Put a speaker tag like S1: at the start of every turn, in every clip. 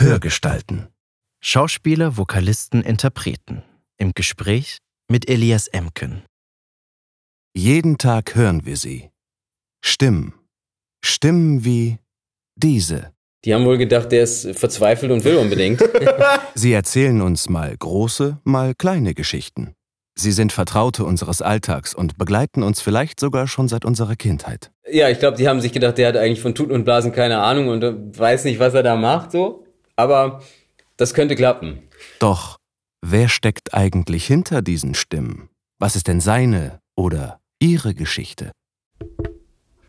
S1: Hörgestalten. Schauspieler, Vokalisten, Interpreten. Im Gespräch mit Elias Emken.
S2: Jeden Tag hören wir sie. Stimmen. Stimmen wie diese.
S3: Die haben wohl gedacht, der ist verzweifelt und will unbedingt.
S2: Sie erzählen uns mal große, mal kleine Geschichten. Sie sind Vertraute unseres Alltags und begleiten uns vielleicht sogar schon seit unserer Kindheit.
S3: ja, ich glaube, die haben sich gedacht, der hat eigentlich von Tuten und Blasen keine Ahnung und äh, weiß nicht, was er da macht, so. Aber das könnte klappen.
S2: Doch, wer steckt eigentlich hinter diesen Stimmen? Was ist denn seine oder ihre Geschichte?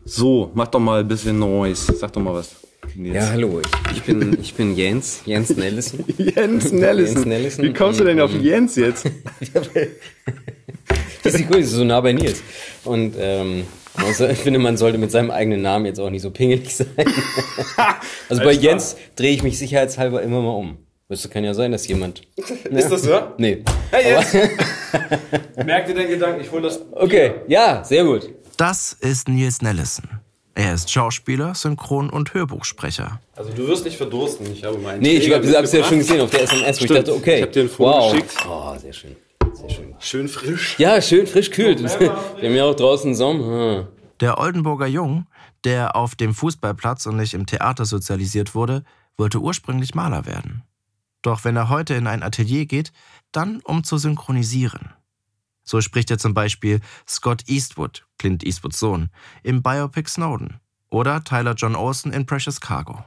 S4: So, mach doch mal ein bisschen Noise. Sag doch mal was. Jetzt.
S3: Ja, hallo, ich, ich, bin, ich bin Jens, Jens Nellison.
S4: Jens Nellison.
S3: Jens Nellison.
S4: Wie kommst du denn auf Jens jetzt?
S3: Das ist cool, das ist so nah bei Nils. Und ähm, also, ich finde, man sollte mit seinem eigenen Namen jetzt auch nicht so pingelig sein. also bei. Jens drehe ich mich sicherheitshalber immer mal um. Das kann ja sein, dass jemand.
S4: Ist das so?
S3: Nee.
S4: Hey, Jens! Merk dir deinen Gedanken, ich hol das.
S3: Okay, ja, sehr gut.
S1: Das ist Nils Nellison. Er ist Schauspieler, Synchron- und Hörbuchsprecher.
S4: Also du wirst nicht verdursten, ich habe meinen
S3: Nee, ich
S4: Träger
S3: habe hab's ja schon gesehen auf der SMS, wo ich dachte, okay.
S4: Ich hab dir ein Foto
S3: wow.
S4: geschickt.
S3: Oh, sehr schön. Sehr schön.
S4: Schön frisch.
S3: Ja, schön frisch kühlt. Wir haben ja auch draußen Sommer.
S1: Der Oldenburger Jung, der auf dem Fußballplatz und nicht im Theater sozialisiert wurde, wollte ursprünglich Maler werden. Doch wenn er heute in ein Atelier geht, dann um zu synchronisieren. So spricht er zum Beispiel Scott Eastwood, Clint Eastwoods Sohn, im Biopic Snowden oder Tyler John Olsen in Precious Cargo.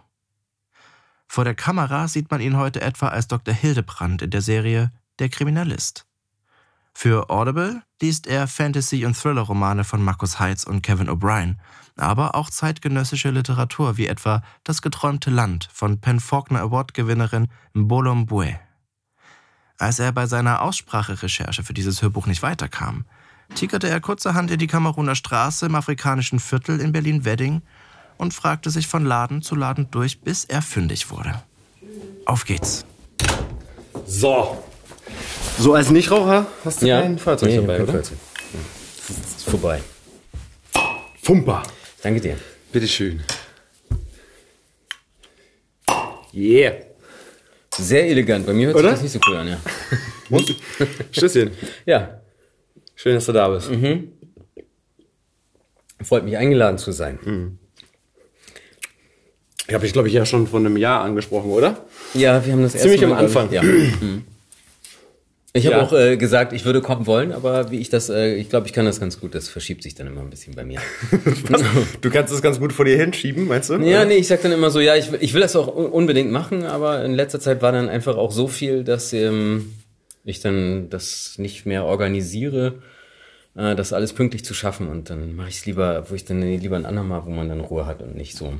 S1: Vor der Kamera sieht man ihn heute etwa als Dr. Hildebrand in der Serie Der Kriminalist. Für Audible liest er Fantasy- und Thriller-Romane von Markus Heitz und Kevin O'Brien, aber auch zeitgenössische Literatur wie etwa Das geträumte Land von Penn Faulkner Award-Gewinnerin Mbolo Mbue. Als er bei seiner Ausspracherecherche für dieses Hörbuch nicht weiterkam, tigerte er kurzerhand in die Kameruner Straße im afrikanischen Viertel in Berlin-Wedding und fragte sich von Laden zu Laden durch, bis er fündig wurde. Auf geht's.
S4: So. So als Nichtraucher hast du
S3: Ja.
S4: kein Fahrzeug
S3: Nee,
S4: dabei,
S3: kein
S4: oder?
S3: Fahrzeug. Ist vorbei.
S4: Fumper.
S3: Danke dir.
S4: Bitteschön.
S3: Yeah. Sehr elegant. Bei mir hört
S4: Oder?
S3: sich das nicht so cool an, ja.
S4: Und? Stößchen.
S3: Ja,
S4: Schön, dass du da bist.
S3: freut mich eingeladen zu sein.
S4: Ich habe dich, glaube ich, ja schon vor einem Jahr angesprochen, oder?
S3: Ja, wir haben das
S4: Ziemlich
S3: erste
S4: am
S3: Mal, glaub
S4: Anfang.
S3: Ich, ja. Mhm. Ich habe
S4: Ja.
S3: auch äh, gesagt, ich würde kommen wollen, aber wie ich das, äh, ich glaube, ich kann das ganz gut. Das verschiebt sich dann immer ein bisschen bei mir.
S4: Du kannst es ganz gut vor dir hinschieben, meinst du?
S3: Ja, nee, ich sag dann immer so, ja, ich, will- ich will das auch un- unbedingt machen, aber in letzter Zeit war dann einfach auch so viel, dass ähm, ich dann das nicht mehr organisiere, äh, das alles pünktlich zu schaffen und dann mache ich es lieber, wo ich dann lieber ein andermal, wo man dann Ruhe hat und nicht so.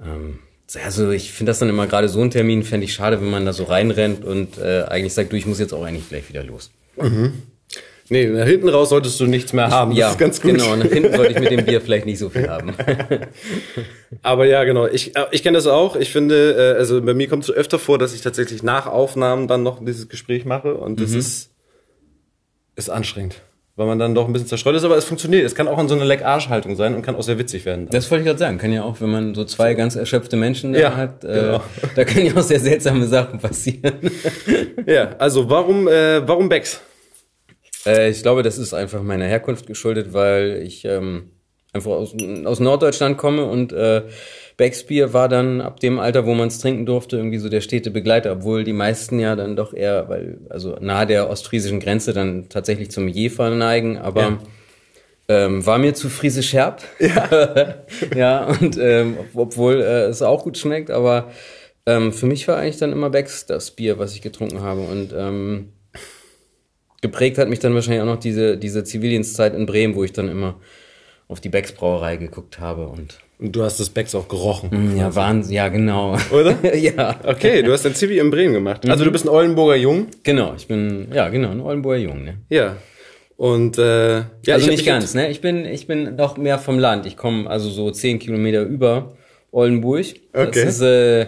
S3: Ähm, also ich finde das dann immer gerade so ein Termin, fände ich schade, wenn man da so reinrennt und äh, eigentlich sagt, du, ich muss jetzt auch eigentlich gleich wieder los.
S4: Nee, nach hinten raus solltest du nichts mehr haben.
S3: ja,
S4: das ist ganz gut.
S3: genau. Nach hinten sollte ich mit dem Bier vielleicht nicht so viel haben.
S4: Aber ja, genau. Ich, äh, ich kenne das auch. Ich finde, äh, also bei mir kommt es so öfter vor, dass ich tatsächlich nach Aufnahmen dann noch dieses Gespräch mache und das ist, ist anstrengend. Weil man dann doch ein bisschen zerstreut ist, aber es funktioniert. Es kann auch in so einer Leck-Arsch-Haltung sein und kann auch sehr witzig werden. dann.
S3: Das wollte ich gerade sagen. Kann ja auch, wenn man so zwei ganz erschöpfte Menschen da
S4: Ja,
S3: hat, äh,
S4: genau.
S3: da können ja auch sehr seltsame Sachen passieren.
S4: Ja, also warum, äh, warum Becks?
S3: äh, ich glaube, das ist einfach meiner Herkunft geschuldet, weil ich ähm, einfach aus, aus Norddeutschland komme und äh, Becks Bier war dann ab dem Alter, wo man es trinken durfte, irgendwie so der stete Begleiter, obwohl die meisten ja dann doch eher, weil also nahe der ostfriesischen Grenze dann tatsächlich zum Jefer neigen, aber
S4: Ja.
S3: ähm, war mir zu friesisch herb. Ja, ja und ähm, obwohl äh, es auch gut schmeckt, aber ähm, für mich war eigentlich dann immer Becks das Bier, was ich getrunken habe und ähm, geprägt hat mich dann wahrscheinlich auch noch diese, diese Zivilienszeit in Bremen, wo ich dann immer auf die Becks Brauerei geguckt habe und
S4: Und du hast das Becks auch gerochen.
S3: ja, Wahnsinn, ja, genau.
S4: Oder?
S3: ja.
S4: Okay, du hast dein Zivi in Bremen gemacht. Also du bist ein Oldenburger Jung.
S3: Genau, ich bin, ja, genau, ein Oldenburger Jung, ne?
S4: Ja. Und äh, ja,
S3: also nicht ganz, ne? Ich bin, ich bin noch mehr vom Land. Ich komme also so zehn Kilometer über Oldenburg. Das
S4: Okay.
S3: ist, äh,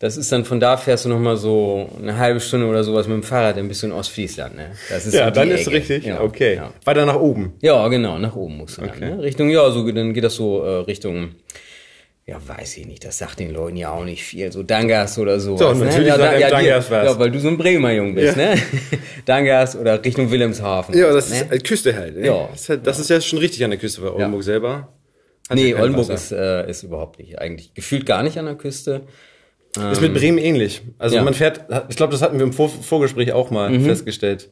S3: das ist dann von da fährst du noch mal so eine halbe Stunde oder sowas mit dem Fahrrad ein bisschen Ostfriesland, ne? Das ist
S4: Ja,
S3: so
S4: dann ist
S3: Ecke.
S4: richtig.
S3: Ja,
S4: okay.
S3: Ja.
S4: Weiter nach oben.
S3: ja, genau, nach oben muss man.
S4: Okay.
S3: Ne? Richtung, ja, so dann geht das so äh, Richtung ja, weiß ich nicht, das sagt den Leuten ja auch nicht viel. So Dangas oder so.
S4: So, natürlich
S3: ja,
S4: sagt er
S3: ja,
S4: Dangas was.
S3: Ja, weil du so ein Bremer Jung bist,
S4: Ja.
S3: ne? Dangas oder Richtung Wilhelmshaven.
S4: Ja, das
S3: ne?
S4: ist äh, Küste halt. ey.
S3: Ja.
S4: Das ist, halt, das ist ja schon richtig an der Küste, weil Oldenburg selber. hat
S3: Nee,
S4: ja
S3: Oldenburg
S4: Wasser.
S3: ist, äh, ist überhaupt nicht, eigentlich gefühlt gar nicht an der Küste.
S4: Ist mit Bremen ähnlich. Also
S3: ja. Mhm.
S4: man fährt, ich glaube, das hatten wir im Vor Vorgespräch auch mal festgestellt.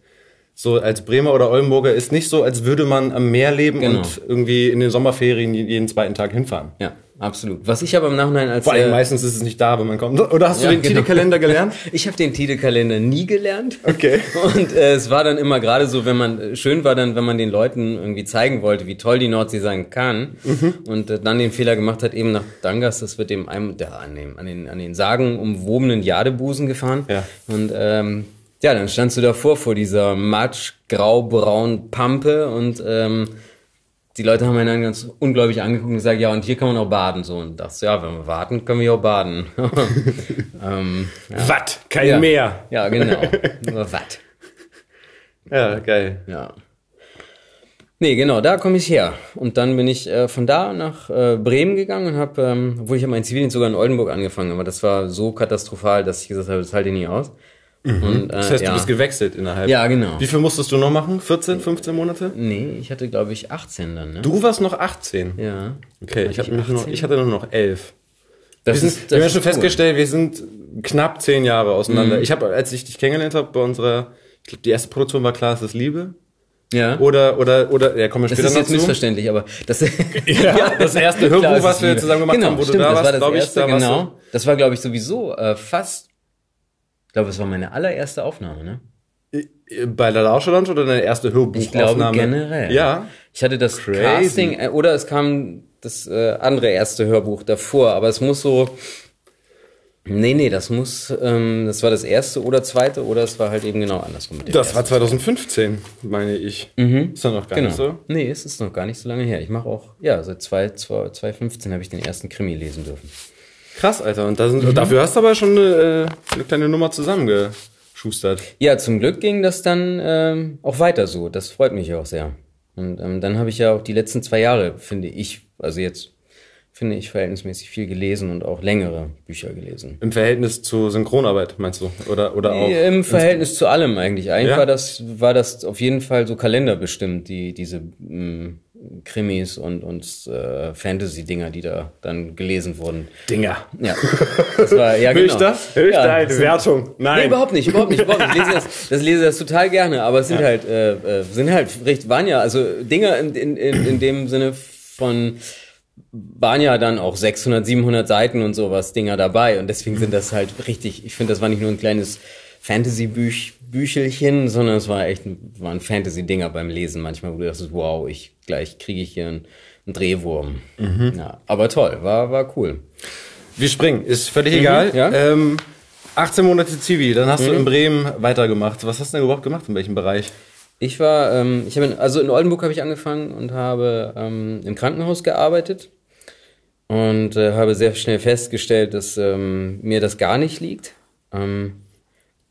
S4: So als Bremer oder Oldenburger ist nicht so, als würde man am Meer leben
S3: Genau.
S4: und irgendwie in den Sommerferien jeden zweiten Tag hinfahren.
S3: Ja, absolut. Was ich aber im Nachhinein als
S4: Vor allem
S3: äh,
S4: meistens ist es nicht da, wenn man kommt. Oder hast du
S3: Ja,
S4: den
S3: genau.
S4: Titelkalender gelernt?
S3: Ich habe den Titelkalender nie gelernt.
S4: Okay.
S3: Und äh, es war dann immer gerade so, wenn man schön war dann, wenn man den Leuten irgendwie zeigen wollte, wie toll die Nordsee sein kann
S4: Mhm.
S3: und äh, dann den Fehler gemacht hat, eben nach Dangas, das wird dem einem der an, dem, an den an den Sagen umwobenen Jadebusen gefahren.
S4: Ja.
S3: Und ähm, ja, dann standst du davor vor dieser matsch grau-braun Pampe und ähm, die Leute haben einen dann ganz ungläubig angeguckt und gesagt, ja, und hier kann man auch baden. So, und dachte, ja, wenn wir warten, können wir hier auch baden. ähm,
S4: Watt, kein
S3: ja.
S4: Meer.
S3: Ja, genau. Nur Watt.
S4: Ja, geil.
S3: Ja. Nee, genau, da komme ich her. Und dann bin ich äh, von da nach äh, Bremen gegangen und habe, ähm, obwohl ich habe meinen Zivildienst sogar in Oldenburg angefangen, aber das war so katastrophal, dass ich gesagt habe, das halte ich nie aus. Und, äh,
S4: Das heißt,
S3: ja.
S4: du bist gewechselt innerhalb.
S3: Ja, genau.
S4: Wie viel musstest du noch machen? 14, 15 Monate?
S3: Nee, ich hatte, glaube ich, 18 dann, ne?
S4: Du warst noch 18.
S3: Ja.
S4: Okay, ich, hab
S3: ich
S4: noch,
S3: 18?
S4: ich hatte nur noch 11.
S3: Das
S4: wir,
S3: ist,
S4: sind, wir haben
S3: das
S4: schon
S3: ist cool.
S4: festgestellt, wir sind knapp zehn Jahre
S3: Mhm.
S4: auseinander. Ich habe, als ich dich kennengelernt habe, bei unserer, ich glaube, die erste Produktion war Klar ist das Liebe.
S3: Ja.
S4: Oder, oder, oder, ja, kommen wir
S3: das
S4: später
S3: ist
S4: noch
S3: jetzt
S4: zu.
S3: missverständlich, aber das,
S4: Ja, das erste Hörbuch, was
S3: ist
S4: wir zusammen gemacht
S3: genau,
S4: haben, wo du
S3: stimmt,
S4: da
S3: das
S4: warst,
S3: war das
S4: glaub ich, da warst
S3: genau.
S4: du-
S3: Das war, glaube ich, sowieso äh, fast, glaube, es war meine allererste Aufnahme, ne?
S4: Bei der Lauscherland oder deine erste Hörbuchaufnahme?
S3: Ich glaube generell.
S4: Ja.
S3: Ich hatte das
S4: Crazy.
S3: Casting äh, oder es kam das äh, andere erste Hörbuch davor, aber es muss so. Nee, nee, das muss, ähm, das war das erste oder zweite oder es war halt eben genau andersrum.
S4: Das war
S3: ersten.
S4: 2015, meine ich. Ist dann noch gar
S3: genau.
S4: nicht so.
S3: Nee, es ist noch gar nicht so lange her. Ich mache auch, ja, seit zwei- zwei- 2015 habe ich den ersten Krimi lesen dürfen.
S4: Krass, Alter. Und da sind,
S3: Mhm.
S4: dafür hast du aber schon eine, äh, eine kleine Nummer zusammengeschustert.
S3: Ja, zum Glück ging das dann ähm, auch weiter so. Das freut mich auch sehr. Und ähm, dann habe ich ja auch die letzten zwei Jahre, finde ich, also jetzt finde ich verhältnismäßig viel gelesen und auch längere Bücher gelesen.
S4: Im Verhältnis zur Synchronarbeit, meinst du? Oder, oder auch?
S3: Im Verhältnis zu allem eigentlich. Eigentlich
S4: Ja.
S3: war das war das auf jeden Fall so kalenderbestimmt, die diese mh, Krimis und und äh, Fantasy-Dinger, die da dann gelesen wurden.
S4: Dinger.
S3: Ja, das war ja genau.
S4: ich das? Hör ich
S3: ja,
S4: da eine Wertung? Nein.
S3: Nee, überhaupt nicht, überhaupt nicht, überhaupt nicht. Ich lese das, das lese das total gerne, aber es sind halt, äh, äh, sind halt recht, waren ja, also Dinger in, in, in, in dem Sinne von, waren ja dann auch 600, 700 Seiten und sowas Dinger dabei und deswegen sind das halt richtig, ich finde, das war nicht nur ein kleines Fantasy-Büchelchen, sondern es war echt, ein- waren Fantasy-Dinger beim Lesen manchmal, wo du dachtest, wow, ich, gleich kriege ich hier einen, einen Drehwurm. Ja, aber toll, war, war cool.
S4: Wir springen, ist völlig egal.
S3: ja.
S4: Ähm, 18 Monate Zivi, dann hast du in Bremen weitergemacht. Was hast du denn überhaupt gemacht? In welchem Bereich?
S3: Ich war, ähm, ich habe, in- also in Oldenburg habe ich angefangen und habe ähm, im Krankenhaus gearbeitet und äh, habe sehr schnell festgestellt, dass ähm, mir das gar nicht liegt. Ähm,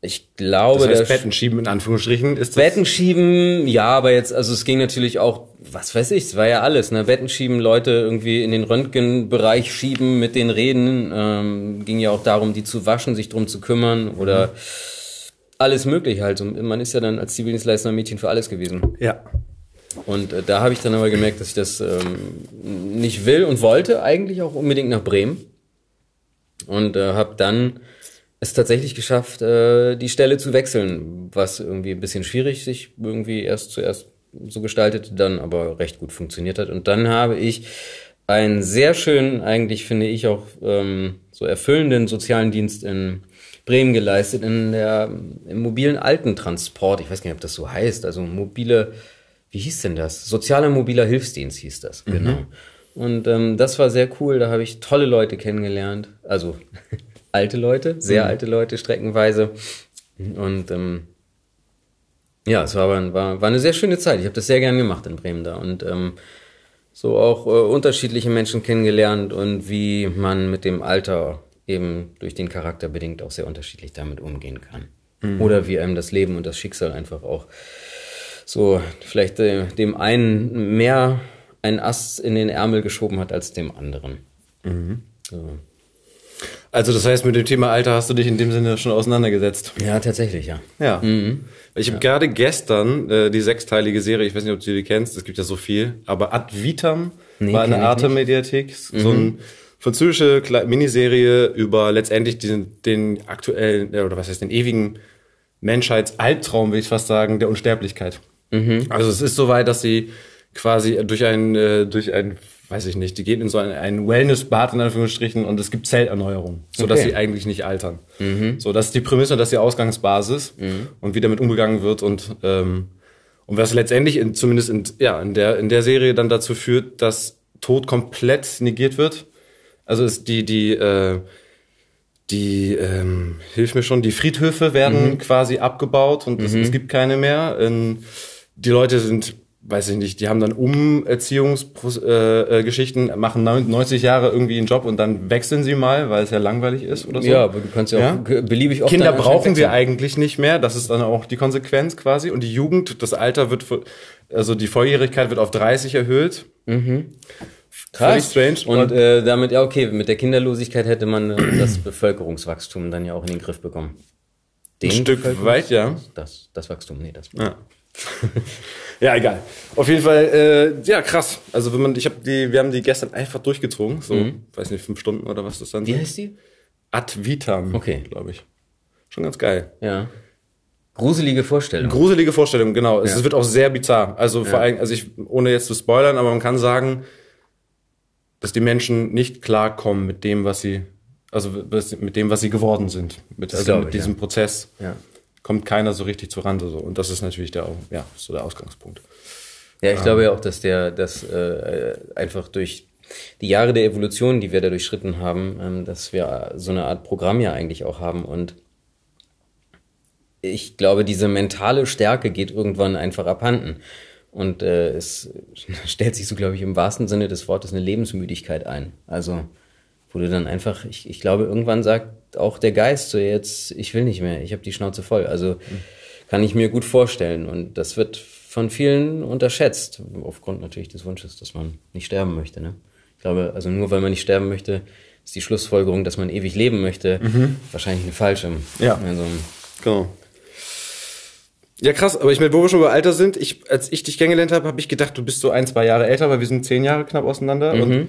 S3: ich glaube,
S4: Das heißt, Betten schieben in Anführungsstrichen. Ist das
S3: Betten schieben, ja, aber jetzt, also es ging natürlich auch, was weiß ich, es war ja alles, ne? Betten schieben, Leute irgendwie in den Röntgenbereich schieben, mit denen reden, ähm, ging ja auch darum, die zu waschen, sich drum zu kümmern oder alles mögliche halt. Und man ist ja dann als Zivildienstleister Mädchen für alles gewesen.
S4: Ja.
S3: Und äh, da habe ich dann aber gemerkt, dass ich das ähm, nicht will und wollte eigentlich auch unbedingt nach Bremen. Und äh, habe dann es tatsächlich geschafft, äh, die Stelle zu wechseln, was irgendwie ein bisschen schwierig sich irgendwie erst zuerst so gestaltete, dann aber recht gut funktioniert hat. Und dann habe ich einen sehr schönen, eigentlich finde ich auch ähm, so erfüllenden sozialen Dienst in Bremen geleistet, in der im mobilen Altentransport. Ich weiß gar nicht, ob das so heißt. Also mobile, wie hieß denn das? Sozialer mobiler Hilfsdienst hieß das, genau. Und ähm, das war sehr cool. Da habe ich tolle Leute kennengelernt. Also alte Leute, sehr alte Leute streckenweise. Und ähm, ja, es war, aber- war, war eine sehr schöne Zeit. Ich habe das sehr gern gemacht in Bremen da. Und ähm, so auch äh, unterschiedliche Menschen kennengelernt und wie man mit dem Alter eben durch den Charakter bedingt auch sehr unterschiedlich damit umgehen kann. Oder wie einem das Leben und das Schicksal einfach auch so vielleicht äh, dem einen mehr ein Ass in den Ärmel geschoben hat als dem anderen. So.
S4: Also das heißt, mit dem Thema Alter hast du dich in dem Sinne schon auseinandergesetzt.
S3: Ja, tatsächlich, ja.
S4: Ja. Ich habe gerade gestern äh, die sechsteilige Serie, ich weiß nicht, ob du die kennst, es gibt ja so viel, aber Ad Vitam
S3: Nee,
S4: war eine
S3: kenn ich
S4: Arte-Mediathek, so eine französische Kle- Miniserie über letztendlich den, den aktuellen, äh, oder was heißt den ewigen Menschheitsalbtraum, will ich fast sagen, der Unsterblichkeit. Also es ist soweit, dass sie quasi durch ein, äh, durch ein, weiß ich nicht, die gehen in so ein, ein Wellness-Bad in Anführungsstrichen und es gibt Zellerneuerung, sodass
S3: Okay.
S4: sie eigentlich nicht altern. So, das ist die Prämisse, das ist die Ausgangsbasis und wie damit umgegangen wird und ähm, und was letztendlich in, zumindest in, ja, in der in der Serie dann dazu führt, dass Tod komplett negiert wird. Also ist die die äh, die ähm, hilf mir schon, die Friedhöfe werden quasi abgebaut und es, es gibt keine mehr. Ähm, die Leute sind, weiß ich nicht, die haben dann Umerziehungsgeschichten, äh, äh, machen 90 Jahre irgendwie einen Job und dann wechseln sie mal, weil es ja langweilig ist oder so.
S3: Ja, aber du kannst ja auch
S4: Ja?
S3: beliebig oft
S4: Kinder brauchen wir eigentlich nicht mehr. Das ist dann auch die Konsequenz quasi. Und die Jugend, das Alter wird, also die Volljährigkeit wird auf 30 erhöht.
S3: Krass.
S4: Völlig strange.
S3: Und äh, damit, ja, okay, mit der Kinderlosigkeit hätte man äh, das Bevölkerungswachstum dann ja auch in den Griff bekommen. Den
S4: Ein Stück weit, ja.
S3: Das, das Wachstum, nee, das.
S4: Ja. ja, egal. Auf jeden Fall, äh, ja, krass. Also wenn man, ich habe die, wir haben die gestern einfach durchgezogen, so, weiß nicht, fünf Stunden oder was das dann
S3: Wie
S4: sind.
S3: heißt die?
S4: Ad vitam,
S3: Okay.
S4: glaube ich. Schon ganz geil.
S3: Ja. Gruselige Vorstellung.
S4: Gruselige Vorstellung, genau. Es wird auch sehr bizarr. Also vor allem, also ich, ohne jetzt zu spoilern, aber man kann sagen, dass die Menschen nicht klarkommen mit dem, was sie, also mit dem, was sie geworden sind. Mit, also mit
S3: ich,
S4: diesem Prozess
S3: ja.
S4: Kommt keiner so richtig zur Rande. So. Und das ist natürlich der, ja, so der Ausgangspunkt.
S3: Ja, ich glaube ja auch, dass der, dass äh, einfach durch die Jahre der Evolution, die wir da durchschritten haben, ähm, dass wir so eine Art Programm ja eigentlich auch haben und ich glaube, diese mentale Stärke geht irgendwann einfach abhanden. Und äh, es stellt sich so, glaube ich, im wahrsten Sinne des Wortes eine Lebensmüdigkeit ein. Also, wo du dann einfach, ich, ich glaube, irgendwann sagt auch der Geist so jetzt, ich will nicht mehr, ich habe die Schnauze voll. Also kann ich mir gut vorstellen. Und das wird von vielen unterschätzt, aufgrund natürlich des Wunsches, dass man nicht sterben möchte. Ne? Ich glaube, also nur weil man nicht sterben möchte, ist die Schlussfolgerung, dass man ewig leben möchte, wahrscheinlich eine falsche.
S4: Ja.
S3: Also,
S4: Genau. Ja, krass, aber ich meine, wo wir schon bei Alter sind, ich, als ich dich kennengelernt habe, habe ich gedacht, du bist so ein, zwei Jahre älter, weil wir sind zehn Jahre knapp auseinander. Und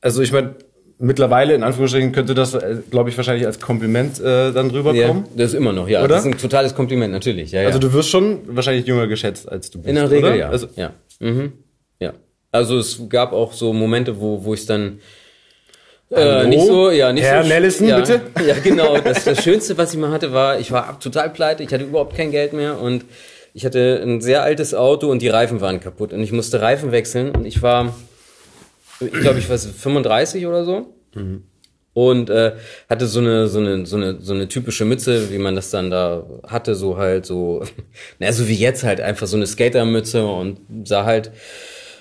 S4: also ich meine, mittlerweile, in Anführungsstrichen, könnte das, glaube ich, wahrscheinlich als Kompliment äh, dann
S3: ja,
S4: rüberkommen.
S3: das ist immer noch, ja.
S4: Oder?
S3: Das ist ein totales Kompliment, natürlich. Ja, ja.
S4: Also du wirst schon wahrscheinlich jünger geschätzt, als du bist.
S3: In der Regel,
S4: oder?
S3: ja.
S4: Also,
S3: ja. Mhm. ja. Also es gab auch so Momente, wo, wo ich dann äh, nicht so, ja, nicht
S4: Herr
S3: so.
S4: Nellison,
S3: ja,
S4: bitte?
S3: Ja, genau. Das, das Schönste, was ich mal hatte, war, ich war total pleite, ich hatte überhaupt kein Geld mehr und ich hatte ein sehr altes Auto und die Reifen waren kaputt und ich musste Reifen wechseln und ich war, ich glaube, ich war 35 oder so. Und äh, hatte so eine, so eine, so eine, so eine typische Mütze, wie man das dann da hatte, so halt so, naja, so wie jetzt halt, einfach so eine Skatermütze und sah halt,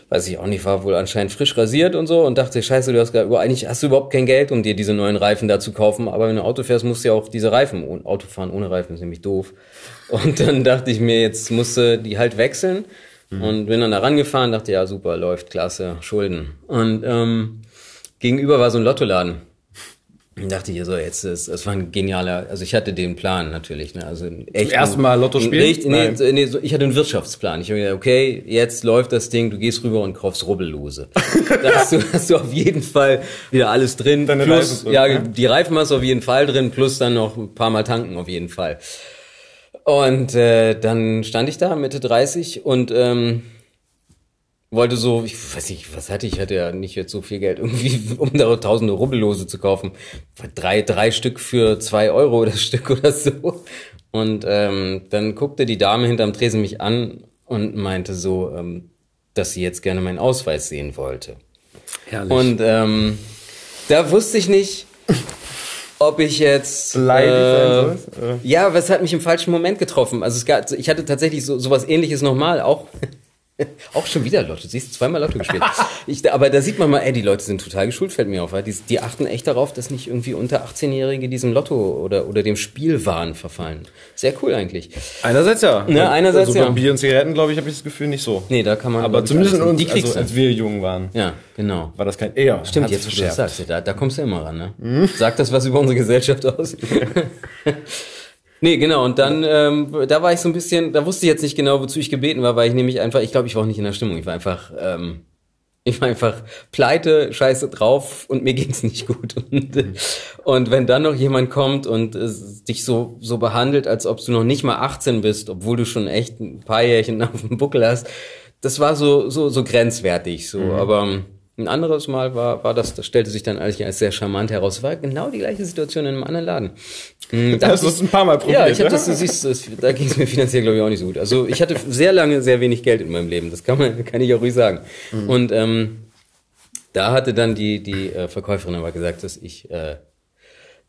S3: weiß ich auch nicht, war wohl anscheinend frisch rasiert und so und dachte, scheiße, du hast gar, eigentlich hast du überhaupt kein Geld, um dir diese neuen Reifen da zu kaufen, aber wenn du Auto fährst, musst du ja auch diese Reifen, Auto fahren ohne Reifen ist nämlich doof. Und dann dachte ich mir, jetzt musste die halt wechseln und bin dann da rangefahren, dachte, ja, super, läuft, klasse, Schulden. Und ähm, gegenüber war so ein Lottoladen. Dann dachte ich so, jetzt ist, es war ein genialer, also ich hatte den Plan natürlich, ne, also echt.
S4: ersten Mal Lotto spielen?
S3: Nee, so, nee, so, ich hatte einen Wirtschaftsplan. Ich habe gedacht, okay, jetzt läuft das Ding, du gehst rüber und kaufst Rubbellose. da hast du, hast du auf jeden Fall wieder alles drin.
S4: Deine
S3: plus,
S4: drin,
S3: ja,
S4: ja?
S3: die Reifen hast du auf jeden Fall drin, plus dann noch ein paar Mal tanken auf jeden Fall. Und äh, dann stand ich da, Mitte 30 und ähm, wollte so, ich weiß nicht, was hatte ich, ich hatte ja nicht jetzt so viel Geld, irgendwie, um da tausende Rubbellose zu kaufen. Drei, drei Stück für zwei Euro das Stück oder so. Und ähm, dann guckte die Dame hinterm Tresen mich an und meinte so, ähm, dass sie jetzt gerne meinen Ausweis sehen wollte.
S4: Herrlich.
S3: Und ähm, da wusste ich nicht, ob ich jetzt
S4: Beleidigt
S3: äh, ja, aber es hat mich im falschen Moment getroffen. Also es gab, ich hatte tatsächlich so sowas Ähnliches nochmal, auch Auch schon wieder Lotto. Siehst du, zweimal Lotto gespielt. Ich, aber da sieht man mal, ey, die Leute sind total geschult, fällt mir auf. Die, die achten echt darauf, dass nicht irgendwie unter 18-Jährige diesem Lotto oder, oder dem Spielwahn verfallen. Sehr cool eigentlich.
S4: Einerseits ja.
S3: Ja, einerseits
S4: also
S3: ja.
S4: Bei Bier und Zigaretten, glaube ich, habe ich das Gefühl nicht so.
S3: Nee, da kann man.
S4: Aber zumindest in uns, also, als wir jung waren,
S3: Ja, genau.
S4: war das kein eher.
S3: Stimmt, jetzt wo du das sagst, da, da kommst du immer ran, ne? Sagt das was über unsere Gesellschaft aus? nee, genau, und dann, ähm, da war ich so ein bisschen, da wusste ich jetzt nicht genau, wozu ich gebeten war, weil ich nämlich einfach, ich glaube, ich war auch nicht in der Stimmung. Ich war einfach, ähm, ich war einfach pleite, scheiße drauf und mir ging's nicht gut. Und, und wenn dann noch jemand kommt und äh, dich so, so behandelt, als ob du noch nicht mal 18 bist, obwohl du schon echt ein paar Jährchen auf dem Buckel hast, das war so, so, so grenzwertig, so, aber, ähm, ein anderes Mal war, war das, das stellte sich dann eigentlich als sehr charmant heraus. War genau die gleiche Situation in einem anderen Laden. Mm, da hab
S4: hast du ein paar Mal probiert,
S3: Ja, ich habe
S4: ja?
S3: das, du siehst, das, da ging es mir finanziell, glaube ich, auch nicht so gut. Also ich hatte sehr lange sehr wenig Geld in meinem Leben. Das kann man, kann ich auch ruhig sagen.
S4: Mhm.
S3: Und ähm, da hatte dann die, die äh, Verkäuferin aber gesagt, dass ich äh,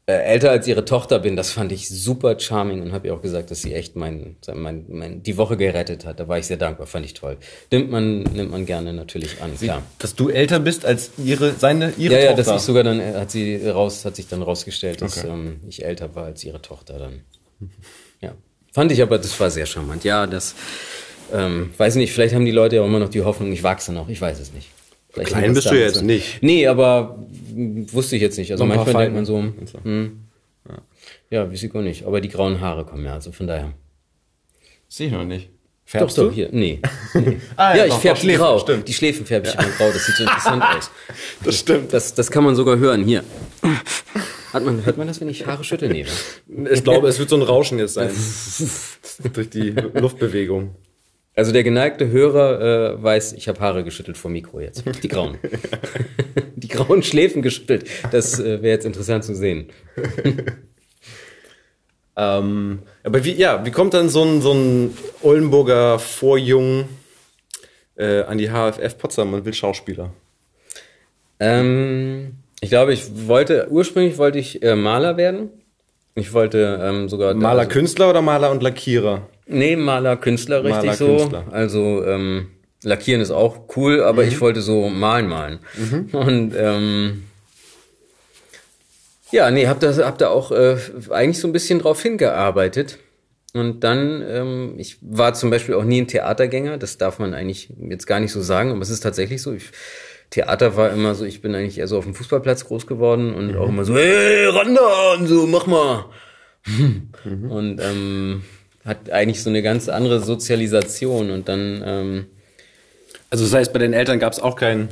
S3: äh, älter als ihre Tochter bin. Das fand ich super charming und habe ihr auch gesagt, dass sie echt mein, mein, mein, die Woche gerettet hat. Da war ich sehr dankbar, fand ich toll. Nimmt man, nimmt man gerne natürlich an, klar.
S4: Dass du älter bist als ihre, seine, ihre
S3: Ja, ja,
S4: Tochter.
S3: dass ich sogar dann, äh, hat sie raus, hat sich dann rausgestellt, dass ähm, ich älter war als ihre Tochter dann. Ja. Fand ich aber, das war sehr charmant. Ja, das, ähm, weiß nicht, vielleicht haben die Leute ja immer noch die Hoffnung, ich wachse noch, ich weiß es nicht. Vielleicht
S4: Klein bist du
S3: damit
S4: jetzt nicht.
S3: Nee, aber wusste ich jetzt nicht. Also
S4: So
S3: manchmal denkt man so, hm, ja, ich auch nicht. Aber die grauen Haare kommen ja, also von daher.
S4: Sehe ich noch nicht.
S3: Doch,
S4: Färbst
S3: doch,
S4: du?
S3: hier, nee.
S4: Ah,
S3: ja, ich
S4: doch,
S3: färbe
S4: doch,
S3: die grau.
S4: stimmt.
S3: Die Schläfen färbe ich immer grau, das sieht so interessant aus.
S4: Das stimmt.
S3: Das, das kann man sogar hören, hier. Hat man, hört man das, wenn ich Haare schüttel? Nee. ne?
S4: Ich glaube, es wird so ein Rauschen jetzt sein. Durch die Luftbewegung.
S3: Also der geneigte Hörer äh, weiß, ich habe Haare geschüttelt vor Mikro jetzt. Die grauen. Die grauen Schläfen geschüttelt. Das äh, wäre jetzt interessant zu sehen.
S4: Ähm, aber wie, ja, wie kommt dann so ein, so ein Oldenburger Vorjung äh, an die HFF Potsdam und will Schauspieler?
S3: Ähm, ich glaube, ich wollte, ursprünglich wollte ich äh, Maler werden. Ich wollte ähm, sogar...
S4: Maler,
S3: also,
S4: Künstler oder Maler und Lackierer?
S3: Nee, Maler, Künstler, richtig
S4: Maler,
S3: so.
S4: Künstler.
S3: Also ähm, Lackieren ist auch cool, aber
S4: Mhm.
S3: ich wollte so malen, malen. Und ähm, ja, nee, hab da, hab da auch äh, eigentlich so ein bisschen drauf hingearbeitet. Und dann, ähm, ich war zum Beispiel auch nie ein Theatergänger, das darf man eigentlich jetzt gar nicht so sagen, aber es ist tatsächlich so. Ich, Theater war immer so, ich bin eigentlich eher so auf dem Fußballplatz groß geworden und auch immer so, hey, ran da und so, mach mal. Und ähm, hat eigentlich so eine ganz andere Sozialisation und dann ähm,
S4: Also das heißt, bei den Eltern gab es auch kein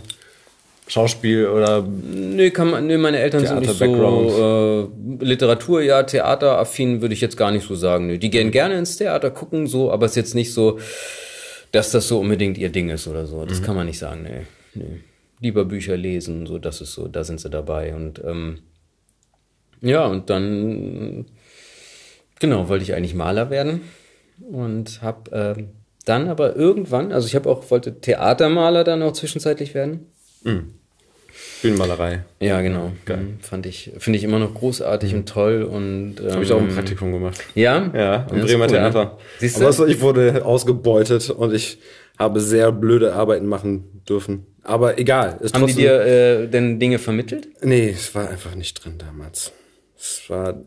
S4: Schauspiel oder
S3: Nee, kann man, nee, meine Eltern sind nicht so äh, Literatur, ja, theateraffin würde ich jetzt gar nicht so sagen. Nee, die gehen gerne ins Theater gucken, so, aber es ist jetzt nicht so, dass das so unbedingt ihr Ding ist oder so. Das kann man nicht sagen, nee. nee. Lieber Bücher lesen, so, das ist so, da sind sie dabei. Und ähm, ja, und dann genau, wollte ich eigentlich Maler werden und habe ähm, dann aber irgendwann, also ich habe auch wollte Theatermaler dann auch zwischenzeitlich werden.
S4: Bühnenmalerei.
S3: Ja, genau. Mhm, Fand ich, finde ich immer noch großartig und toll und ähm,
S4: Habe ich auch ein Praktikum gemacht.
S3: Ja?
S4: Ja, im
S3: ist
S4: Bremer
S3: cool, ne?
S4: Theater.
S3: Siehst
S4: Aber
S3: du?
S4: so, ich wurde ausgebeutet und ich habe sehr blöde Arbeiten machen dürfen. Aber egal. Ist
S3: Haben die
S4: trotzdem-
S3: dir äh, denn Dinge vermittelt?
S4: Nee, es war einfach nicht drin damals. Es war.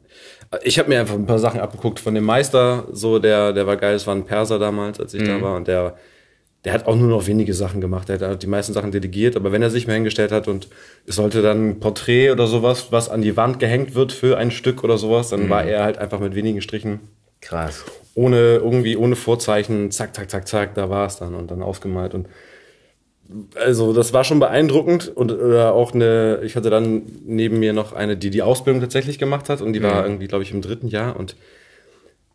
S4: Ich habe mir einfach ein paar Sachen abgeguckt von dem Meister, so der, der war geil, es war ein Perser damals, als ich
S3: Mhm.
S4: da war, und der, der hat auch nur noch wenige Sachen gemacht. Er hat halt die meisten Sachen delegiert, aber wenn er sich mal hingestellt hat und es sollte dann ein Porträt oder sowas, was an die Wand gehängt wird für ein Stück oder sowas, dann
S3: Mhm.
S4: war er halt einfach mit wenigen Strichen,
S3: Krass.
S4: ohne irgendwie, ohne Vorzeichen, zack, zack, zack, zack, da war es dann und dann aufgemalt und also das war schon beeindruckend und oder auch eine, ich hatte dann neben mir noch eine, die die Ausbildung tatsächlich gemacht hat und die war irgendwie, glaube ich, im dritten Jahr und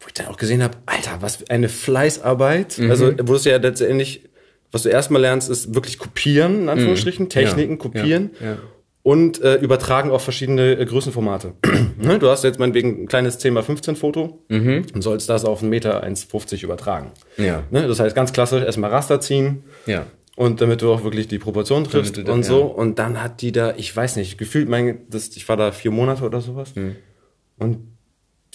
S4: wo ich dann auch gesehen habe, Alter, was für eine Fleißarbeit. Also wo es ja letztendlich, was du erstmal lernst, ist wirklich kopieren, in Anführungsstrichen, Techniken
S3: Ja,
S4: kopieren
S3: ja, ja.
S4: und äh, übertragen auf verschiedene äh, Größenformate. ne? Du hast jetzt meinetwegen ein kleines 10x15 Foto und sollst das auf 1,50 Meter 1,50 übertragen.
S3: Ja.
S4: Ne? Das heißt ganz klassisch erstmal Raster ziehen,
S3: Ja.
S4: Und damit du auch wirklich die Proportion triffst und so.
S3: ja.
S4: Und dann hat die da, ich weiß nicht, gefühlt mein, das, ich war da vier Monate oder sowas.
S3: Hm.
S4: Und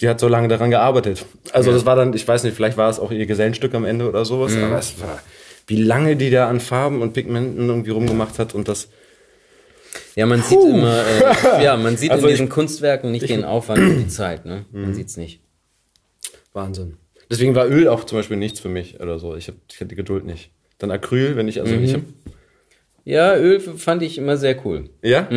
S4: die hat so lange daran gearbeitet. Also das war dann, ich weiß nicht, vielleicht war es auch ihr Gesellenstück am Ende oder sowas,
S3: Hm.
S4: aber es war wie lange die da an Farben und Pigmenten irgendwie rumgemacht hat und das.
S3: Ja, man sieht immer, äh, ja, man sieht
S4: Also
S3: in
S4: ich-
S3: diesen Kunstwerken nicht den Aufwand und die Zeit, ne?
S4: Mhm.
S3: Man sieht's nicht.
S4: Wahnsinn. Deswegen war Öl auch zum Beispiel nichts für mich oder so. Ich habe ich hab die Geduld nicht. Dann Acryl, wenn ich, also
S3: Mhm.
S4: ich hab,
S3: Ja, Öl fand ich immer sehr cool.
S4: ja?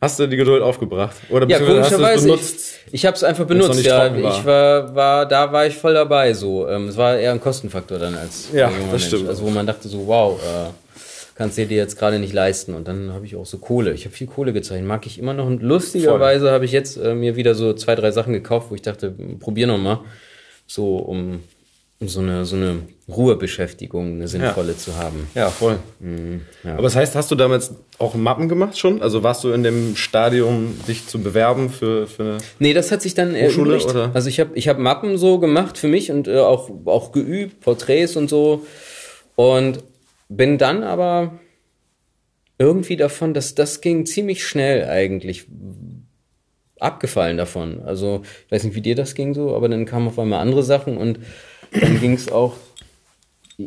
S4: Hast du die Geduld aufgebracht? Oder
S3: Mhm. Ja,
S4: du
S3: komischerweise.
S4: benutzt?
S3: Ich, ich habe es einfach benutzt.
S4: nicht
S3: Ja,
S4: war.
S3: ich war, war, da war ich voll dabei. So, ähm, es war eher ein Kostenfaktor dann als
S4: Ja, das
S3: Mensch.
S4: stimmt.
S3: Also wo man dachte so, wow, äh, kannst dir dir jetzt gerade nicht leisten. Und dann habe ich auch so Kohle. Ich habe viel Kohle gezeichnet. Mag ich immer noch. Und lustigerweise habe ich jetzt äh, mir wieder so zwei, drei Sachen gekauft, wo ich dachte, probier noch mal, so um so eine so eine Ruhebeschäftigung, eine sinnvolle zu haben.
S4: Ja, voll.
S3: Mhm, ja.
S4: Aber das heißt, hast du damals auch Mappen gemacht schon? Also warst du in dem Stadium, dich zu bewerben für, für eine
S3: Nee, das hat sich dann
S4: Hochschule,
S3: erübrigt.
S4: oder?
S3: Also ich habe ich hab Mappen so gemacht für mich und äh, auch, auch geübt, Porträts und so. Und bin dann aber irgendwie davon, dass das ging ziemlich schnell eigentlich abgefallen davon. Also ich weiß nicht, wie dir das ging so, aber dann kamen auf einmal andere Sachen und dann ging es auch,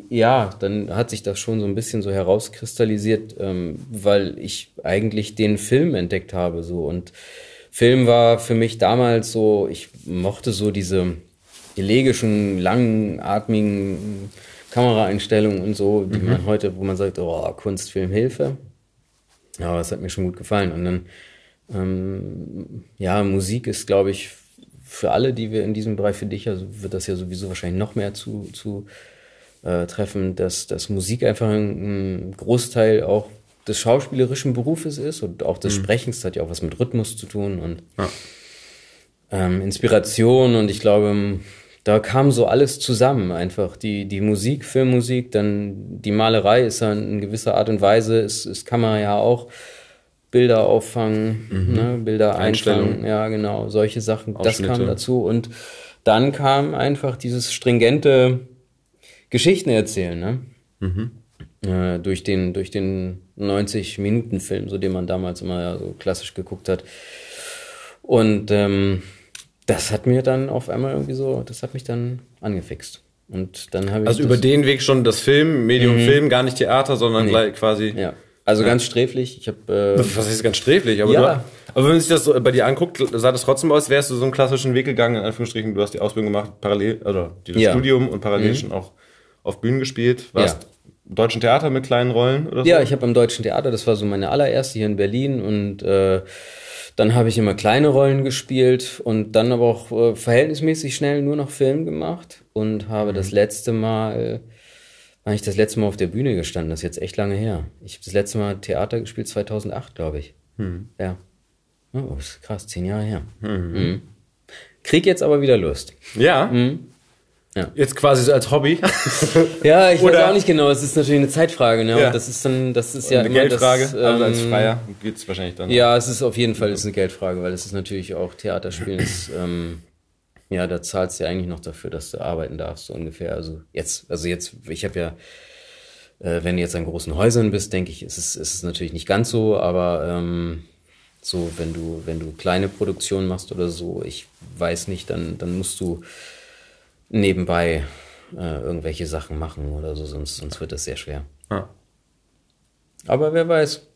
S3: ja, dann hat sich das schon so ein bisschen so herauskristallisiert, ähm, weil ich eigentlich den Film entdeckt habe so und Film war für mich damals so, ich mochte so diese elegischen, langatmigen Kameraeinstellungen und so, die man heute, wo man sagt, oh, Kunstfilm Hilfe. Aber es hat mir schon gut gefallen. Und dann, ähm, ja, Musik ist, glaube ich, für alle, die wir in diesem Bereich, für dich also wird das ja sowieso wahrscheinlich noch mehr zu, zu äh, treffen, dass, dass Musik einfach ein, ein Großteil auch des schauspielerischen Berufes ist und auch des Sprechens, das hat ja auch was mit Rhythmus zu tun und
S4: Ja.
S3: ähm, Inspiration und ich glaube, da kam so alles zusammen einfach. Die, die Musik, Filmmusik, dann die Malerei ist ja in gewisser Art und Weise, ist, ist kann man ja auch Bilder auffangen, ne, Bilder einfangen, ja genau, solche Sachen, das kam dazu und dann kam einfach dieses stringente Geschichten erzählen, ne? Äh, durch den, durch den 90-Minuten-Film, so den man damals immer so klassisch geguckt hat. Und ähm, das hat mir dann auf einmal irgendwie so, das hat mich dann angefixt. Und dann habe ich.
S4: Also über den Weg schon das Film, Medium Film, gar nicht Theater, sondern
S3: Nee.
S4: quasi.
S3: Ja. Also ganz sträflich. Ich habe. Äh,
S4: Was ist ganz sträflich, aber,
S3: Ja.
S4: du, aber wenn man sich das so bei dir anguckt, sah das trotzdem aus, wärst du so einen klassischen Weg gegangen, in Anführungsstrichen, du hast die Ausbildung gemacht, parallel, also das
S3: Ja. Mhm.
S4: Studium und parallel schon auch auf Bühnen gespielt, warst
S3: Ja.
S4: im deutschen Theater mit kleinen Rollen oder so?
S3: Ja, ich habe am Deutschen Theater, das war so meine allererste hier in Berlin und äh, dann habe ich immer kleine Rollen gespielt und dann aber auch äh, verhältnismäßig schnell nur noch Film gemacht und habe das letzte Mal, wann ich das letzte Mal auf der Bühne gestanden, das ist jetzt echt lange her. Ich habe das letzte Mal Theater gespielt 2008, glaube ich. Ja. Oh, ist krass, zehn Jahre her. Mhm. Krieg jetzt aber wieder Lust.
S4: Ja.
S3: Mhm. Ja.
S4: Jetzt quasi so als Hobby.
S3: Ja, ich
S4: Oder-
S3: weiß auch nicht genau. Es ist natürlich eine Zeitfrage, ne?
S4: Ja.
S3: Und das ist dann, das ist ja
S4: eine Geldfrage,
S3: das,
S4: also als
S3: ähm,
S4: Freier geht's wahrscheinlich dann.
S3: Ja, es ist auf jeden Fall ist eine Geldfrage, weil es ist natürlich auch Theaterspielen. Ist, ähm, ja, da zahlst du ja eigentlich noch dafür, dass du arbeiten darfst, so ungefähr. Also jetzt, also jetzt, ich habe ja, äh, wenn du jetzt an großen Häusern bist, denke ich, ist es, ist es natürlich nicht ganz so, aber ähm, so, wenn du, wenn du kleine Produktionen machst oder so, ich weiß nicht, dann, dann musst du nebenbei äh, irgendwelche Sachen machen oder so, sonst, sonst wird das sehr schwer.
S4: Ah.
S3: Aber wer weiß.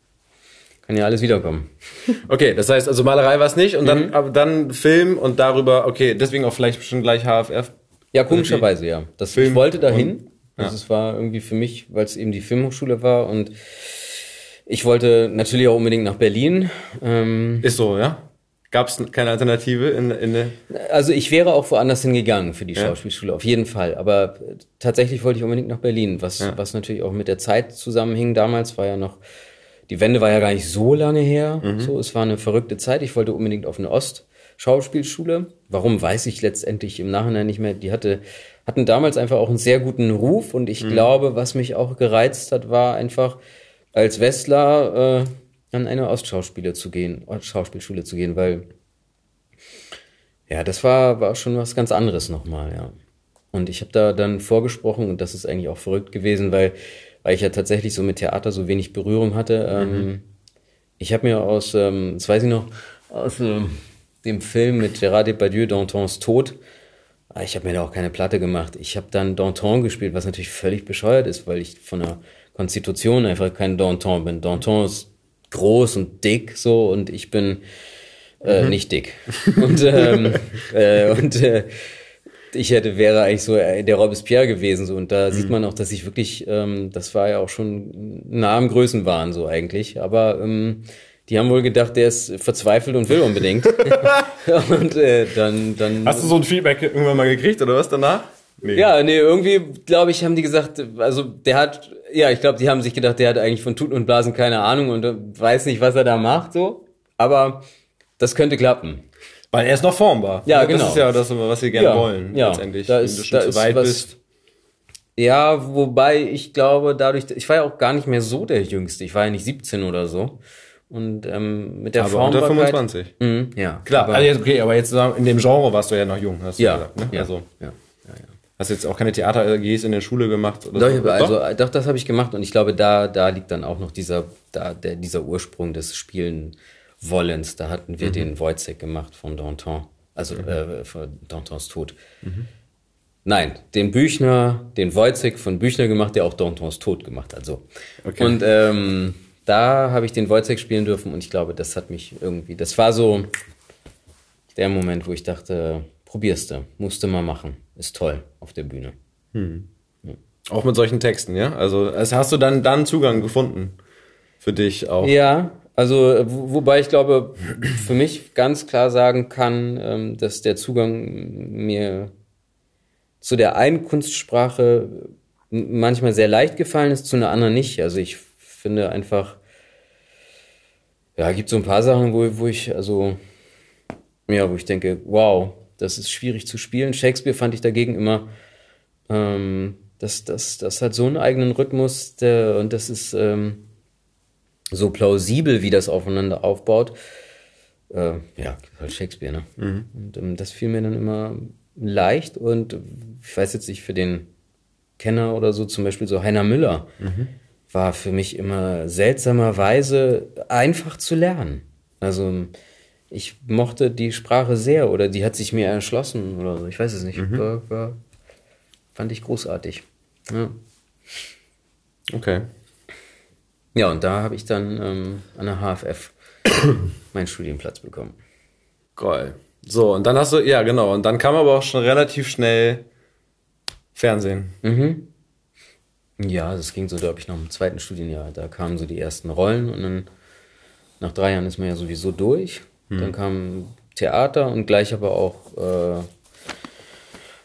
S3: Kann ja alles wiederkommen.
S4: Okay, das heißt, also Malerei war es nicht und
S3: Mhm.
S4: dann, aber dann Film und darüber, okay, deswegen auch vielleicht schon gleich HFF.
S3: Ja, komischerweise, ja. Das,
S4: Film
S3: ich wollte dahin.
S4: und-
S3: Also es war irgendwie für mich, weil es eben die Filmhochschule war und ich wollte natürlich auch unbedingt nach Berlin. Ähm,
S4: Ist so, ja? Gab es keine Alternative in, in der.
S3: also ich wäre auch woanders hingegangen für die
S4: Ja.
S3: Schauspielschule, auf jeden Fall. Aber tatsächlich wollte ich unbedingt nach Berlin, was,
S4: Ja.
S3: was natürlich auch mit der Zeit zusammenhing. Damals war ja noch, die Wende war ja gar nicht so lange her.
S4: Mhm.
S3: So, es war eine verrückte Zeit. Ich wollte unbedingt auf eine Ost-Schauspielschule. Warum weiß ich letztendlich im Nachhinein nicht mehr. Die hatte, hatten damals einfach auch einen sehr guten Ruf und
S4: Mhm.
S3: ich glaube, was mich auch gereizt hat, war einfach als Westler äh, an eine Ostschauspiele zu gehen, Schauspielschule zu gehen, weil ja, das war, war schon was ganz anderes nochmal, ja. Und ich habe da dann vorgesprochen und das ist eigentlich auch verrückt gewesen, weil, weil ich ja tatsächlich so mit Theater so wenig Berührung hatte. Ähm, ich habe mir aus, ähm, das weiß ich noch, aus ähm, dem Film mit Gérard Depardieu, Dantons Tod, Ah, Ich habe mir da auch keine Platte gemacht. Ich habe dann Danton gespielt, was natürlich völlig bescheuert ist, weil ich von der Konstitution einfach kein Danton bin. Danton ist groß und dick so und ich bin äh, nicht dick. Und, ähm, äh, und äh, ich hätte, wäre eigentlich so äh, der Robespierre gewesen. So. Und da sieht man auch, dass ich wirklich, ähm, das war ja auch schon nah am Größenwahn so eigentlich. Aber ähm, die haben wohl gedacht, der ist verzweifelt und will unbedingt. und äh, dann, dann.
S4: Hast du so ein Feedback irgendwann mal gekriegt oder was danach? Nee.
S3: Ja, nee, irgendwie, glaube ich, haben die gesagt, also der hat, ja, ich glaube, die haben sich gedacht, der hat eigentlich von Tuten und Blasen keine Ahnung und äh, weiß nicht, was er da macht, so. Aber das könnte klappen.
S4: Weil er ist noch formbar.
S3: Ja,
S4: Das
S3: genau.
S4: ist ja das, was wir gerne
S3: Ja,
S4: wollen,
S3: ja.
S4: letztendlich.
S3: Da
S4: Wenn
S3: ist-
S4: du schon
S3: da
S4: zu weit
S3: was-
S4: bist.
S3: Ja, wobei ich glaube, dadurch, ich war ja auch gar nicht mehr so der Jüngste. Ich war ja nicht 17 oder so. Und ähm, mit der
S4: Aber unter
S3: Formbarkeit.
S4: 25.
S3: Mhm, ja.
S4: Klar,
S3: aber,
S4: also jetzt, okay, aber jetzt in dem Genre warst du ja noch jung, hast du
S3: ja,
S4: gesagt. Ne?
S3: ja,
S4: Also
S3: ja.
S4: hast jetzt auch keine Theater-AGs in der Schule gemacht? Oder
S3: Doch,
S4: so?
S3: also, doch, das habe ich gemacht und ich glaube, da, da liegt dann auch noch dieser, da, der, dieser Ursprung des Spielen Wollens. Da hatten
S4: Mhm.
S3: wir den Wojciech gemacht von Danton, also äh, von Dantons Tod.
S4: Mhm.
S3: Nein, den Büchner, den Wojciech von Büchner gemacht, der auch Dantons Tod gemacht hat. So.
S4: Okay.
S3: Und ähm, da habe ich den Wojciech spielen dürfen und ich glaube, das hat mich irgendwie, das war so der Moment, wo ich dachte, probierst du, musst du mal machen, ist toll auf der Bühne.
S4: Auch mit solchen Texten, ja? Also, also hast du dann, dann Zugang gefunden für dich auch.
S3: Ja, also wo, wobei ich glaube, für mich ganz klar sagen kann, ähm, dass der Zugang mir zu der einen Kunstsprache manchmal sehr leicht gefallen ist, zu einer anderen nicht. Also ich finde einfach, ja, gibt so ein paar Sachen, wo, wo ich, also, ja, wo ich denke, wow, das ist schwierig zu spielen. Shakespeare fand ich dagegen immer, ähm, das, das, das hat so einen eigenen Rhythmus der, und das ist ähm, so plausibel, wie das aufeinander aufbaut. Äh, ja, halt Shakespeare, ne? Und ähm, das fiel mir dann immer leicht und ich weiß jetzt nicht, für den Kenner oder so, zum Beispiel so Heiner Müller, war für mich immer seltsamerweise einfach zu lernen. Also ich mochte die Sprache sehr oder die hat sich mir erschlossen oder so. Ich weiß es nicht. War, war, fand ich großartig. Ja.
S4: Okay.
S3: Ja, und da habe ich dann ähm, an der HFF meinen Studienplatz bekommen.
S4: Geil. So, und dann hast du, ja, genau. Und dann kam aber auch schon relativ schnell Fernsehen.
S3: Ja, das ging so, glaube ich, noch im zweiten Studienjahr. Da kamen so die ersten Rollen und dann nach drei Jahren ist man ja sowieso durch. Dann kam Theater und gleich aber auch äh,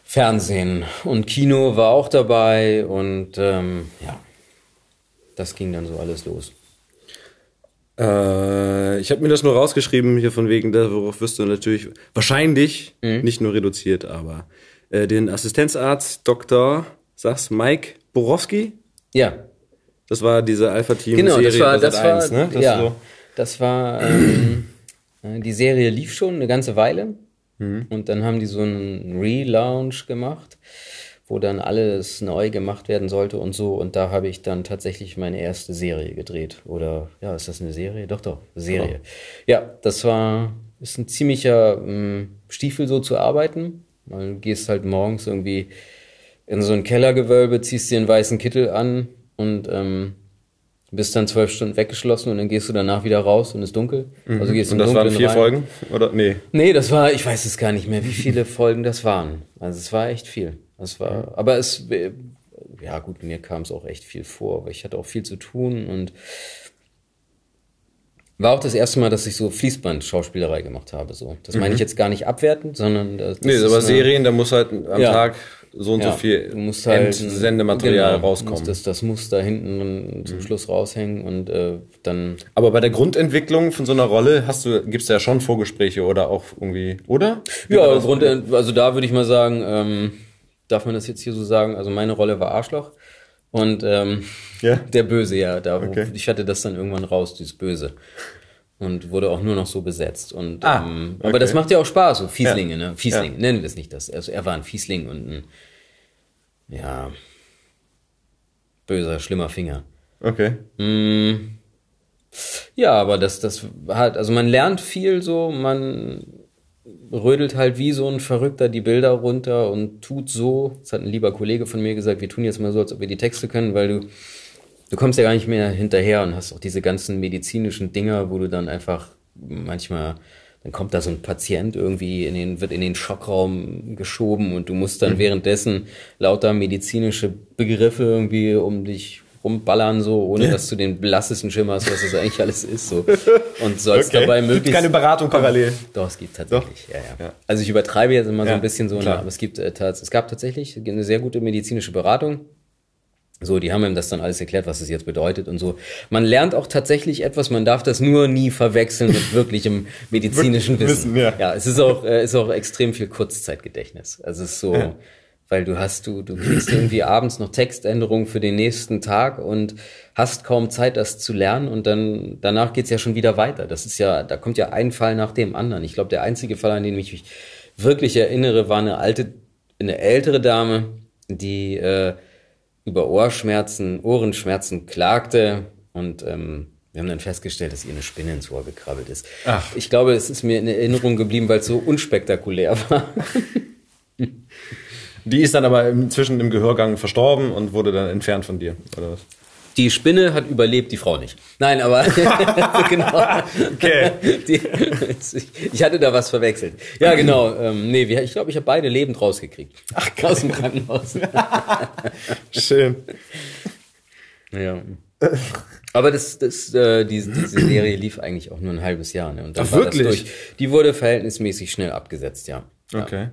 S3: Fernsehen und Kino war auch dabei und ähm, ja, das ging dann so alles los.
S4: Äh, ich habe mir das nur rausgeschrieben, hier von wegen, darauf wirst du natürlich wahrscheinlich nicht nur reduziert, aber äh, den Assistenzarzt Dr. sag's Mike Borowski.
S3: Ja,
S4: Das war diese Alpha-Team-Serie
S3: Genau, das war,
S4: bei
S3: das war,
S4: 1, ne? Das
S3: ja,
S4: so.
S3: das war, ähm, äh, die Serie lief schon eine ganze Weile
S4: Mhm.
S3: und dann haben die so einen Relaunch gemacht, wo dann alles neu gemacht werden sollte und so und da habe ich dann tatsächlich meine erste Serie gedreht oder, ja, ist das eine Serie? Doch, doch, Serie. Ja, das war, ist ein ziemlicher ähm, Stiefel so zu arbeiten, du gehst halt morgens irgendwie in so ein Kellergewölbe, ziehst dir einen weißen Kittel an und ähm, bist dann zwölf Stunden weggeschlossen und dann gehst du danach wieder raus und ist dunkel. Also gehst
S4: Und das waren vier
S3: rein.
S4: Folgen? Oder? Nee.
S3: Nee, das war, ich weiß es gar nicht mehr, wie viele Folgen das waren. Also es war echt viel. Das war, aber es, ja gut, mir kam es auch echt viel vor, weil ich hatte auch viel zu tun und war auch das erste Mal, dass ich so Fließband-Schauspielerei gemacht habe. So, das meine ich jetzt gar nicht abwertend, sondern das, das
S4: Mhm. Nee, aber
S3: eine-
S4: Serien, da muss halt am
S3: Ja.
S4: Tag so und so viel
S3: du musst halt
S4: Entsendematerial
S3: genau,
S4: rauskommen.
S3: Musst das, das muss da hinten zum Schluss raushängen und äh, dann
S4: Aber bei der Grundentwicklung von so einer Rolle hast du, gibt's ja schon Vorgespräche oder auch irgendwie, oder?
S3: ja, im Grunde, also da würde ich mal sagen, ähm, darf man das jetzt hier so sagen? Also meine Rolle war Arschloch und ähm,
S4: Ja?
S3: der Böse, ja, da
S4: Okay.
S3: ich hatte das dann irgendwann raus, dieses Böse und wurde auch nur noch so besetzt und
S4: Ah,
S3: ähm, aber
S4: okay.
S3: das macht ja auch Spaß, so Fieslinge,
S4: Ja.
S3: ne? Fieslinge, nennen wir es nicht das. Also er war ein Fiesling und ein ja böser, schlimmer Finger.
S4: Okay.
S3: Ja, aber das, das hat, also man lernt viel so, man, rödelt halt wie so ein Verrückter die Bilder runter und tut so, das hat ein lieber Kollege von mir gesagt, wir tun jetzt mal so, als ob wir die Texte können, weil du, du kommst ja gar nicht mehr hinterher und hast auch diese ganzen medizinischen Dinger, wo du dann einfach manchmal, dann kommt da so ein Patient irgendwie in den, wird in den Schockraum geschoben und du musst dann währenddessen lauter medizinische Begriffe irgendwie um dich rumballern, so, ohne dass du den blassesten Schimmer hast, was das eigentlich alles ist, so. Und sollst
S4: Okay.
S3: dabei
S4: Gibt
S3: möglichst.
S4: keine Beratung parallel.
S3: Doch, es gibt tatsächlich, ja, ja,
S4: Ja.
S3: Also ich übertreibe jetzt immer so
S4: Ja,
S3: ein bisschen so,
S4: klar.
S3: aber es gibt äh, es gab tatsächlich eine sehr gute medizinische Beratung. So, die haben ihm das dann alles erklärt, was es jetzt bedeutet und so. Man lernt auch tatsächlich etwas, man darf das nur nie verwechseln mit wirklichem medizinischen Wissen.
S4: Wissen, ja.
S3: ja, es ist auch, äh, ist auch extrem viel Kurzzeitgedächtnis. Also es ist so, weil du hast, du, du kriegst irgendwie abends noch Textänderungen für den nächsten Tag und hast kaum Zeit, das zu lernen und dann, danach geht's ja schon wieder weiter. Das ist ja, da kommt ja ein Fall nach dem anderen. Ich glaube, der einzige Fall, an den ich mich wirklich erinnere, war eine alte, eine ältere Dame, die, äh, über Ohrschmerzen, Ohrenschmerzen klagte und ähm, wir haben dann festgestellt, dass ihr eine Spinne ins Ohr gekrabbelt ist.
S4: Ach.
S3: Ich glaube, es ist mir in Erinnerung geblieben, weil es so unspektakulär war.
S4: Die ist dann aber inzwischen im Gehörgang verstorben und wurde dann entfernt von dir, oder was?
S3: Die Spinne hat überlebt, die Frau nicht. Nein, aber genau.
S4: Okay.
S3: Die, ich hatte da was verwechselt. Ja, genau. Ähm, nee, ich glaube, ich habe beide lebend rausgekriegt. Ach, aus dem Krankenhaus.
S4: Schön.
S3: Ja. Aber das, das, äh, diese, diese Serie lief eigentlich auch nur ein halbes Jahr. Ne? Und dann
S4: Ach,
S3: war das
S4: wirklich?
S3: durch. Die wurde verhältnismäßig schnell abgesetzt, ja.
S4: Okay.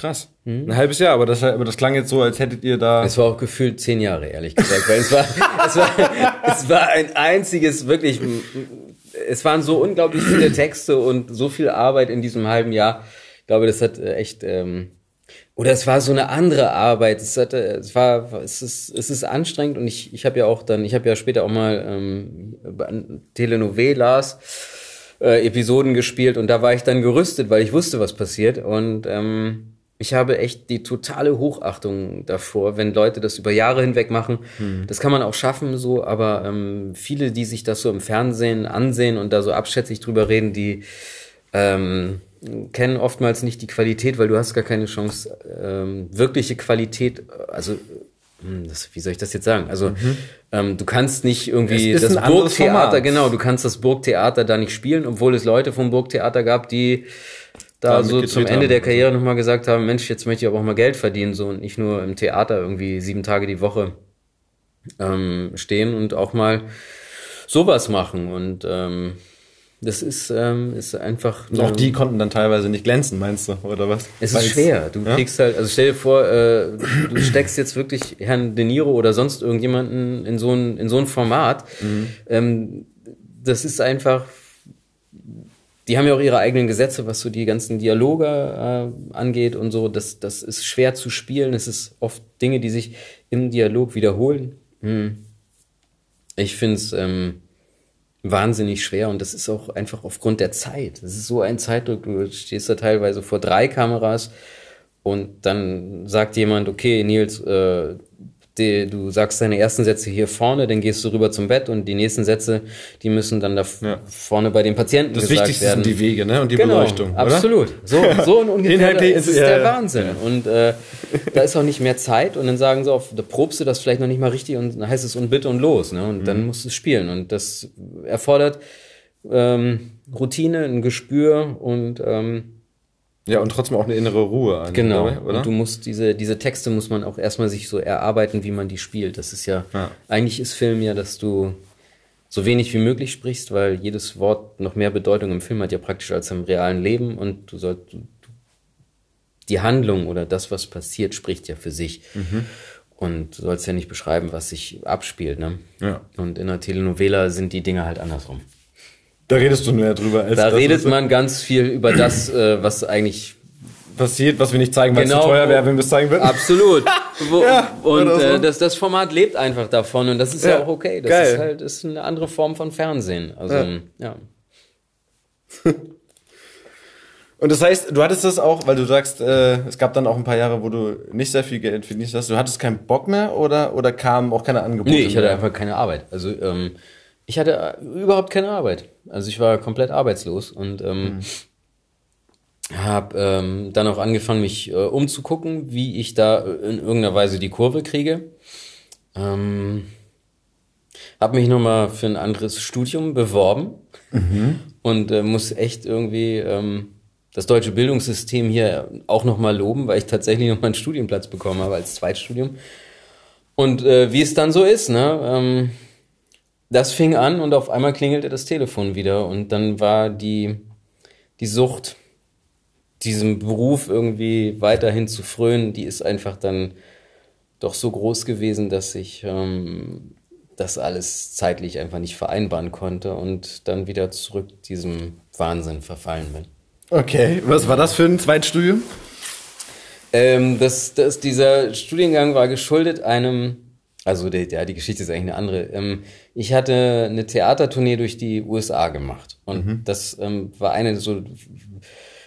S4: Krass. Ein halbes Jahr, aber das, aber das klang jetzt so, als hättet ihr da.
S3: Es war auch gefühlt zehn Jahre, ehrlich gesagt, weil es war, es war, es war ein einziges, wirklich, es waren so unglaublich viele Texte und so viel Arbeit in diesem halben Jahr. Ich glaube, das hat äh, echt, ähm, oder es war so eine andere Arbeit. Es hatte, es war, es ist, es ist anstrengend und ich, ich habe ja auch dann, ich habe ja später auch mal ähm, Telenovelas äh, Episoden gespielt und da war ich dann gerüstet, weil ich wusste, was passiert und ähm, ich habe echt die totale Hochachtung davor, wenn Leute das über Jahre hinweg machen. Das kann man auch schaffen, so, aber ähm, viele, die sich das so im Fernsehen ansehen und da so abschätzig drüber reden, die ähm, kennen oftmals nicht die Qualität, weil du hast gar keine Chance, ähm, wirkliche Qualität, also hm, das, wie soll ich das jetzt sagen? Also ähm, du kannst nicht irgendwie
S4: Mhm.
S3: Das Burgtheater, genau, du kannst das Burgtheater da nicht spielen, obwohl es Leute vom Burgtheater gab, die da so zum Ende
S4: haben.
S3: der Karriere nochmal gesagt haben, Mensch, jetzt möchte ich aber auch mal Geld verdienen, so und nicht nur im Theater irgendwie sieben Tage die Woche ähm, stehen und auch mal sowas machen. Und ähm, das ist, ähm, ist einfach.
S4: auch
S3: eine-
S4: die konnten dann teilweise nicht glänzen, meinst du, oder was?
S3: es ist schwer. Du
S4: Ja?
S3: kriegst halt, also stell dir vor, äh, du steckst jetzt wirklich Herrn De Niro oder sonst irgendjemanden in so ein, in so ein Format.
S4: Mhm.
S3: Ähm, das ist einfach, die haben ja auch ihre eigenen Gesetze, was so die ganzen Dialoge äh, angeht und so. Das, das ist schwer zu spielen. Es ist oft Dinge, die sich im Dialog wiederholen. Hm. Ich finde es ähm, wahnsinnig schwer und das ist auch einfach aufgrund der Zeit. Es ist so ein Zeitdruck. Du stehst da teilweise vor drei Kameras und dann sagt jemand, okay, Nils, äh, die, du sagst deine ersten Sätze hier vorne, dann gehst du rüber zum Bett und die nächsten Sätze, die müssen dann da
S4: Ja.
S3: vorne bei den Patienten
S4: Das
S3: gesagt
S4: Wichtigste
S3: werden.
S4: sind die Wege, ne? Und die
S3: Genau,
S4: Beleuchtung, oder?
S3: absolut. So, so ein ungefähr,
S4: Inhaltlich
S3: es
S4: ist-
S3: ist
S4: ja,
S3: der
S4: ja.
S3: Wahnsinn. Und äh, da ist auch nicht mehr Zeit und dann sagen sie auf, da probst du das vielleicht noch nicht mal richtig und dann heißt es und bitte und los, ne? Und
S4: Mhm.
S3: dann musst du es spielen und das erfordert ähm, Routine, ein Gespür und ähm,
S4: Ja, und trotzdem auch eine innere Ruhe. an-
S3: Genau.
S4: dabei, oder?
S3: Und du musst diese, diese Texte muss man auch erstmal sich so erarbeiten, wie man die spielt. Das ist ja,
S4: Ja.
S3: eigentlich ist Film ja, dass du so wenig wie möglich sprichst, weil jedes Wort noch mehr Bedeutung im Film hat ja praktisch als im realen Leben und du sollst, die Handlung oder das, was passiert, spricht ja für sich.
S4: Mhm.
S3: Und du sollst ja nicht beschreiben, was sich abspielt, ne?
S4: Ja.
S3: Und in einer Telenovela sind die Dinge halt andersrum.
S4: Da redest du mehr drüber. Als
S3: Da
S4: das,
S3: redet man ganz viel über das, äh, was eigentlich
S4: passiert, was wir nicht zeigen, weil es
S3: Genau.
S4: zu teuer wäre, wenn wir es zeigen würden.
S3: Absolut. Wo,
S4: Ja,
S3: und
S4: so.
S3: äh, das, das Format lebt einfach davon und das ist ja,
S4: Ja,
S3: auch okay. Das
S4: geil.
S3: ist halt ist eine andere Form von Fernsehen. Also
S4: Ja.
S3: ja.
S4: Und das heißt, du hattest das auch, weil du sagst, äh, es gab dann auch ein paar Jahre, wo du nicht sehr viel Geld verdient hast. Du hattest keinen Bock mehr oder, oder kamen auch keine Angebote
S3: Nee, ich hatte
S4: mehr?
S3: einfach keine Arbeit. Also ähm, ich hatte äh, überhaupt keine Arbeit. Also ich war komplett arbeitslos und ähm, habe ähm, dann auch angefangen, mich äh, umzugucken, wie ich da in irgendeiner Weise die Kurve kriege. Ähm, habe mich nochmal für ein anderes Studium beworben mhm. und äh, muss echt irgendwie ähm, das deutsche Bildungssystem hier auch nochmal loben, weil ich tatsächlich nochmal einen Studienplatz bekommen habe als Zweitstudium. Und äh, wie es dann so ist, ne? Ähm, das fing an und auf einmal klingelte das Telefon wieder und dann war die, die Sucht, diesem Beruf irgendwie weiterhin zu frönen, die ist einfach dann doch so groß gewesen, dass ich ähm, das alles zeitlich einfach nicht vereinbaren konnte und dann wieder zurück diesem Wahnsinn verfallen bin.
S4: Okay, was war das für ein Zweitstudium?
S3: Ähm, das, das, dieser Studiengang war geschuldet einem, also der, ja, die Geschichte ist eigentlich eine andere. Ähm, ich hatte eine Theatertournee durch die USA gemacht und mhm. das ähm, war eine so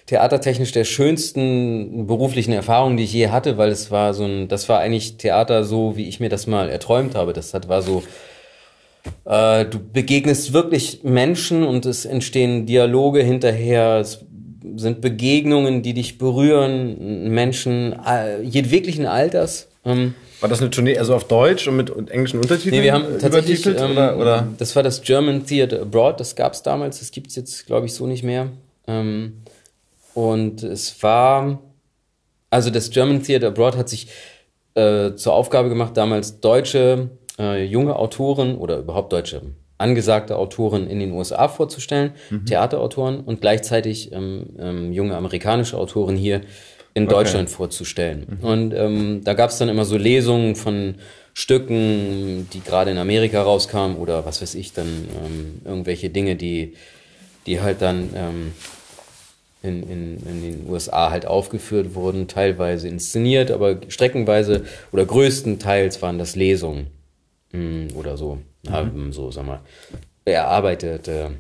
S3: theatertechnisch der schönsten beruflichen Erfahrungen, die ich je hatte, weil es war so ein, das war eigentlich Theater so, wie ich mir das mal erträumt habe. Das hat, war so, äh, du begegnest wirklich Menschen und es entstehen Dialoge hinterher, es sind Begegnungen, die dich berühren, Menschen äh, jedweglichen Alters.
S4: Ähm, war das eine Tournee also auf Deutsch und mit englischen Untertiteln?
S3: Nee, wir haben tatsächlich, ähm, oder, oder? das war das German Theatre Abroad, das gab es damals, das gibt es jetzt, glaube ich, so nicht mehr. Ähm, und es war, also das German Theatre Abroad hat sich äh, zur Aufgabe gemacht, damals deutsche äh, junge Autoren oder überhaupt deutsche angesagte Autoren in den USA vorzustellen, mhm. Theaterautoren und gleichzeitig ähm, ähm, junge amerikanische Autoren hier in okay. Deutschland vorzustellen. Mhm. Und ähm, da gab es dann immer so Lesungen von Stücken, die gerade in Amerika rauskamen oder was weiß ich, dann ähm, irgendwelche Dinge, die, die halt dann ähm, in, in, in den USA halt aufgeführt wurden, teilweise inszeniert, aber streckenweise oder größtenteils waren das Lesungen mh, hm, oder so, mhm. haben so, sag mal, erarbeitete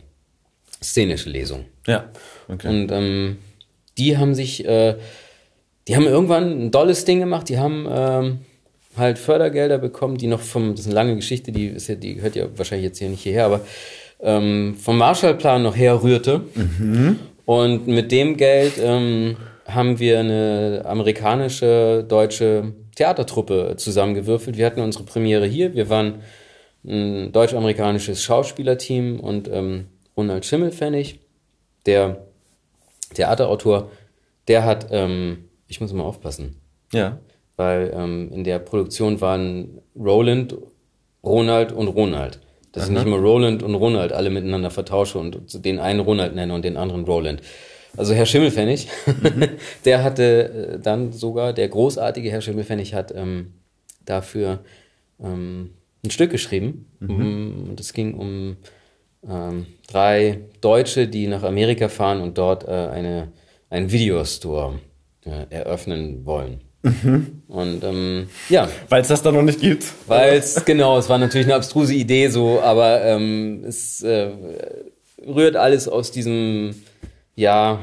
S3: szenische Lesungen.
S4: Ja, okay.
S3: Und ähm, die haben sich, äh, die haben irgendwann ein tolles Ding gemacht, die haben ähm, halt Fördergelder bekommen, die noch vom, das ist eine lange Geschichte, die ist ja, die gehört ja wahrscheinlich jetzt hier nicht hierher, aber ähm, vom Marshallplan noch herrührte. Mhm. Und mit dem Geld ähm, haben wir eine amerikanische, deutsche Theatertruppe zusammengewürfelt. Wir hatten unsere Premiere hier. Wir waren ein deutsch-amerikanisches Schauspielerteam und ähm, Ronald Schimmelfennig, der Theaterautor, der hat, ähm, ich muss mal aufpassen.
S4: Ja.
S3: Weil ähm, in der Produktion waren Roland, Ronald und Ronald dass Aha. ich nicht immer Roland und Ronald alle miteinander vertausche und den einen Ronald nenne und den anderen Roland. Also Herr Schimmelfennig, mhm. der hatte äh, dann sogar, der großartige Herr Schimmelfennig hat ähm, dafür ähm, ein Stück geschrieben. Mhm. Und es ging um ähm, drei Deutsche, die nach Amerika fahren und dort äh, eine, einen Videostore äh, eröffnen wollen. Mhm. Und ähm, ja.
S4: Weil es das da noch nicht gibt.
S3: Weil es, genau, es war natürlich eine abstruse Idee so, aber ähm, es äh, rührt alles aus diesem, ja,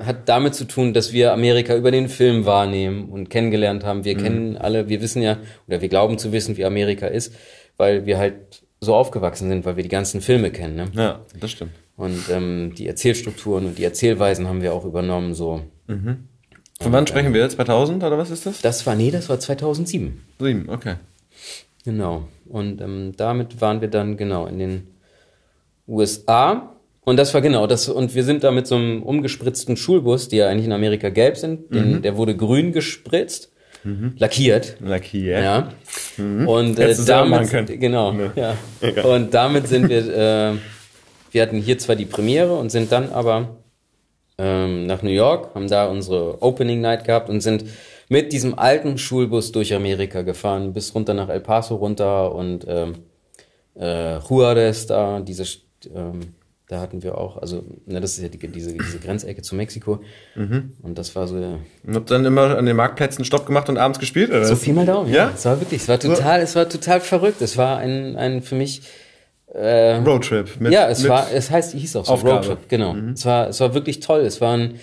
S3: hat damit zu tun, dass wir Amerika über den Film wahrnehmen und kennengelernt haben. Wir mhm. kennen alle, wir wissen ja, oder wir glauben zu wissen, wie Amerika ist, weil wir halt so aufgewachsen sind, weil wir die ganzen Filme kennen. Ne?
S4: Ja, das stimmt.
S3: Und ähm, die Erzählstrukturen und die Erzählweisen haben wir auch übernommen so. Mhm.
S4: Von wann sprechen wir? 2000 oder was ist das?
S3: Das war, nee, das war 2007.
S4: Sieben, okay.
S3: Genau. Und ähm, damit waren wir dann genau in den USA. Und das war genau das. Und wir sind da mit so einem umgespritzten Schulbus, die ja eigentlich in Amerika gelb sind. Den, mhm. Der wurde grün gespritzt, mhm. lackiert.
S4: Lackiert.
S3: Ja. Mhm. Und äh, damit, genau. Nee. Ja. Und damit sind wir, äh, wir hatten hier zwar die Premiere und sind dann aber ähm, nach New York, haben da unsere Opening Night gehabt und sind mit diesem alten Schulbus durch Amerika gefahren, bis runter nach El Paso runter und ähm, äh, Juarez da, diese, ähm, da hatten wir auch, also ne, das ist ja die, diese, diese Grenzecke zu Mexiko mhm. und das war so. Ja.
S4: Und habt dann immer an den Marktplätzen Stopp gemacht und abends gespielt, oder?
S3: So viel mal Daumen, ja. ja. Es war wirklich, es war total, es war total verrückt. Es war ein, ein für mich
S4: äh, Roadtrip.
S3: Mit, ja, es mit war, es heißt, hieß auch so Aufgabe. Roadtrip, genau. Mhm. Es war, es war wirklich toll. Es waren,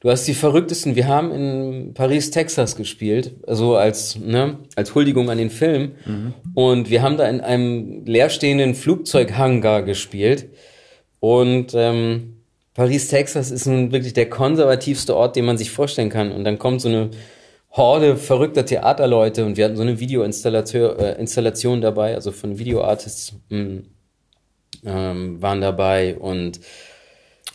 S3: du hast die verrücktesten. Wir haben in Paris, Texas gespielt, also als ne, als Huldigung an den Film. Mhm. Und wir haben da in einem leerstehenden Flugzeughangar gespielt. Und ähm, Paris, Texas ist nun wirklich der konservativste Ort, den man sich vorstellen kann. Und dann kommt so eine Horde verrückter Theaterleute und wir hatten so eine Videoinstallation äh, dabei, also von Videoartists mh, ähm, waren dabei und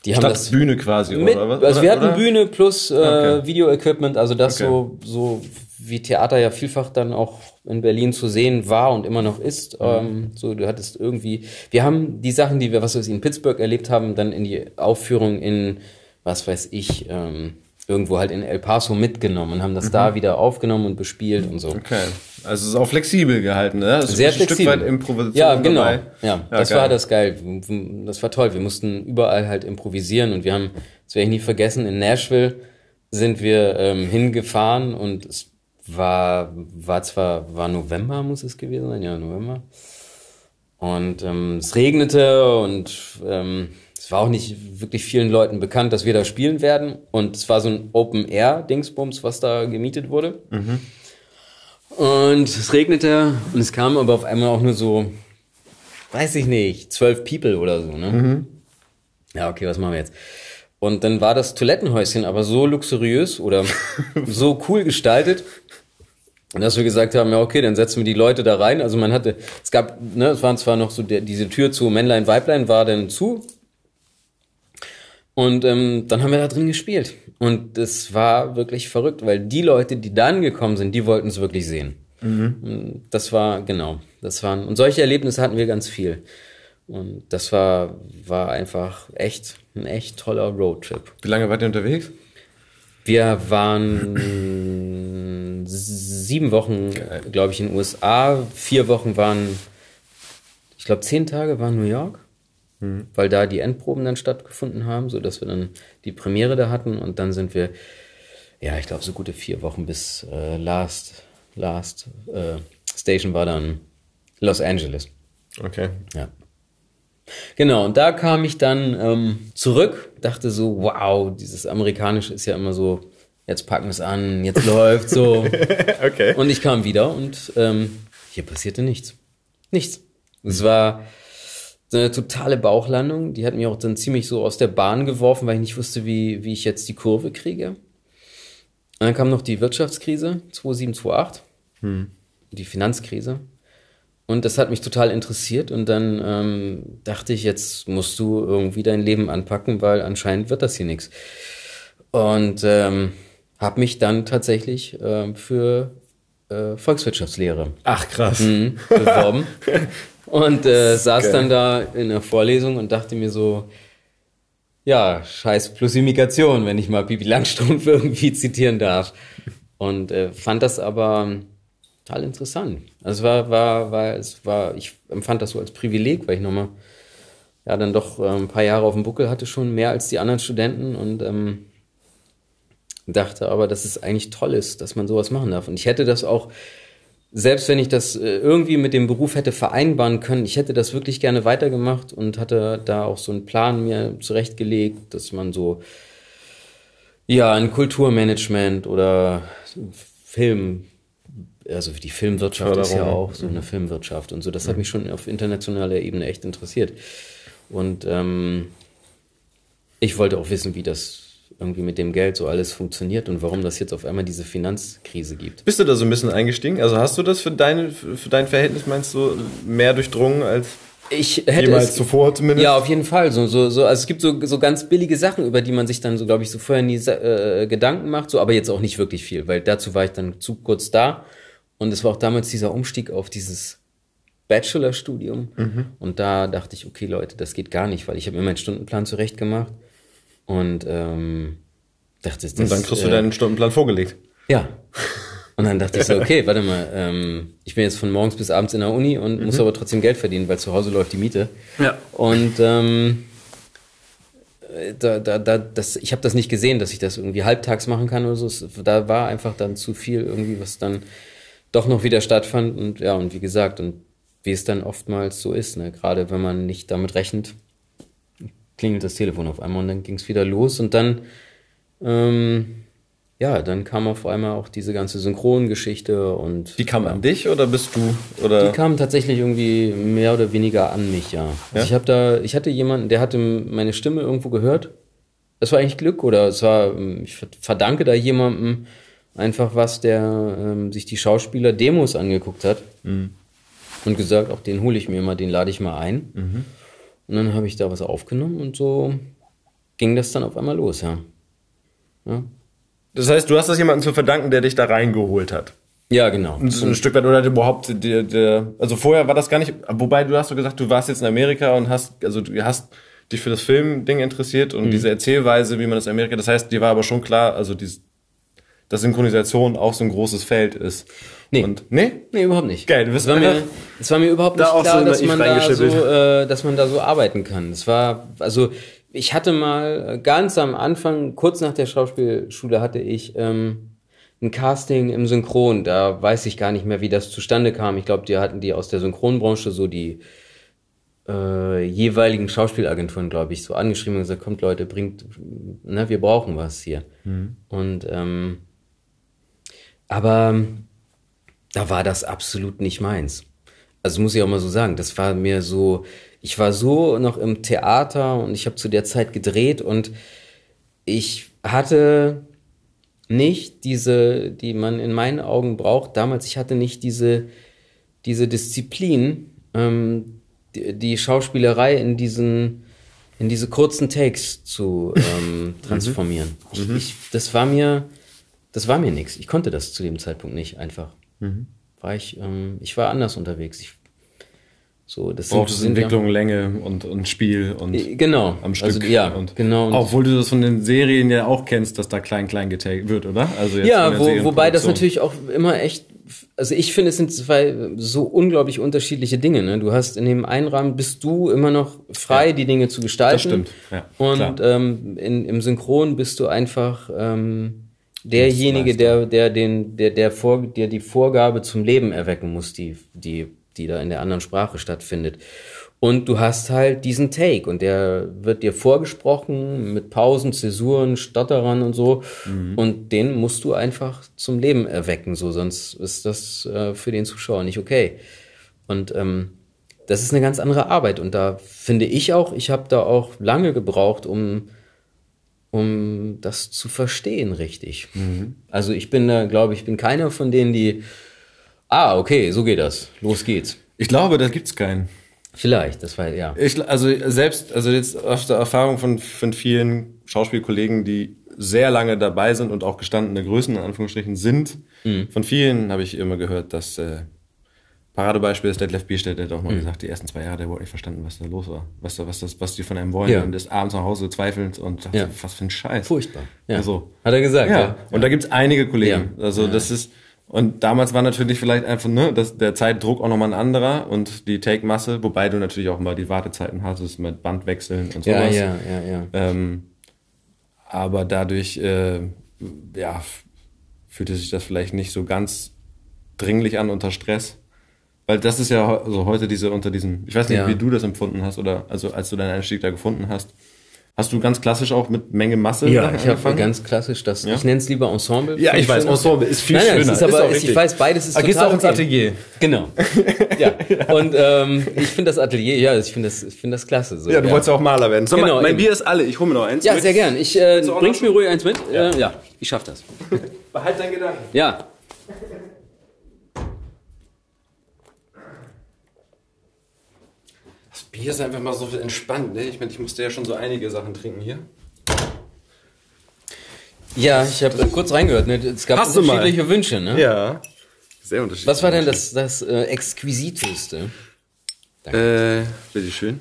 S3: die haben
S4: Statt
S3: das
S4: Bühne quasi,
S3: mit,
S4: oder was?
S3: Also wir
S4: Oder-
S3: hatten Bühne plus äh,
S4: Okay.
S3: Video-Equipment, also das
S4: Okay.
S3: so, so wie Theater ja vielfach dann auch in Berlin zu sehen war und immer noch ist.
S4: Mhm.
S3: Ähm, so, du hattest irgendwie, wir haben die Sachen, die wir, was ich, in Pittsburgh erlebt haben, dann in die Aufführung in, was weiß ich, ähm, irgendwo halt in El Paso mitgenommen und haben das
S4: Mhm.
S3: da wieder aufgenommen und bespielt und so.
S4: Okay. Also es ist auch flexibel gehalten, ne? Ist
S3: Sehr
S4: ein Stück
S3: flexibel.
S4: weit Improvisation
S3: Ja, genau.
S4: dabei.
S3: Ja,
S4: Ja,
S3: das
S4: geil.
S3: war das geil. Das war toll. Wir mussten überall halt improvisieren und wir haben, das werde ich nie vergessen, in Nashville sind wir ähm, hingefahren und es war, war zwar, war November muss es gewesen sein, ja, November. Und ähm, es regnete und ähm, es war auch nicht wirklich vielen Leuten bekannt, dass wir da spielen werden. Und es war so ein Open-Air-Dingsbums, was da gemietet wurde. Und es regnete und es kamen aber auf einmal auch nur so, weiß ich nicht, zwölf People oder so, ne? Ja, okay, was machen wir jetzt? Und dann war das Toilettenhäuschen aber so luxuriös oder so cool gestaltet, dass wir gesagt haben, ja, okay, dann setzen wir die Leute da rein. Also man hatte, es gab, ne, es waren zwar noch so, der, diese Tür zu Männlein, Weiblein war dann zu. Und ähm, dann haben wir da drin gespielt. Und es war wirklich verrückt, weil die Leute, die dann gekommen sind, die wollten es wirklich sehen. Und Das war, genau, das waren, und solche Erlebnisse hatten wir ganz viel. Und das war, war einfach echt, ein echt toller Roadtrip.
S4: Wie lange wart ihr unterwegs?
S3: Wir waren sieben Wochen, glaube ich, in den USA. Vier Wochen waren, ich glaube, zehn Tage waren New York, weil da die Endproben dann stattgefunden haben, so dass wir dann die Premiere da hatten. Und dann sind wir, ja, ich glaube, so gute vier Wochen bis äh, Last, Last äh, Station war dann Los Angeles.
S4: Okay.
S3: Ja. Genau, und da kam ich dann ähm, zurück, dachte so, wow, dieses Amerikanische ist ja immer so, jetzt packen wir es an, jetzt läuft so.
S4: Okay.
S3: Und ich kam wieder und ähm, hier passierte nichts. Nichts. Es war so eine totale Bauchlandung, die hat mich auch dann ziemlich so aus der Bahn geworfen, weil ich nicht wusste, wie, wie ich jetzt die Kurve kriege. Und dann kam noch die Wirtschaftskrise, 27, 28, die Finanzkrise. Und das hat mich total interessiert. Und dann ähm, dachte ich, jetzt musst du irgendwie dein Leben anpacken, weil anscheinend wird das hier nichts. Und ähm, habe mich dann tatsächlich ähm, für äh, Volkswirtschaftslehre
S4: Ach krass.
S3: mhm, beworben. Und äh, saß dann da in der Vorlesung und dachte mir so, ja, scheiß Plusimikation, wenn ich mal Pipi Langstrumpf irgendwie zitieren darf. Und äh, fand das aber total interessant. Also es war, war, war, es war, ich empfand das so als Privileg, weil ich nochmal, ja, dann doch äh, ein paar Jahre auf dem Buckel hatte, schon mehr als die anderen Studenten und ähm, dachte aber, dass es eigentlich toll ist, dass man sowas machen darf. Und ich hätte das auch, selbst wenn ich das äh, irgendwie mit dem Beruf hätte vereinbaren können, ich hätte das wirklich gerne weitergemacht und hatte da auch so einen Plan mir zurechtgelegt, dass man so, ja, ein Kulturmanagement oder Film, also die Filmwirtschaft ist ja auch so eine Filmwirtschaft und so. Das hat mich schon auf internationaler Ebene echt interessiert. Und ähm, ich wollte auch wissen, wie das irgendwie mit dem Geld so alles funktioniert und warum das jetzt auf einmal diese Finanzkrise gibt.
S4: Bist du da so ein bisschen eingestiegen? Also hast du das für, deine, für dein Verhältnis, meinst du, mehr durchdrungen als
S3: Ich hätte
S4: jemals
S3: es,
S4: zuvor zumindest?
S3: Ja, auf jeden Fall. So, so, so, also es gibt so, so ganz billige Sachen, über die man sich dann so, glaube ich, so vorher nie äh, Gedanken macht, so, aber jetzt auch nicht wirklich viel, weil dazu war ich dann zu kurz da. Und es war auch damals dieser Umstieg auf dieses Bachelorstudium. Und da dachte ich, okay, Leute, das geht gar nicht, weil ich habe mir meinen Stundenplan zurecht gemacht und ähm, dachte, das
S4: Und dann kriegst du
S3: äh,
S4: deinen Stundenplan vorgelegt.
S3: ja. Und dann dachte ich so, okay, warte mal, ähm, ich bin jetzt von morgens bis abends in der Uni und muss aber trotzdem Geld verdienen, weil zu Hause läuft die Miete.
S4: Ja.
S3: Und ähm, äh, da, da, da, das, ich habe das nicht gesehen, dass ich das irgendwie halbtags machen kann oder so. Es, da war einfach dann zu viel irgendwie, was dann doch noch wieder stattfand. Und ja, und wie gesagt, und wie es dann oftmals so ist, ne? gerade wenn man nicht damit rechnet, klingelt das Telefon auf einmal und dann ging es wieder los und dann ähm, ja, dann kam auf einmal auch diese ganze Synchrongeschichte und
S4: Die kam an dich oder bist du oder
S3: die kam tatsächlich irgendwie mehr oder weniger an mich, ja. Also
S4: Ja?
S3: ich habe da, ich hatte jemanden, der hatte meine Stimme irgendwo gehört es war eigentlich Glück oder es war, ähm, ich verdanke da jemandem einfach was, der ähm, sich die Schauspieler Demos angeguckt hat mhm. und gesagt, auch den hole ich mir mal, den lade ich mal ein. Mhm. Und dann habe ich da was aufgenommen und so ging das dann auf einmal los, ja.
S4: ja. Das heißt, du hast das jemandem zu verdanken, der dich da reingeholt hat.
S3: Ja, genau.
S4: Ein, ein Stück weit oder überhaupt der, der, also vorher war das gar nicht, wobei du hast so gesagt, du warst jetzt in Amerika und hast, also du hast dich für das Filmding interessiert und mhm. diese Erzählweise, wie man das in Amerika, das heißt, dir war aber schon klar, also dieses, dass Synchronisation auch so ein großes Feld ist.
S3: Nee. Und, nee? Nee, überhaupt nicht. Geil, du bist war, mir, es war mir überhaupt nicht da klar, so dass, man da so, äh, dass man da so arbeiten kann. Es war, also ich hatte mal ganz am Anfang, kurz nach der Schauspielschule, hatte ich ähm, ein Casting im Synchron. Da weiß ich gar nicht mehr, wie das zustande kam. Ich glaube, die hatten die aus der Synchronbranche so die äh, jeweiligen Schauspielagenturen, glaube ich, so angeschrieben und gesagt, kommt Leute, bringt, ne, wir brauchen was hier. Mhm. Und ähm, aber da war das absolut nicht meins. Also muss ich auch mal so sagen, das war mir so, ich war so noch im Theater und ich habe zu der Zeit gedreht und ich hatte nicht diese, die man in meinen Augen braucht. Damals, ich hatte nicht diese, diese Disziplin, ähm, die, die, Schauspielerei in diesen, in diese kurzen Takes zu ähm, mhm. transformieren. Ich, mhm. ich, das war mir, das war mir nichts. Ich konnte das zu dem Zeitpunkt nicht einfach. Mhm. War ich, ähm, ich war anders unterwegs. Ich
S4: so, das Braucht es Entwicklung, ja, Länge und, und Spiel und
S3: äh, genau.
S4: am Stück.
S3: Also, ja,
S4: und
S3: genau.
S4: Obwohl du das von den Serien ja auch kennst, dass da klein, klein getaggt wird, oder?
S3: Also jetzt ja, wo, wobei das natürlich auch immer echt, also ich finde, es sind zwei so unglaublich unterschiedliche Dinge. Ne? Du hast in dem einen Rahmen bist du immer noch frei, ja. die Dinge zu gestalten. Das
S4: stimmt. Ja,
S3: und ähm, in, im Synchron bist du einfach ähm, derjenige, der, der den, der, der, vor, der die Vorgabe zum Leben erwecken muss, die, die die da in der anderen Sprache stattfindet. Und du hast halt diesen Take und der wird dir vorgesprochen mit Pausen, Zäsuren, Stotterern und so. Mhm. Und den musst du einfach zum Leben erwecken, so sonst ist das äh, für den Zuschauer nicht okay. Und ähm, das ist eine ganz andere Arbeit. Und da finde ich auch, ich habe da auch lange gebraucht, um, um das zu verstehen, richtig. Mhm. Also ich bin da, glaube ich, bin keiner von denen, die Ah, okay, so geht das. Los geht's.
S4: Ich glaube, da gibt's keinen.
S3: Vielleicht, das war ja.
S4: Ich, also selbst, also jetzt aus der Erfahrung von, von vielen Schauspielkollegen, die sehr lange dabei sind und auch gestandene Größen in Anführungsstrichen sind, mhm. von vielen habe ich immer gehört, dass äh, Paradebeispiel ist Detlef Bierstedt, der hat auch mal mhm. gesagt, die ersten zwei Jahre, der wurde nicht verstanden, was da los war, was da, was das, was die von einem wollen ja. und ist abends nach Hause zweifelnd und sagt, ja. was für ein Scheiß.
S3: Furchtbar.
S4: Ja. Also,
S3: hat er gesagt.
S4: Ja. ja. Und da gibt's einige Kollegen. Also das ist und damals war natürlich vielleicht einfach ne, das, der Zeitdruck auch nochmal ein anderer und die Take-Masse, wobei du natürlich auch mal die Wartezeiten hattest mit Bandwechseln und sowas.
S3: Ja, ja, ja, ja.
S4: Ähm, aber dadurch, äh, ja, fühlte sich das vielleicht nicht so ganz dringlich an unter Stress. Weil das ist ja also heute diese unter diesem, ich weiß nicht, ja. wie du das empfunden hast oder also als du deinen Einstieg da gefunden hast. Hast du ganz klassisch auch mit Menge Masse?
S3: Ja, ich habe ganz klassisch das. Ja? Ich nenne es lieber Ensemble.
S4: Ja, ich weiß, Ensemble ist viel nein, nein, schöner.
S3: Ist aber, ist ich weiß, beides ist
S4: aber total gehst auch ins Atelier.
S3: Genau. ja. Und ähm, ich finde das Atelier, ja, ich finde das, ich finde das klasse. So,
S4: ja, du ja. wolltest ja auch Maler werden. So, genau, mein, mein Bier ist alle. Ich hole mir noch eins.
S3: Ja, mit. sehr gern. Ich äh, bringst mir ruhig eins mit. Ja, äh, ja ich schaff das.
S4: Behalt deinen Gedanken.
S3: Ja.
S4: Bier ist einfach mal so entspannt, ne? Ich meine, ich musste ja schon so einige Sachen trinken hier.
S3: Ja, ich habe kurz reingehört, ne? Es gab
S4: Hast
S3: unterschiedliche Wünsche, ne?
S4: Ja. Sehr unterschiedlich.
S3: Was war denn das, das äh, Exquisiteste?
S4: Danke. Äh, bitteschön.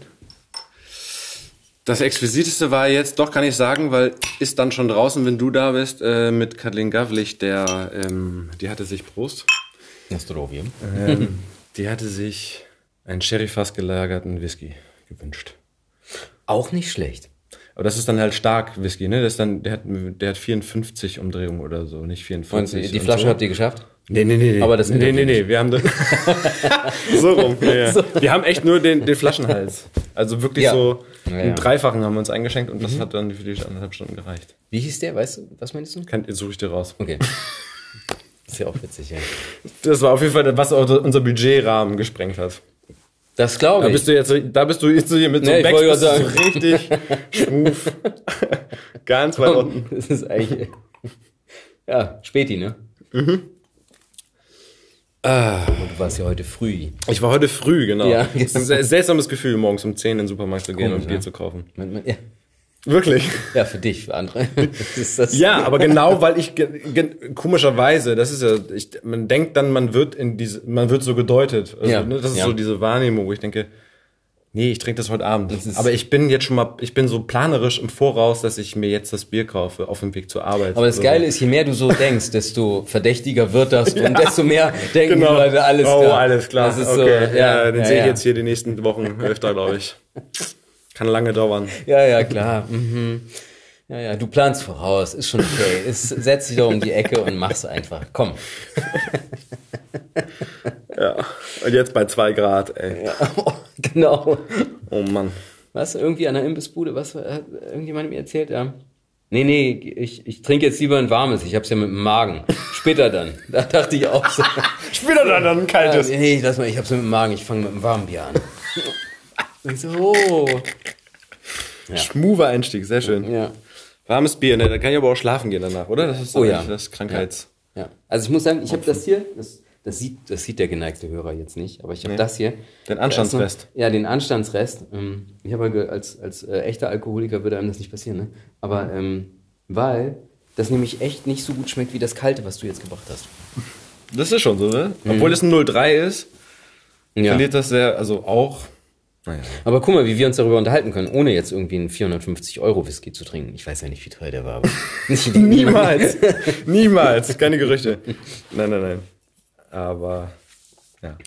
S4: Das Exquisiteste war jetzt, doch kann ich sagen, weil ist dann schon draußen, wenn du da bist, äh, mit Kathleen Gavlich, der, ähm, die hatte sich Prost.
S3: Nostrovium.
S4: Ähm, die hatte sich einen Sherry-Fass gelagerten Whisky gewünscht.
S3: Auch nicht schlecht.
S4: Aber das ist dann halt stark Whisky, ne? Das dann, der hat, der hat 54 Umdrehungen oder so, nicht 44.
S3: Und die Flasche so. habt ihr geschafft?
S4: Nee, nee, nee.
S3: Aber das
S4: nee, nee, nee, wir haben so rum. Ja, ja. So. Wir haben echt nur den, den Flaschenhals. Also wirklich ja. so ja, einen Dreifachen haben wir uns eingeschenkt und das mhm. hat dann für die anderthalb Stunden gereicht.
S3: Wie hieß der? Weißt du, was meinst du?
S4: Kann, suche ich dir raus.
S3: Okay. Ist ja auch witzig, ja.
S4: Das war auf jeden Fall, was unser Budgetrahmen gesprengt hat.
S3: Das glaube
S4: Da
S3: ich.
S4: bist du jetzt, da bist du jetzt so hier mit so
S3: Nee,
S4: Backspin
S3: gerade
S4: so richtig schmuf. Ganz weit unten.
S3: Das ist eigentlich. Ja, Späti, ne? Ah, du warst ja heute früh.
S4: Ich war heute früh, genau.
S3: Ja.
S4: Es ist ein seltsames Gefühl, morgens um 10 in den Supermarkt zu gehen
S3: Komisch,
S4: und Bier
S3: ja.
S4: zu kaufen.
S3: Man- man- Ja,
S4: Wirklich?
S3: ja, für dich, für andere. Das das.
S4: Ja, aber genau, weil ich komischerweise, das ist ja, ich, man denkt dann, man wird in diese, man wird so gedeutet. Also,
S3: Ja,
S4: ne, das ist
S3: ja.
S4: so diese Wahrnehmung, wo ich denke, nee, ich trinke das heute Abend.
S3: ist-
S4: aber ich bin jetzt schon mal, ich bin so planerisch im Voraus, dass ich mir jetzt das Bier kaufe auf dem Weg zur Arbeit.
S3: Aber das
S4: So.
S3: Geile ist, je mehr du so denkst, desto verdächtiger wird das und desto mehr denken
S4: Genau.
S3: die Leute, alles
S4: oh,
S3: klar.
S4: alles klar.
S3: Das ist
S4: okay.
S3: so,
S4: ja,
S3: ja,
S4: den
S3: ja,
S4: sehe ich
S3: ja.
S4: jetzt hier die nächsten Wochen öfter, glaube ich. Kann lange dauern.
S3: Ja, ja, klar. Mhm. Ja, ja, du planst voraus, ist schon okay. Es, setz dich doch um die Ecke und mach's einfach. Komm.
S4: Ja. Und jetzt bei zwei Grad, ey.
S3: genau.
S4: Oh Mann.
S3: Was? Irgendwie an der Imbissbude? Was hat irgendjemand mir erzählt? Ja. Nee, nee, ich, ich trinke jetzt lieber ein warmes. Ich hab's ja mit dem Magen. Später dann. Da dachte ich auch so.
S4: Später dann, dann ein kaltes.
S3: Ja, nee, lass mal, ich hab's mit dem Magen. Ich fange mit dem warmen Bier an. Und ich so, oh.
S4: Schmuver Einstieg, sehr schön.
S3: Ja.
S4: Warmes Bier, ne? Da kann ich aber auch schlafen gehen danach, oder? Das ist
S3: Oh ja.
S4: das Krankheits.
S3: Ja. Also ich muss sagen, ich habe das hier, das, das, sieht, das sieht der geneigte Hörer jetzt nicht, aber ich habe das hier.
S4: Den Anstandsrest.
S3: Noch- Ja, den Anstandsrest. Ähm, ich habe ja als, als äh, echter Alkoholiker würde einem das nicht passieren, ne? Aber ähm, weil das nämlich echt nicht so gut schmeckt wie das kalte, was du jetzt gebracht hast.
S4: Das ist schon so, ne? Obwohl es ein 03 ist,
S3: Ja.
S4: verliert das sehr, also auch. Naja.
S3: Aber guck mal, wie wir uns darüber unterhalten können, ohne jetzt irgendwie einen 450 Euro Whisky zu trinken. Ich weiß ja nicht, wie teuer der war, aber
S4: Niemals. Niemals. Keine Gerüchte. Nein, nein, nein. Aber, ja.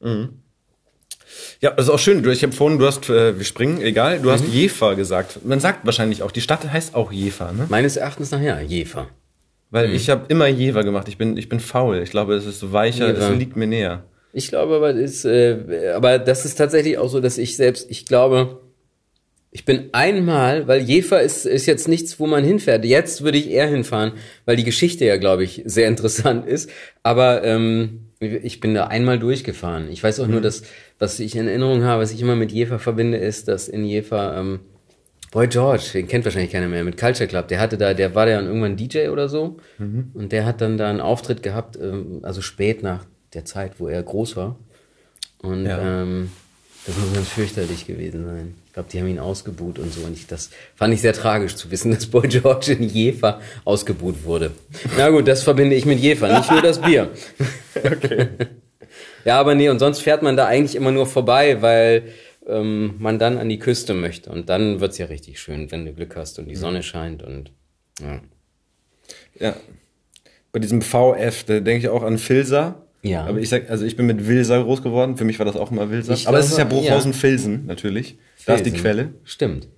S4: Mhm. Ja, das ist auch schön. Du, ich habe vorhin, du hast, äh, wir springen, egal, du hast Jefer gesagt. Man sagt wahrscheinlich auch, die Stadt heißt auch Jefer, ne?
S3: Meines Erachtens nachher, Jefer.
S4: Weil ich habe immer Jever gemacht. Ich bin, ich bin faul. Ich glaube, es ist weicher,
S3: Jever.
S4: es liegt mir näher.
S3: Ich glaube aber, das ist, äh, aber das ist tatsächlich auch so, dass ich selbst, ich glaube, ich bin einmal, weil Jever ist, ist jetzt nichts, wo man hinfährt. Jetzt würde ich eher hinfahren, weil die Geschichte ja, glaube ich, sehr interessant ist. Aber ähm, ich bin da einmal durchgefahren. Ich weiß auch nur, dass, was ich in Erinnerung habe, was ich immer mit Jever verbinde, ist, dass in Jever, ähm, Boy George, den kennt wahrscheinlich keiner mehr, mit Culture Club, der hatte da, der war ja irgendwann DJ oder so und der hat dann da einen Auftritt gehabt, ähm, also spät nach der Zeit, wo er groß war. Und
S4: Ja.
S3: ähm, das muss ganz fürchterlich gewesen sein. Ich glaube, die haben ihn ausgebuht und so. Und ich, das fand ich sehr tragisch zu wissen, dass Boy George in Jefer ausgebuht wurde. Na gut, das verbinde ich mit Jefer, nicht nur das Bier. ja, aber nee, und sonst fährt man da eigentlich immer nur vorbei, weil ähm, man dann an die Küste möchte. Und dann wird's ja richtig schön, wenn du Glück hast und die Sonne scheint und ja.
S4: Ja. Bei diesem VF, da denke ich auch an Filser.
S3: Ja.
S4: Aber ich sag, also ich bin mit Wilser groß geworden. Für mich war das auch immer Wilser.
S3: Ich
S4: Aber es ist ja Bruchhausen-Filsen, natürlich. Da ist die. Quelle.
S3: Stimmt.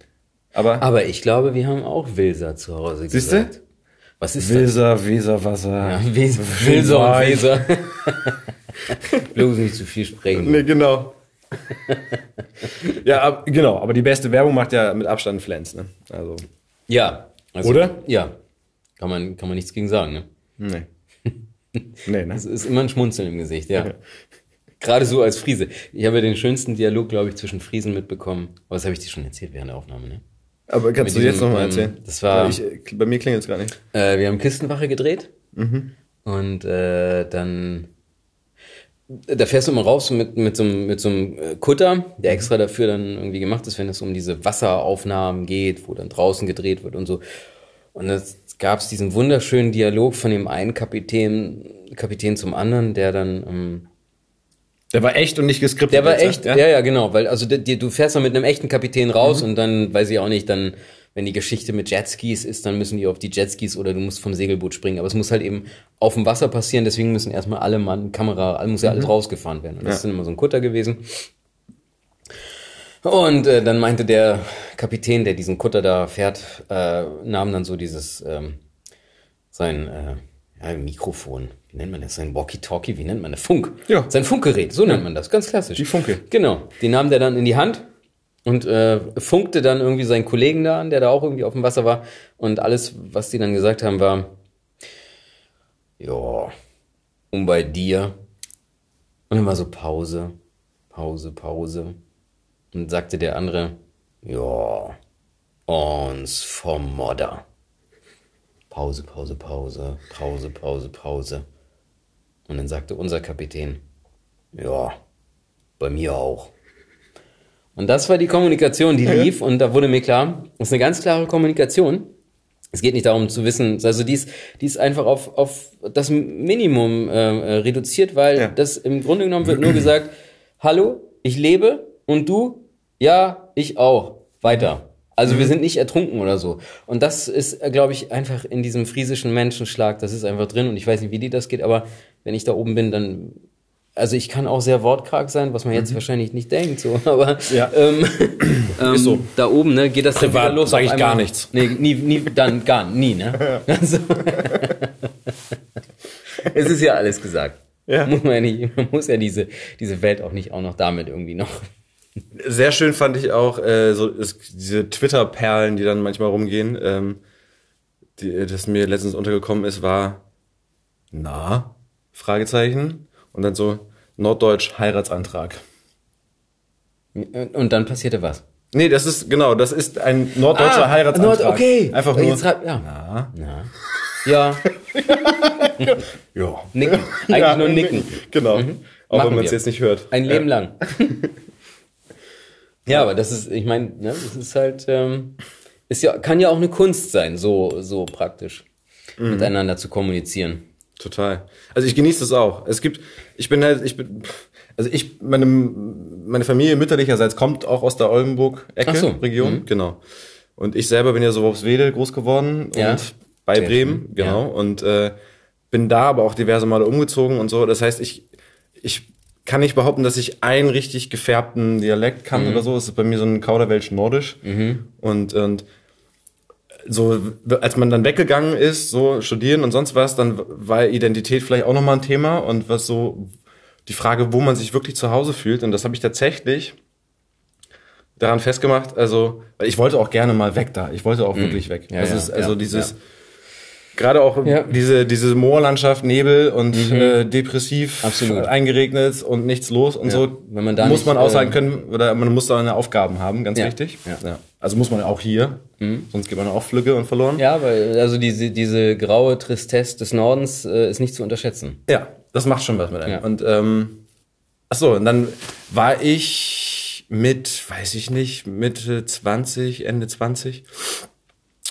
S4: Aber,
S3: Aber ich glaube, wir haben auch Wilser zu Hause
S4: Siehste?
S3: gesagt. Was ist das?
S4: Wilser, Weserwasser.
S3: Ja, Wes Wilser und Weser. Bloß nicht zu viel sprechen.
S4: Nee, genau. ja, ab, genau. Aber die beste Werbung macht ja mit Abstand Flens, ne? Also,
S3: Ja. Also,
S4: Oder?
S3: Ja. Kann man, kann man nichts gegen sagen, ne?
S4: nee. Nee, ne?
S3: Es ist immer ein Schmunzeln im Gesicht, ja. Gerade so als Friese. Ich habe ja den schönsten Dialog, glaube ich, zwischen Friesen mitbekommen. Aber das habe ich dir schon erzählt während der Aufnahme, ne?
S4: Aber kannst
S3: Mit
S4: du jetzt
S3: diesem,
S4: nochmal
S3: ähm,
S4: erzählen?
S3: das war-
S4: Ich, äh, bei mir klingelt es gar nicht.
S3: Äh, wir haben Kistenwache gedreht.
S4: Mhm.
S3: Und äh, dann da fährst du immer raus mit, mit, so, einem- mit so einem äh, Kutter, der extra dafür dann irgendwie gemacht ist, wenn es um diese Wasseraufnahmen geht, wo dann draußen gedreht wird und so. Und es gab es diesen wunderschönen Dialog von dem einen Kapitän, Kapitän zum anderen, der dann ähm,
S4: Der war echt und nicht geskriptet.
S3: der war
S4: ne?
S3: echt, ja, ja, genau, weil also die, du fährst dann mit einem echten Kapitän raus und dann weiß ich auch nicht, dann wenn die Geschichte mit Jetskis ist, dann müssen die auf die Jetskis oder du musst vom Segelboot springen, aber es muss halt eben auf dem Wasser passieren, deswegen müssen erstmal alle Mann, Kamera, muss ja alles rausgefahren werden. Und das
S4: Ja.
S3: ist dann immer so ein Kutter gewesen. Und äh, dann meinte der Kapitän, der diesen Kutter da fährt, äh, nahm dann so dieses ähm, sein äh, ja, Mikrofon, wie nennt man das? Sein Walkie-Talkie, wie nennt man das? Funk.
S4: Ja.
S3: Sein Funkgerät, so nennt man das, ganz klassisch.
S4: Die Funke.
S3: Genau. Die nahm der dann in die Hand und äh, funkte dann irgendwie seinen Kollegen da an, der da auch irgendwie auf dem Wasser war. Und alles, was die dann gesagt haben, war, ja, und bei dir. Und dann war so Pause. Pause, Pause. Und sagte der andere, ja, uns vom Modder. Pause, Pause, Pause, Pause, Pause, Pause. Und dann sagte unser Kapitän, ja, bei mir auch. Und das war die Kommunikation, die lief und da wurde mir klar, das ist eine ganz klare Kommunikation. Es geht nicht darum zu wissen, also die ist, die ist einfach auf, auf das Minimum äh, reduziert, weil
S4: Ja.
S3: das im Grunde genommen wird nur gesagt, hallo, ich lebe und du, ja, ich auch, weiter. Also wir sind nicht ertrunken oder so. Und das ist, glaube ich, einfach in diesem friesischen Menschenschlag, das ist einfach drin und ich weiß nicht, wie die das geht, aber wenn ich da oben bin, dann also ich kann auch sehr wortkarg sein, was man jetzt wahrscheinlich nicht denkt, so, aber
S4: Ja.
S3: ähm, ähm,
S4: so.
S3: da oben, ne, geht das dann
S4: Privat
S3: wieder los.
S4: sag ich
S3: einmal.
S4: gar nichts.
S3: Nee, nie, nie, dann gar nie, ne? Also, es ist ja alles gesagt.
S4: Ja.
S3: Muss man ja nicht, man muss ja diese, diese Welt auch nicht auch noch damit irgendwie noch.
S4: Sehr schön fand ich auch äh, so es, diese Twitter-Perlen, die dann manchmal rumgehen. Ähm, die, das mir letztens untergekommen ist, war na Fragezeichen und dann so Norddeutsch Heiratsantrag.
S3: Und dann passierte was.
S4: Nee, das ist genau, das ist ein norddeutscher Heiratsantrag.
S3: Nord- okay.
S4: Einfach nur.
S3: Jetzt ja.
S4: Na,
S3: Ja. Ja,
S4: ja.
S3: nicken. Eigentlich
S4: Ja,
S3: nur nicken.
S4: Genau. Auch
S3: Machen
S4: wenn man es jetzt nicht hört.
S3: Ein Leben lang. ja, aber das ist, ich meine, ne, das ist halt, ähm, ist ja, kann ja auch eine Kunst sein, so, so praktisch
S4: Mhm.
S3: miteinander zu kommunizieren.
S4: Total. Also ich genieße das auch. Es gibt, ich bin halt, ich bin, also ich, meine, meine Familie mütterlicherseits kommt auch aus der Oldenburg-Ecke,
S3: so.
S4: Region, genau. Und ich selber bin ja so aufs Wedel groß geworden
S3: Ja.
S4: und bei
S3: Sehr
S4: Bremen,
S3: schön.
S4: genau.
S3: Ja.
S4: Und äh, bin da aber auch diverse Male umgezogen und so. Das heißt, ich, ich kann nicht behaupten, dass ich einen richtig gefärbten Dialekt kann
S3: Mhm.
S4: oder so. Es ist bei mir so ein Kauderwelsch-Nordisch. Und, und so, als man dann weggegangen ist, so studieren und sonst was, dann war Identität vielleicht auch nochmal ein Thema und was so die Frage, wo man sich wirklich zu Hause fühlt. Und das habe ich tatsächlich daran festgemacht, also, ich wollte auch gerne mal weg da. Ich wollte auch wirklich weg.
S3: Ja,
S4: das
S3: ja,
S4: ist also
S3: ja,
S4: dieses,
S3: ja.
S4: Gerade auch
S3: Ja.
S4: diese, diese Moorlandschaft, Nebel und äh, depressiv
S3: Absolut.
S4: eingeregnet und nichts los und
S3: Ja.
S4: so.
S3: Wenn man da
S4: muss
S3: nicht,
S4: man aushalten
S3: äh,
S4: können oder man muss da eine Aufgaben haben, ganz
S3: Ja.
S4: wichtig.
S3: Ja.
S4: Also muss man auch hier, sonst geht man auch Flügge und verloren.
S3: Ja, weil, also diese, diese graue Tristesse des Nordens äh, ist nicht zu unterschätzen.
S4: Ja, das macht schon was mit einem. Und ähm, ach so, und dann war ich mit, weiß ich nicht, Mitte 20, Ende 20,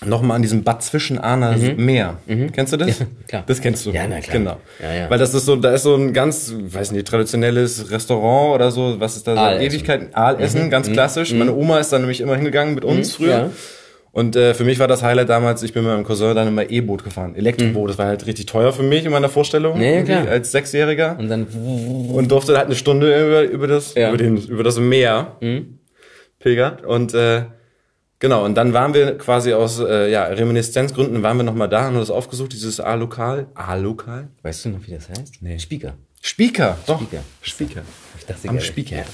S4: nochmal an diesem Bad zwischen Ahner Meer. Kennst du das?
S3: Mhm. Ja, klar.
S4: Das kennst du.
S3: Ja, na klar.
S4: Genau.
S3: Ja, ja.
S4: Weil das ist so, da ist so ein ganz, weiß nicht, traditionelles Restaurant oder so, was ist da seit
S3: Aalessen.
S4: Ewigkeiten? Aalessen, ganz klassisch. Meine Oma ist da nämlich immer hingegangen mit uns früher.
S3: ja.
S4: Und äh, für mich war das Highlight damals, ich bin mit meinem Cousin dann immer E-Boot gefahren. Elektroboot, das war halt richtig teuer für mich in meiner Vorstellung. Irgendwie
S3: klar.
S4: Als Sechsjähriger.
S3: Und dann,
S4: Und durfte halt eine Stunde über, über, das, über, den, über das Meer pilgern. Und äh, genau, und dann waren wir quasi aus äh, ja, Reminiszenzgründen waren wir nochmal da, haben das aufgesucht, dieses A-Lokal. A-Lokal?
S3: weißt du noch, wie das heißt? Nee. Speaker.
S4: Speaker, doch.
S3: Speaker.
S4: Speaker.
S3: Ich dachte,
S4: Am. Speaker.
S3: Ja.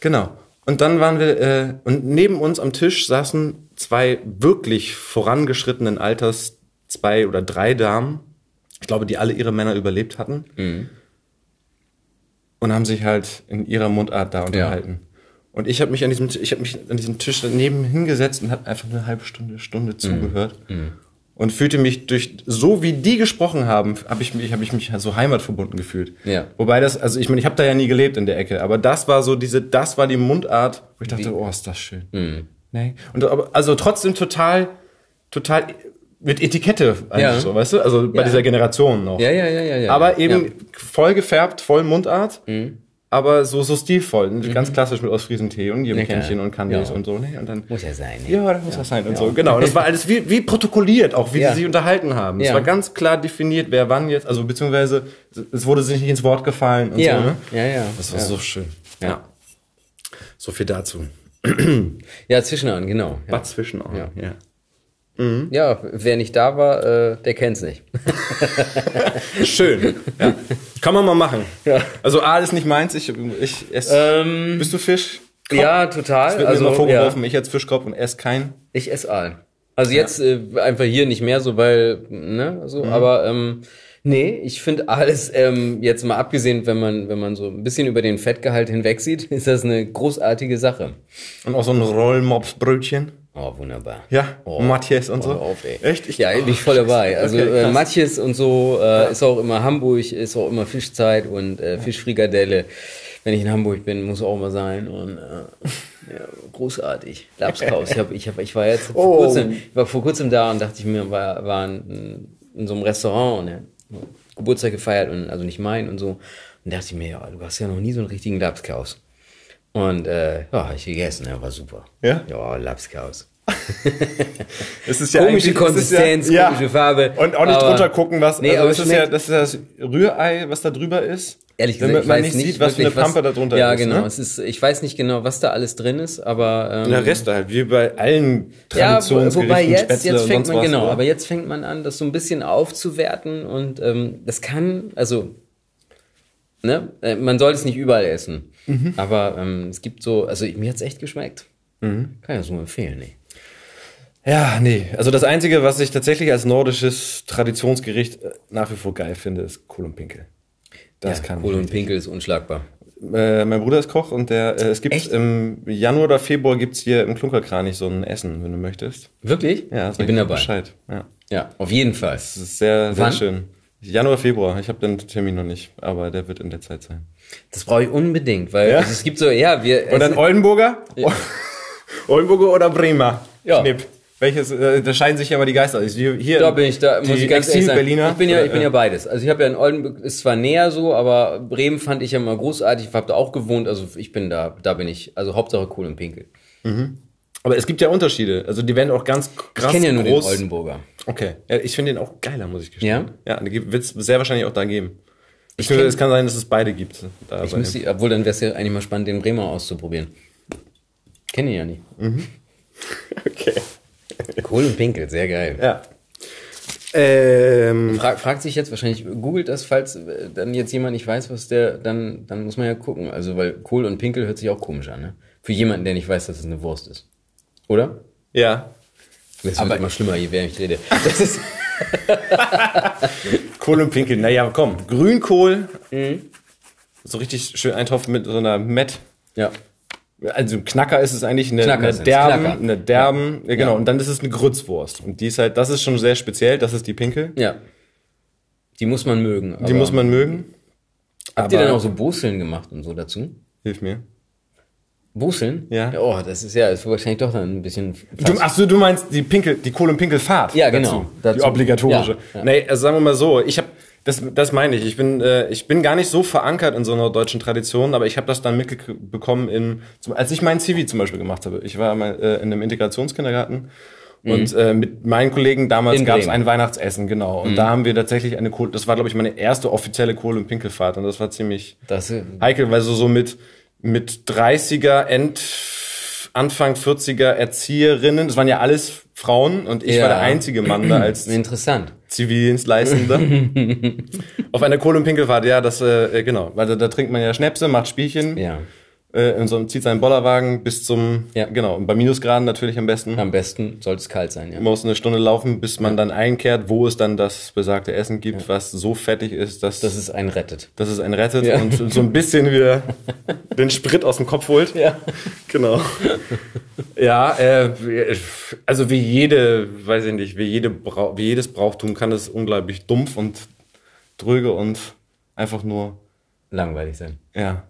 S4: Genau. Und dann waren wir, äh, und neben uns am Tisch saßen zwei wirklich vorangeschrittenen Alters, zwei oder drei Damen, ich glaube, die alle ihre Männer überlebt hatten. Und haben sich halt in ihrer Mundart da unterhalten. Und ich habe mich an diesem, ich habe mich an diesem Tisch daneben hingesetzt und habe einfach eine halbe Stunde, Stunde zugehört und fühlte mich durch so wie die gesprochen haben, habe ich mich, habe ich mich so heimatverbunden gefühlt.
S3: Ja.
S4: Wobei das, also ich meine, ich habe da ja nie gelebt in der Ecke, aber das war so diese, das war die Mundart, wo ich dachte, oh, ist das schön. Nee. Und aber, also trotzdem total, total mit Etikette eigentlich
S3: Ja.
S4: so, weißt du? Also bei
S3: Ja.
S4: dieser Generation noch.
S3: Ja, ja, ja, ja, ja.
S4: Aber eben.
S3: Mhm.
S4: voll gefärbt, voll Mundart. Aber so, so stilvoll, ganz klassisch mit Ostfriesentee und jedem
S3: Ja.
S4: Kännchen und Candies
S3: Ja.
S4: und so. Ne? Und dann,
S3: Muss ja sein. ne?
S4: ja, das muss das sein und so. Genau, das war alles wie, wie protokolliert, auch wie
S3: Ja.
S4: sie sich unterhalten haben. Es
S3: Ja.
S4: war ganz klar definiert, wer wann jetzt, also beziehungsweise es wurde sich nicht ins Wort gefallen und
S3: Ja,
S4: so. Ne?
S3: ja, ja.
S4: Das war
S3: ja.
S4: so schön.
S3: Ja.
S4: So viel dazu.
S3: Ja, Zwischenahn, genau. Ja.
S4: Bad zwischen auch.
S3: Ja.
S4: Ja.
S3: ja, wer nicht da war, äh, der kennt's nicht.
S4: Schön. Ja. Kann man mal machen.
S3: Ja.
S4: Also Aal ist nicht meins, ich, ich esse.
S3: Ähm,
S4: Bist du Fisch?
S3: ja, total.
S4: Wird
S3: also,
S4: mir immer
S3: ja,
S4: vorgeworfen, ich als Fischkopf und esse keinen.
S3: ich esse Aal. Also jetzt äh, einfach hier nicht mehr so, weil, ne, so,
S4: Mhm.
S3: aber ähm, Nee, ich finde alles, ähm, jetzt mal abgesehen, wenn man, wenn man so ein bisschen über den Fettgehalt hinwegsieht, ist das eine großartige Sache.
S4: Und auch so ein Rollmopsbrötchen.
S3: Oh, wunderbar.
S4: Ja,
S3: Oh,
S4: Matthias und so.
S3: hör auf, ey.
S4: Echt? Ich,
S3: Ja, bin ich voll dabei. Also
S4: Okay,
S3: äh. Matjes und so äh, ist auch immer Hamburg, ist auch immer Fischzeit und äh, Fischfrikadelle. Wenn ich in Hamburg bin, muss auch mal sein. Und äh, ja, großartig. Lapskaus. Ich, hab, ich, hab, ich war jetzt vor,
S4: Oh.
S3: kurzem, ich war vor kurzem da und dachte ich mir, war, war in, in so einem Restaurant hat Geburtstag gefeiert und also nicht mein und so. Und dachte ich mir, ja, du hast ja noch nie so einen richtigen Lapskaus. Und äh, ja, hab ich gegessen, ja, war super.
S4: Ja?
S3: Ja, Lapskaus.
S4: Es ist ja
S3: komische
S4: es ja-
S3: Konsistenz,
S4: ja.
S3: komische Farbe.
S4: Und auch nicht
S3: aber-
S4: drunter gucken, was.
S3: Nee,
S4: also
S3: aber
S4: das
S3: es
S4: ist ja das, ist das Rührei, was da drüber ist.
S3: Ehrlich gesagt,
S4: Damit
S3: ich
S4: man nicht sieht, was für eine
S3: wirklich,
S4: Pampe da drunter
S3: ja,
S4: ist.
S3: genau.
S4: Ne?
S3: Es ist, ich weiß nicht genau, was da alles drin ist, aber ähm,
S4: Der Reste halt, wie bei allen
S3: ja,
S4: Traditionsgerichten,
S3: wobei jetzt,
S4: Spätzle
S3: jetzt fängt man
S4: was,
S3: genau,
S4: oder?
S3: aber jetzt fängt man an, das so ein bisschen aufzuwerten und ähm, das kann, also ne, äh, man sollte es nicht überall essen,
S4: Mhm.
S3: aber ähm, es gibt so, also mir hat's echt geschmeckt. Kann ich das nur empfehlen, nee.
S4: Ja, nee. Also das Einzige, was ich tatsächlich als nordisches Traditionsgericht äh, nach wie vor geil finde, ist Kohl und Pinkel. Das
S3: ja,
S4: kann
S3: Kohl und Pinkel ist unschlagbar.
S4: Äh, mein Bruder ist Koch und der, äh, es gibt
S3: Echt?
S4: im Januar oder Februar gibt's hier im Klunkerkranich so ein Essen, wenn du möchtest.
S3: Wirklich?
S4: Ja,
S3: ich bin dabei.
S4: Bescheid. Ja.
S3: Ja, auf jeden Fall.
S4: Das ist sehr, sehr
S3: Wann?
S4: schön. Januar, Februar. Ich habe den Termin noch nicht, aber der wird in der Zeit sein.
S3: Das brauche ich unbedingt, weil
S4: Ja?
S3: also es gibt so, ja, wir.
S4: Und dann
S3: es-
S4: Oldenburger? Oldenburger oder Bremer?
S3: Ja.
S4: Knipp. Welches, äh, da scheiden sich ja mal die Geister. Also Hier,
S3: Da bin ich, da muss ich ganz ehrlich sagen.
S4: Exil-Berliner.
S3: Ich bin ja, ich bin ja beides. Also ich habe ja in Oldenburg, ist zwar näher so, aber Bremen fand ich ja mal großartig. Ich habe da auch gewohnt, also ich bin da, da bin ich, also Hauptsache Kohl und Pinkel.
S4: Aber es gibt ja Unterschiede. Also die werden auch ganz krass
S3: Ich kenne ja nur
S4: groß.
S3: den Oldenburger.
S4: Okay. Ja, ich finde den auch geiler, muss ich gestehen.
S3: Ja?
S4: Ja, die wird es sehr wahrscheinlich auch da geben. Ich finde, es kann sein, dass es beide gibt. Da
S3: Ich müsste, obwohl dann wäre es ja eigentlich mal spannend, den Bremer auszuprobieren. Kenne ihn ja nicht.
S4: dem- okay.
S3: Kohl und Pinkel, sehr geil.
S4: Ja. Ähm,
S3: Fra fragt sich jetzt wahrscheinlich, googelt das, falls äh, dann jetzt jemand nicht weiß, was der, dann, dann muss man ja gucken. Also, weil Kohl und Pinkel hört sich auch komisch an, ne? Für jemanden, der nicht weiß, dass es eine Wurst ist. Oder?
S4: ja.
S3: Es wird immer schlimmer, je mehr ich rede. Das ist,
S4: Kohl und Pinkel. Naja, komm. Grünkohl.
S3: Mhm.
S4: So richtig schön Eintopf mit so einer Met.
S3: ja.
S4: Also ein Knacker ist es eigentlich eine,
S3: Knacker
S4: eine derben,
S3: Knacker.
S4: eine derben, ja. genau.
S3: Ja.
S4: Und dann ist es eine Grützwurst. Und die ist halt, das ist schon sehr speziell. Das ist die Pinkel.
S3: Ja. Die muss man mögen.
S4: Die muss man mögen.
S3: Habt ihr dann auch so Boseln gemacht und so dazu?
S4: Hilf mir.
S3: Boseln?
S4: Ja.
S3: Oh, das ist ja, ist wahrscheinlich doch dann ein bisschen.
S4: Du, ach so, du meinst die Pinkel, die Kohl- und Pinkelfahrt.
S3: Ja, genau.
S4: Dazu. Die
S3: Dazu.
S4: obligatorische.
S3: Ja, ja.
S4: Nee, also sagen wir mal so, ich habe das, das meine ich. Ich bin, äh, ich bin gar nicht so verankert in so einer deutschen Tradition, aber ich habe das dann mitbekommen in, zum, als ich mein CV zum Beispiel gemacht habe. Ich war mal äh, in einem Integrationskindergarten und äh, mit meinen Kollegen damals
S3: Mhm.
S4: Gab es.
S3: Mhm.
S4: ein Weihnachtsessen, genau. Und da haben wir tatsächlich eine Kohl, das war glaube ich meine erste offizielle Kohl- und Pinkelfahrt und das war ziemlich
S3: Das, äh,
S4: heikel, weil so, so mit, mit 30er, End, Anfang 40er Erzieherinnen, das waren ja alles Frauen und ich
S3: Ja.
S4: war der einzige Mann da als
S3: interessant.
S4: Zivildienstleistender. Auf einer Kohl- und Pinkelfahrt, ja, das, äh, genau, weil da, da trinkt man ja Schnäpse, macht Spielchen,
S3: Ja.
S4: Äh, in so, zieht seinen Bollerwagen bis zum,
S3: Ja.
S4: genau, bei Minusgraden natürlich am besten.
S3: Am besten sollte es kalt sein, ja.
S4: Man muss eine Stunde laufen, bis man dann einkehrt, wo es dann das besagte Essen gibt, was so fettig ist, dass,
S3: Dass es einen rettet.
S4: dass es einen rettet
S3: Ja.
S4: und so ein bisschen wieder den Sprit aus dem Kopf holt.
S3: Ja.
S4: Genau. Ja, äh, also wie jede, weiß ich nicht, wie, jede Brau wie jedes Brauchtum kann es unglaublich dumpf und dröge und einfach nur
S3: Langweilig sein.
S4: ja,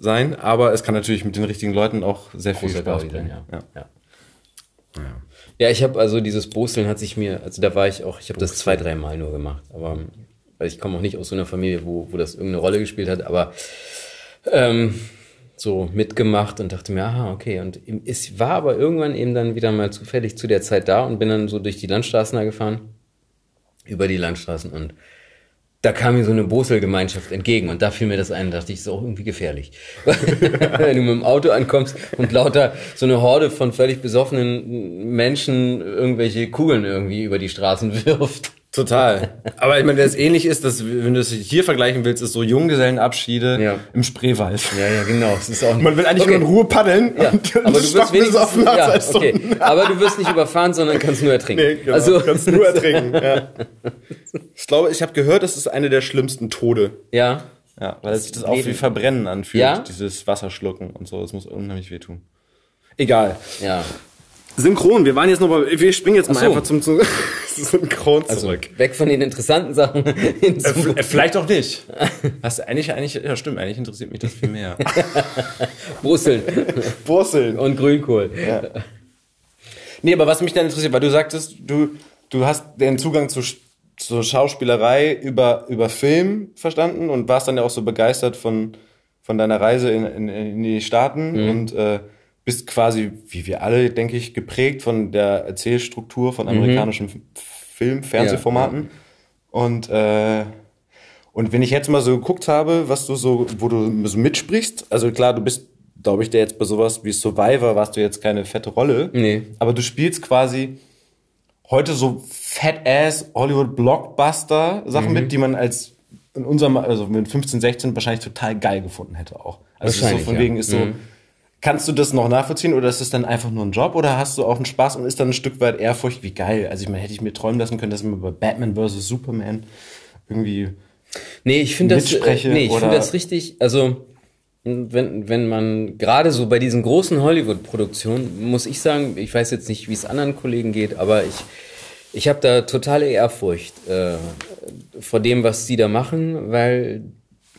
S4: sein. Aber es kann natürlich mit den richtigen Leuten auch sehr viel Spaß bringen.
S3: ja. Ja, ja. ich habe also dieses Boseln hat sich mir, also da war ich auch, ich habe das zwei, drei Mal nur gemacht, aber weil ich komme auch nicht aus so einer Familie, wo, wo das irgendeine Rolle gespielt hat, aber ähm, so mitgemacht und dachte mir, aha, okay. Und es war aber irgendwann eben dann wieder mal zufällig zu der Zeit da und bin dann so durch die Landstraßen da gefahren, über die Landstraßen und da kam mir so eine Bosel-Gemeinschaft entgegen und da fiel mir das ein, dachte ich, ist auch irgendwie gefährlich. Wenn du mit dem Auto ankommst und lauter so eine Horde von völlig besoffenen Menschen irgendwelche Kugeln irgendwie über die Straßen wirft.
S4: Total. Aber ich meine, wenn es ähnlich ist, dass, wenn du es hier vergleichen willst, ist so Junggesellenabschiede
S3: Ja.
S4: im Spreewald.
S3: Ja, ja, genau. Es ist auch
S4: Man will eigentlich
S3: Okay.
S4: nur in Ruhe paddeln
S3: Ja,
S4: und,
S3: aber
S4: das
S3: du wirst wenigstens, ja, okay. Aber du wirst nicht überfahren, sondern kannst nur ertrinken.
S4: Nee, genau.
S3: Also,
S4: du kannst nur ertrinken. Ja. Ich glaube, ich habe gehört, das ist eine der schlimmsten Tode.
S3: ja,
S4: Ja, weil sich das auch
S3: Leben.
S4: wie Verbrennen anfühlt,
S3: Ja?
S4: dieses Wasserschlucken und so. Das muss unheimlich wehtun. Egal.
S3: ja.
S4: Synchron, wir waren jetzt noch mal, wir springen jetzt mal
S3: so.
S4: einfach zum, zum Synchron
S3: Also
S4: zurück.
S3: weg von den interessanten Sachen hin
S4: Äh, äh, vielleicht auch nicht. Hast du eigentlich, eigentlich, ja stimmt, eigentlich interessiert mich das viel mehr.
S3: Brusseln
S4: Brüssel.
S3: und Grünkohl.
S4: Nee, aber was mich dann interessiert, weil du sagtest, du, du hast den Zugang zu, zur Schauspielerei über, über Film verstanden und warst dann ja auch so begeistert von, von deiner Reise in, in, in die Staaten und äh, bist quasi, wie wir alle, denke ich, geprägt von der Erzählstruktur von amerikanischen F- Film, Fernsehformaten. Und, äh, und wenn ich jetzt mal so geguckt habe, was du so, wo du so mitsprichst, also klar, du bist, glaube ich, der jetzt bei sowas wie Survivor warst du jetzt keine fette Rolle.
S3: Nee.
S4: Aber du spielst quasi heute so fat-ass Hollywood-Blockbuster-Sachen
S3: Mhm.
S4: mit, die man als in unserem, also mit 15, 16 wahrscheinlich total geil gefunden hätte auch. Also so von
S3: ja.
S4: wegen ist so,
S3: Mhm.
S4: Kannst du das noch nachvollziehen oder ist es dann einfach nur ein Job oder hast du auch einen Spaß und ist dann ein Stück weit Ehrfurcht, wie geil. Also ich meine, hätte ich mir träumen lassen können, dass ich mir bei Batman vs. Superman irgendwie
S3: Nee, ich finde das, äh, nee, ich finde das richtig, also, wenn, wenn man gerade so bei diesen großen Hollywood-Produktionen, muss ich sagen, ich weiß jetzt nicht, wie es anderen Kollegen geht, aber ich, ich habe da totale Ehrfurcht äh, vor dem, was die da machen, weil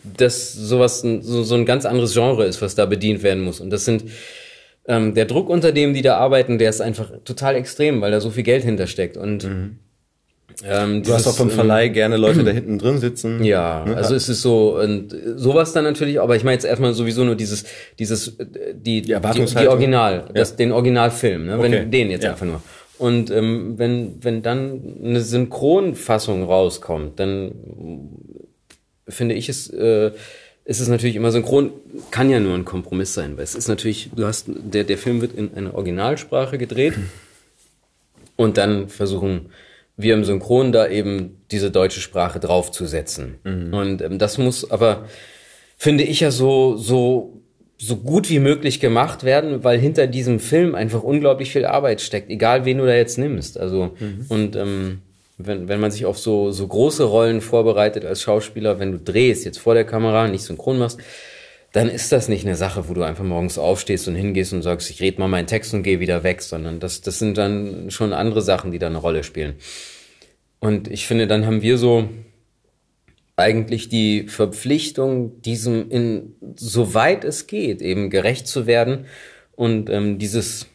S3: das sowas, ein- so, so ein ganz anderes Genre ist, was da bedient werden muss. Und das sind, ähm, der Druck, unter dem die da arbeiten, der ist einfach total extrem, weil da so viel Geld hintersteckt. Und ähm,
S4: Du hast auch vom
S3: ähm,
S4: Verleih gerne Leute da hinten drin sitzen.
S3: ja, also es ist so und sowas dann natürlich, aber ich meine jetzt erstmal sowieso nur dieses dieses äh, die die, die,
S4: Erwartungshaltung.
S3: Original, das den Originalfilm, ne,
S4: Okay.
S3: wenn den jetzt
S4: Ja.
S3: einfach nur. Und ähm, wenn wenn dann eine Synchronfassung rauskommt, dann finde ich es äh, ist es natürlich immer synchron kann ja nur ein Kompromiss sein, weil es ist natürlich du hast der der Film wird in einer Originalsprache gedreht und dann versuchen wir im Synchron da eben diese deutsche Sprache draufzusetzen. Und ähm, das muss aber, finde ich ja so, so, so gut wie möglich gemacht werden, weil hinter diesem Film einfach unglaublich viel Arbeit steckt, egal wen du da jetzt nimmst. Also, und ähm, wenn, wenn man sich auf so, so große Rollen vorbereitet als Schauspieler, wenn du drehst, jetzt vor der Kamera, nicht synchron machst, dann ist das nicht eine Sache, wo du einfach morgens aufstehst und hingehst und sagst, ich red mal meinen Text und gehe wieder weg, sondern das, das sind dann schon andere Sachen, die da eine Rolle spielen. Und ich finde, dann haben wir so eigentlich die Verpflichtung, diesem in, soweit es geht, eben gerecht zu werden und ähm, dieses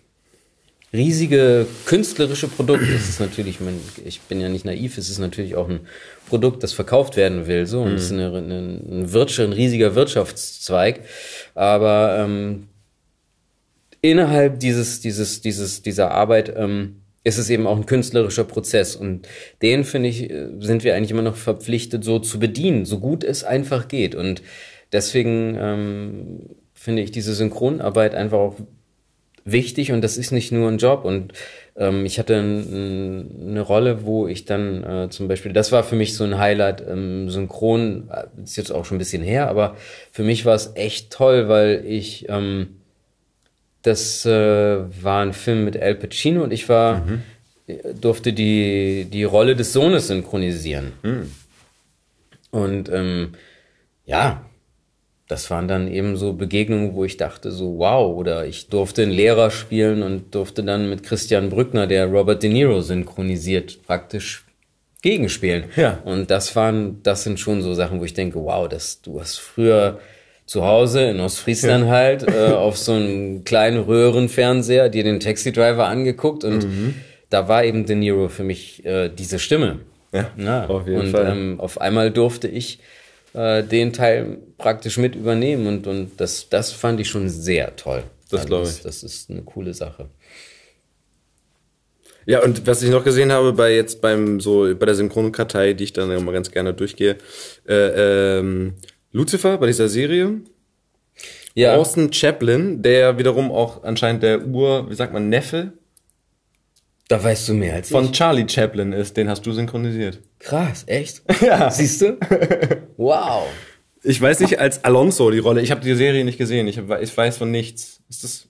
S3: riesige künstlerische Produkt, das ist natürlich, mein, ich bin ja nicht naiv, es ist natürlich auch ein Produkt, das verkauft werden will, so, und es ist eine, eine, ein, Wirtschaft, ein riesiger Wirtschaftszweig, aber ähm, innerhalb dieses, dieses, dieses, dieser Arbeit ähm, ist es eben auch ein künstlerischer Prozess. Und den finde ich, sind wir eigentlich immer noch verpflichtet, so zu bedienen, so gut es einfach geht. Und deswegen ähm, finde ich diese Synchronarbeit einfach auch wichtig und das ist nicht nur ein Job. Und ähm, ich hatte ein, ein, eine Rolle, wo ich dann äh, zum Beispiel, das war für mich so ein Highlight, ähm, Synchron, äh, ist jetzt auch schon ein bisschen her, aber für mich war es echt toll, weil ich ähm, das äh, war ein Film mit Al Pacino und ich war, durfte die, die Rolle des Sohnes synchronisieren. Und ähm, ja, das waren dann eben so Begegnungen, wo ich dachte so, wow, oder ich durfte einen Lehrer spielen und durfte dann mit Christian Brückner, der Robert De Niro synchronisiert, praktisch gegenspielen.
S4: Ja.
S3: Und das waren, das sind schon so Sachen, wo ich denke, wow, das, du hast früher zu Hause in Ostfriesland halt äh, auf so einem kleinen Röhrenfernseher dir den Taxi Driver angeguckt und da war eben De Niro für mich äh, diese Stimme.
S4: Ja, auf jeden
S3: und,
S4: Fall.
S3: Ähm, auf einmal durfte ich äh, den Teil praktisch mit übernehmen und, und das, das fand ich schon sehr toll.
S4: Das glaub ich.
S3: Das ist eine coole Sache.
S4: Ja, und was ich noch gesehen habe bei jetzt beim so bei der Synchronkartei, die ich dann immer ganz gerne durchgehe, äh, ähm, Lucifer bei dieser Serie,
S3: Ja,
S4: Austin Chaplin, der wiederum auch anscheinend der Ur, wie sagt man, Neffe
S3: Da weißt du mehr als
S4: von
S3: ich.
S4: Charlie Chaplin ist. Den hast du synchronisiert.
S3: Krass, echt?
S4: Ja.
S3: Siehst du? Wow.
S4: Ich weiß nicht, als Alonso die Rolle. Ich habe die Serie nicht gesehen. Ich, hab, ich weiß von nichts. Ist das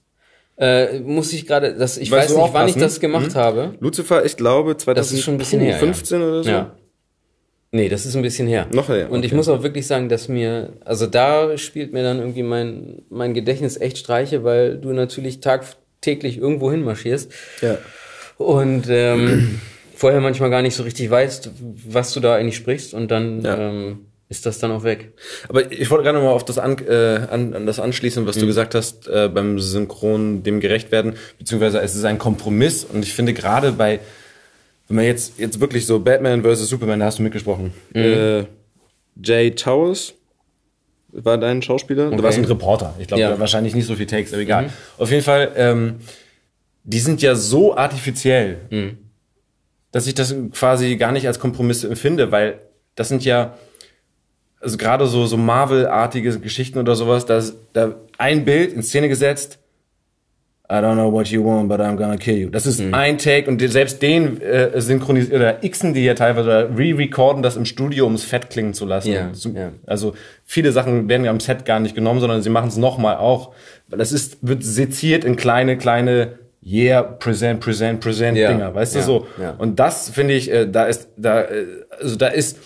S3: Äh, muss ich gerade, das, ich
S4: Weißt
S3: weiß nicht, wann ich
S4: ne?
S3: das gemacht habe.
S4: Lucifer? Ich glaube 2015
S3: Das ist schon ein bisschen her, ja.
S4: oder so.
S3: Ja. Nee, das ist ein bisschen her.
S4: Noch her,
S3: Und ich
S4: okay.
S3: muss auch wirklich sagen, dass mir, also da spielt mir dann irgendwie mein, mein Gedächtnis echt Streiche, weil du natürlich tagtäglich irgendwo hinmarschierst
S4: Ja.
S3: Und ähm, vorher manchmal gar nicht so richtig weißt, was du da eigentlich sprichst und dann
S4: Ja.
S3: ähm, ist das dann auch weg.
S4: Aber ich wollte gerade noch mal auf das, an, äh, an, an das anschließen, was du gesagt hast, äh, beim Synchron dem gerecht werden, beziehungsweise es ist ein Kompromiss und ich finde gerade bei, wenn man jetzt, jetzt wirklich so Batman vs. Superman, da hast du mitgesprochen, äh, Jay Towers war dein Schauspieler, du
S3: Okay.
S4: warst ein Reporter, ich glaube
S3: Ja.
S4: wahrscheinlich nicht so viel Takes, aber egal. Auf jeden Fall, ähm, die sind ja so artifiziell, dass ich das quasi gar nicht als Kompromiss empfinde, weil das sind ja, also gerade so, so Marvel-artige Geschichten oder sowas, da da ein Bild in Szene gesetzt, I don't know what you want, but I'm gonna kill you. Das ist ein Take und selbst den äh, synchronisieren oder xen die ja teilweise re-recorden das im Studio, um es fett klingen zu lassen.
S3: Ja,
S4: So,
S3: ja.
S4: Also viele Sachen werden ja am Set gar nicht genommen, sondern sie machen es nochmal auch. Weil das ist, wird seziert in kleine, kleine Yeah, present, present, present
S3: Ja,
S4: Dinger, weißt du
S3: ja,
S4: so.
S3: ja.
S4: Und das finde ich, äh, da ist, da, äh, also da ist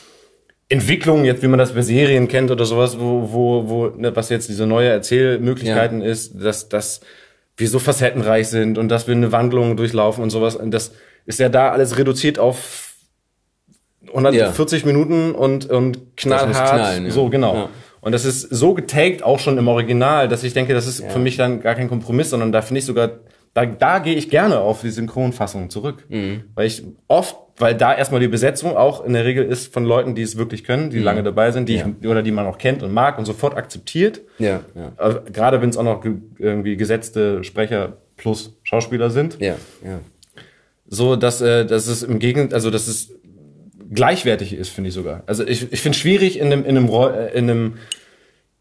S4: Entwicklung, jetzt wie man das bei Serien kennt oder sowas, wo, wo, wo, ne, was jetzt diese neue Erzählmöglichkeiten ist, dass, dass wir so facettenreich sind und dass wir eine Wandlung durchlaufen und sowas. Und das ist ja da alles reduziert auf 140 Minuten und, und knallhart.
S3: knallen.
S4: So, genau. Und das ist so getaggt auch schon im Original, dass ich denke, das ist für mich dann gar kein Kompromiss, sondern da finde ich sogar, da, da gehe ich gerne auf die Synchronfassung zurück.
S3: Mhm.
S4: Weil ich oft, weil da erstmal die Besetzung auch in der Regel ist von Leuten, die es wirklich können, die lange dabei sind, die
S3: Mhm. Ja.
S4: ich, oder die man auch kennt und mag und sofort akzeptiert.
S3: Ja, ja.
S4: Also, gerade wenn es auch noch ge irgendwie gesetzte Sprecher plus Schauspieler sind.
S3: Ja, ja.
S4: So, dass, äh, dass es im Gegend, also dass es gleichwertig ist, finde ich sogar. Also ich, ich finde es schwierig in einem, in einem, äh, in einem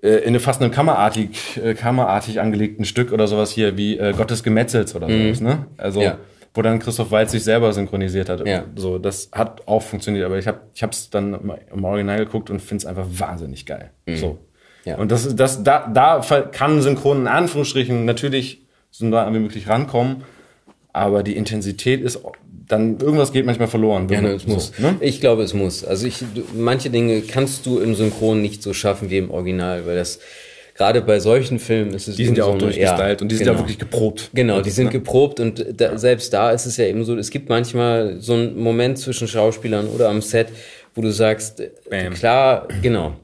S4: in einem fast einem kammerartig, äh, kammerartig angelegten Stück oder sowas hier wie äh, Gottes Gemetzels oder sowas, ne? Also
S3: Mhm. Ja.
S4: wo dann Christoph Waltz sich selber synchronisiert hat.
S3: Ja.
S4: So, das hat auch funktioniert, aber ich habe ich hab's dann im- Original geguckt und finde es einfach wahnsinnig geil. So.
S3: Mhm. Ja.
S4: Und das, das, da, da kann Synchron in Anführungsstrichen natürlich so nah wie möglich rankommen, aber die Intensität ist dann irgendwas geht manchmal verloren.
S3: Ja, ne, es muss.
S4: So, ne?
S3: Ich glaube, es muss. Also ich, manche Dinge kannst du im Synchron nicht so schaffen wie im Original, weil das gerade bei solchen Filmen ist es
S4: Die sind ja auch
S3: so
S4: durchgestylt und die sind
S3: genau.
S4: ja wirklich geprobt.
S3: Genau, die sind
S4: Ne?
S3: geprobt und da, selbst da ist es ja eben so, es gibt manchmal so einen Moment zwischen Schauspielern oder am Set, wo du sagst,
S4: Bam.
S3: klar, genau.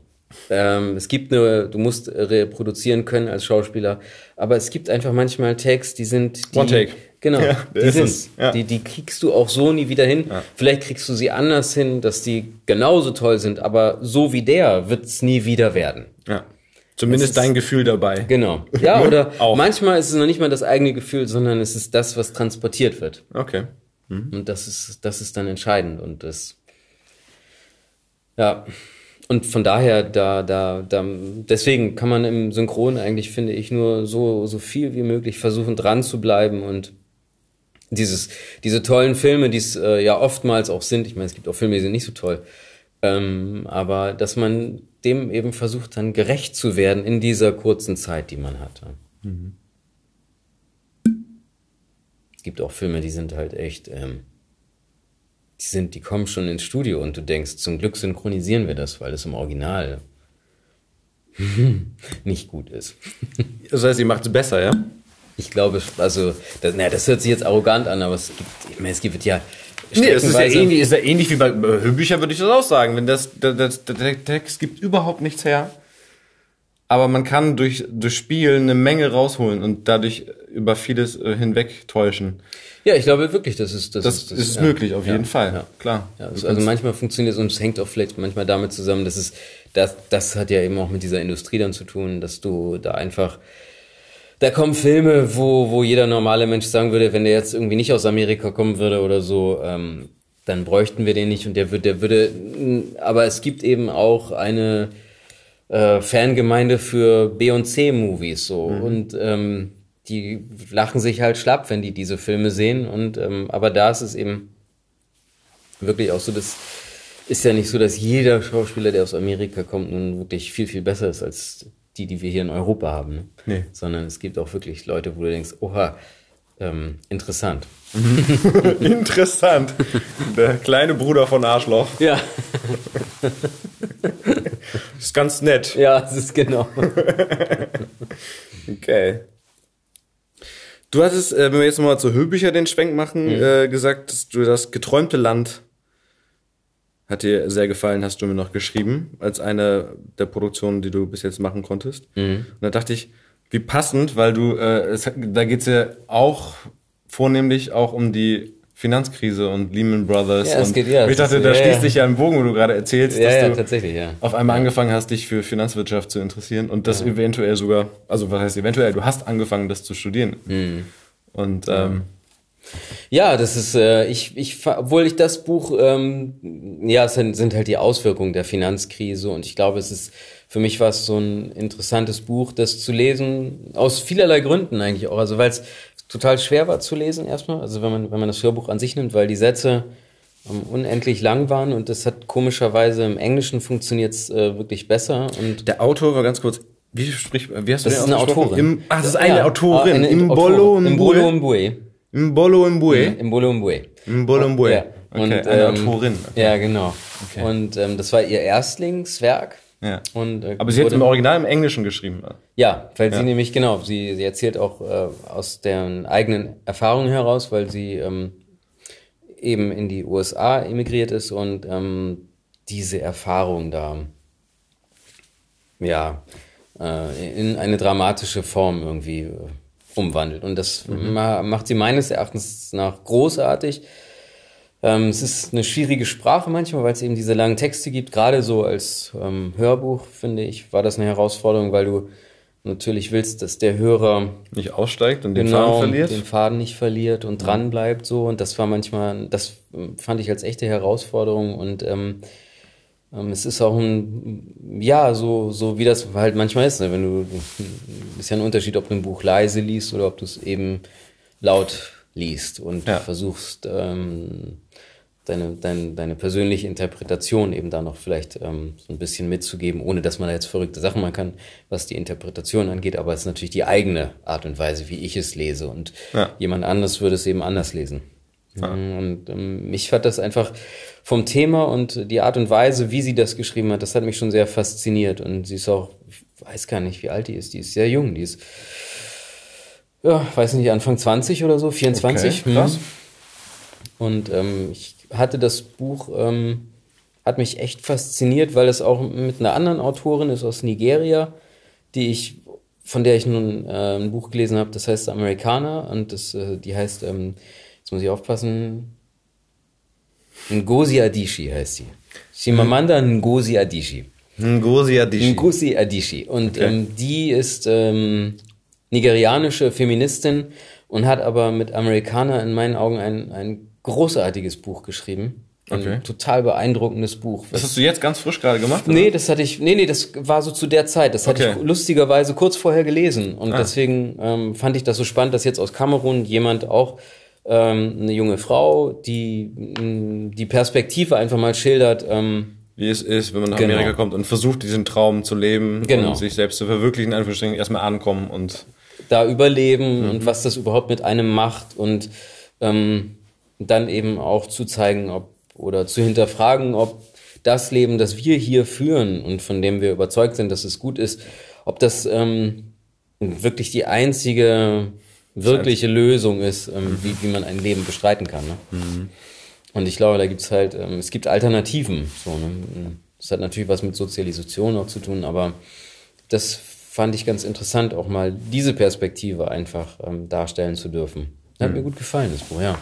S3: Ähm, es gibt eine, du musst reproduzieren können als Schauspieler, aber es gibt einfach manchmal Takes, die sind die,
S4: One take.
S3: Genau,
S4: Ja,
S3: die
S4: ist
S3: sind.
S4: Ja.
S3: die, die kriegst du auch so nie wieder hin. Vielleicht kriegst du sie anders hin, dass die genauso toll sind, aber so wie der wird es nie wieder werden.
S4: Ja. Zumindest dein Gefühl dabei.
S3: Genau. Ja, oder
S4: Auch.
S3: manchmal ist es noch nicht mal das eigene Gefühl, sondern es ist das, was transportiert wird.
S4: Okay.
S3: Und das ist, das ist dann entscheidend. Und das, ja. Und von daher, da, da, da, deswegen kann man im Synchron eigentlich, finde ich, nur so, so viel wie möglich versuchen, dran zu bleiben und dieses, diese tollen Filme, die es äh, ja oftmals auch sind, ich meine, es gibt auch Filme, die sind nicht so toll, ähm, aber dass man dem eben versucht, dann gerecht zu werden in dieser kurzen Zeit, die man hat. ja. Es gibt auch Filme, die sind halt echt, ähm, die sind, die kommen schon ins Studio und du denkst, zum Glück synchronisieren wir das, weil es im Original nicht gut ist.
S4: Das heißt, ihr macht es besser, ja?
S3: Ich glaube, also, das, na, das hört sich jetzt arrogant an, aber es gibt, ich meine, es gibt ja.
S4: Nee, es ist ja, ähnlich, ist ja ähnlich wie bei Hörbüchern, würde ich das auch sagen. Wenn das, das, das, der Text gibt überhaupt nichts her. Aber man kann durch, durch Spielen eine Menge rausholen und dadurch über vieles äh, hinwegtäuschen.
S3: Ja, ich glaube wirklich, das ist das,
S4: Das
S3: ist,
S4: ist
S3: ja.
S4: möglich, auf
S3: Ja,
S4: jeden Fall.
S3: Ja.
S4: Klar.
S3: Ja, also manchmal funktioniert es und es hängt auch vielleicht manchmal damit zusammen, dass es, das, das hat ja eben auch mit dieser Industrie dann zu tun, dass du da einfach, da kommen Filme, wo, wo jeder normale Mensch sagen würde, wenn der jetzt irgendwie nicht aus Amerika kommen würde oder so, ähm, dann bräuchten wir den nicht und der würde, der würde, aber es gibt eben auch eine äh, Fangemeinde für B und C Movies so
S4: Mhm.
S3: und ähm, die lachen sich halt schlapp, wenn die diese Filme sehen. Und ähm, aber da ist es eben wirklich auch so, das ist ja nicht so, dass jeder Schauspieler, der aus Amerika kommt, nun wirklich viel, viel besser ist als die, die wir hier in Europa haben. Ne?
S4: Nee.
S3: Sondern es gibt auch wirklich Leute, wo du denkst, oha, ähm, interessant.
S4: Interessant. Der kleine Bruder von Arschloch.
S3: Ja,
S4: Ist ganz nett.
S3: ja, das ist genau.
S4: Okay. Du hattest, äh, wenn wir jetzt nochmal zu Hörbücher den Schwenk machen, äh, gesagt, dass du das geträumte Land hat dir sehr gefallen, hast du mir noch geschrieben, als eine der Produktionen, die du bis jetzt machen konntest. Und da dachte ich, wie passend, weil du, äh, es, da geht's ja auch vornehmlich auch um die Finanzkrise und Lehman Brothers.
S3: Ja, es
S4: und
S3: geht- ja,
S4: ich dachte,
S3: ist-
S4: da
S3: ja,
S4: schließt
S3: ja.
S4: sich ja ein Bogen, wo du gerade erzählst,
S3: Ja,
S4: dass
S3: ja,
S4: du
S3: tatsächlich, ja.
S4: auf einmal angefangen hast, dich für Finanzwirtschaft zu interessieren und das eventuell sogar, also was heißt eventuell, du hast angefangen, das zu studieren.
S3: Mhm.
S4: Und ähm,
S3: Ja, das ist, äh, ich, ich, obwohl ich das Buch, ähm, ja, es sind, sind halt die Auswirkungen der Finanzkrise und ich glaube, es ist, für mich war es so ein interessantes Buch, das zu lesen, aus vielerlei Gründen eigentlich auch, also weil es total schwer war zu lesen erstmal, also wenn man, wenn man das Hörbuch an sich nimmt, weil die Sätze ähm, unendlich lang waren und das hat komischerweise im Englischen funktioniert es äh, wirklich besser und
S4: der Autor war ganz kurz, wie spricht, wie hast du
S3: das
S4: den
S3: ist eine? Autorin.
S4: Im, ach, das ist eine
S3: Ja,
S4: Autorin.
S3: eine
S4: Imbolo
S3: Autorin. Imbolo
S4: Mbue.
S3: Mbue.
S4: Imbolo Mbue.
S3: Imbolo Mbue.
S4: Imbolo Mbue.
S3: Ja.
S4: Okay,
S3: Und,
S4: eine
S3: ähm,
S4: Autorin. Okay.
S3: Ja, genau.
S4: Okay.
S3: Und ähm, das war ihr Erstlingswerk.
S4: Ja.
S3: Und, äh,
S4: Aber sie hat im Original im Englischen geschrieben.
S3: Ja, weil
S4: Ja.
S3: sie nämlich, genau, sie, sie erzählt auch äh, aus deren eigenen Erfahrungen heraus, weil sie ähm, eben in die USA emigriert ist und ähm, diese Erfahrung da, ja, äh, in eine dramatische Form irgendwie äh, umwandelt. Und das ma macht sie meines Erachtens nach großartig. Ähm, es ist eine schwierige Sprache manchmal, weil es eben diese langen Texte gibt. Gerade so als ähm, Hörbuch, finde ich, war das eine Herausforderung, weil du natürlich willst, dass der Hörer
S4: Nicht aussteigt und den
S3: genau
S4: Faden verliert.
S3: den Faden nicht verliert und dran bleibt so. Und das war manchmal, das ähm, fand ich als echte Herausforderung. Und ähm, ähm, es ist auch ein, ja, so, so wie das halt manchmal ist. Ne? Wenn du, ist ja ein Unterschied, ob du ein Buch leise liest oder ob du es eben laut liest und
S4: Ja.
S3: versuchst, ähm, deine, deine, deine persönliche Interpretation eben da noch vielleicht ähm, so ein bisschen mitzugeben, ohne dass man da jetzt verrückte Sachen machen kann, was die Interpretation angeht, aber es ist natürlich die eigene Art und Weise, wie ich es lese und
S4: Ja.
S3: jemand anders würde es eben anders lesen. Und ähm, mich hat das einfach vom Thema und die Art und Weise, wie sie das geschrieben hat, das hat mich schon sehr fasziniert. Und sie ist auch, ich weiß gar nicht, wie alt die ist. Die ist sehr jung. Die ist, ja, weiß nicht, Anfang 20 oder so, 24.
S4: Okay, krass.
S3: Hm. Und ähm, ich hatte das Buch, ähm, hat mich echt fasziniert, weil es auch mit einer anderen Autorin ist aus Nigeria, die ich, von der ich nun äh, ein Buch gelesen habe, das heißt Amerikaner und das, äh, die heißt, ähm, jetzt muss ich aufpassen, Ngozi Adichie heißt sie. Shimamanda Ngozi Adichie.
S4: Ngozi Adichie.
S3: Ngozi Adichie. Und
S4: Okay.
S3: ähm, die ist ähm, nigerianische Feministin und hat aber mit Amerikaner in meinen Augen ein, ein großartiges Buch geschrieben. Ein
S4: Okay.
S3: total beeindruckendes Buch.
S4: Das hast du jetzt ganz frisch gerade gemacht?
S3: Nee, das hatte ich, nee, nee, das war so zu der Zeit. Das hatte
S4: Okay.
S3: ich lustigerweise kurz vorher gelesen. Und
S4: Ah.
S3: deswegen ähm, fand ich das so spannend, dass jetzt aus Kamerun jemand auch, ähm, eine junge Frau, die mh, die Perspektive einfach mal schildert, ähm,
S4: Wie es ist, wenn man nach
S3: Genau.
S4: Amerika kommt und versucht, diesen Traum zu leben
S3: Genau.
S4: und sich selbst zu verwirklichen, in Anführungsstrichen erstmal ankommen und
S3: da überleben
S4: Mhm.
S3: und was das überhaupt mit einem macht und ähm, dann eben auch zu zeigen, ob oder zu hinterfragen, ob das Leben, das wir hier führen und von dem wir überzeugt sind, dass es gut ist, ob das ähm, wirklich die einzige wirkliche Lösung ist, ähm, wie, wie man ein Leben bestreiten kann. Ne? Und ich glaube, da gibt's halt, ähm, es gibt Alternativen. So, ne? Das hat natürlich was mit Sozialisation auch zu tun, aber das fand ich ganz interessant, auch mal diese Perspektive einfach ähm, darstellen zu dürfen. Hat mir gut gefallen, das Buch, ja.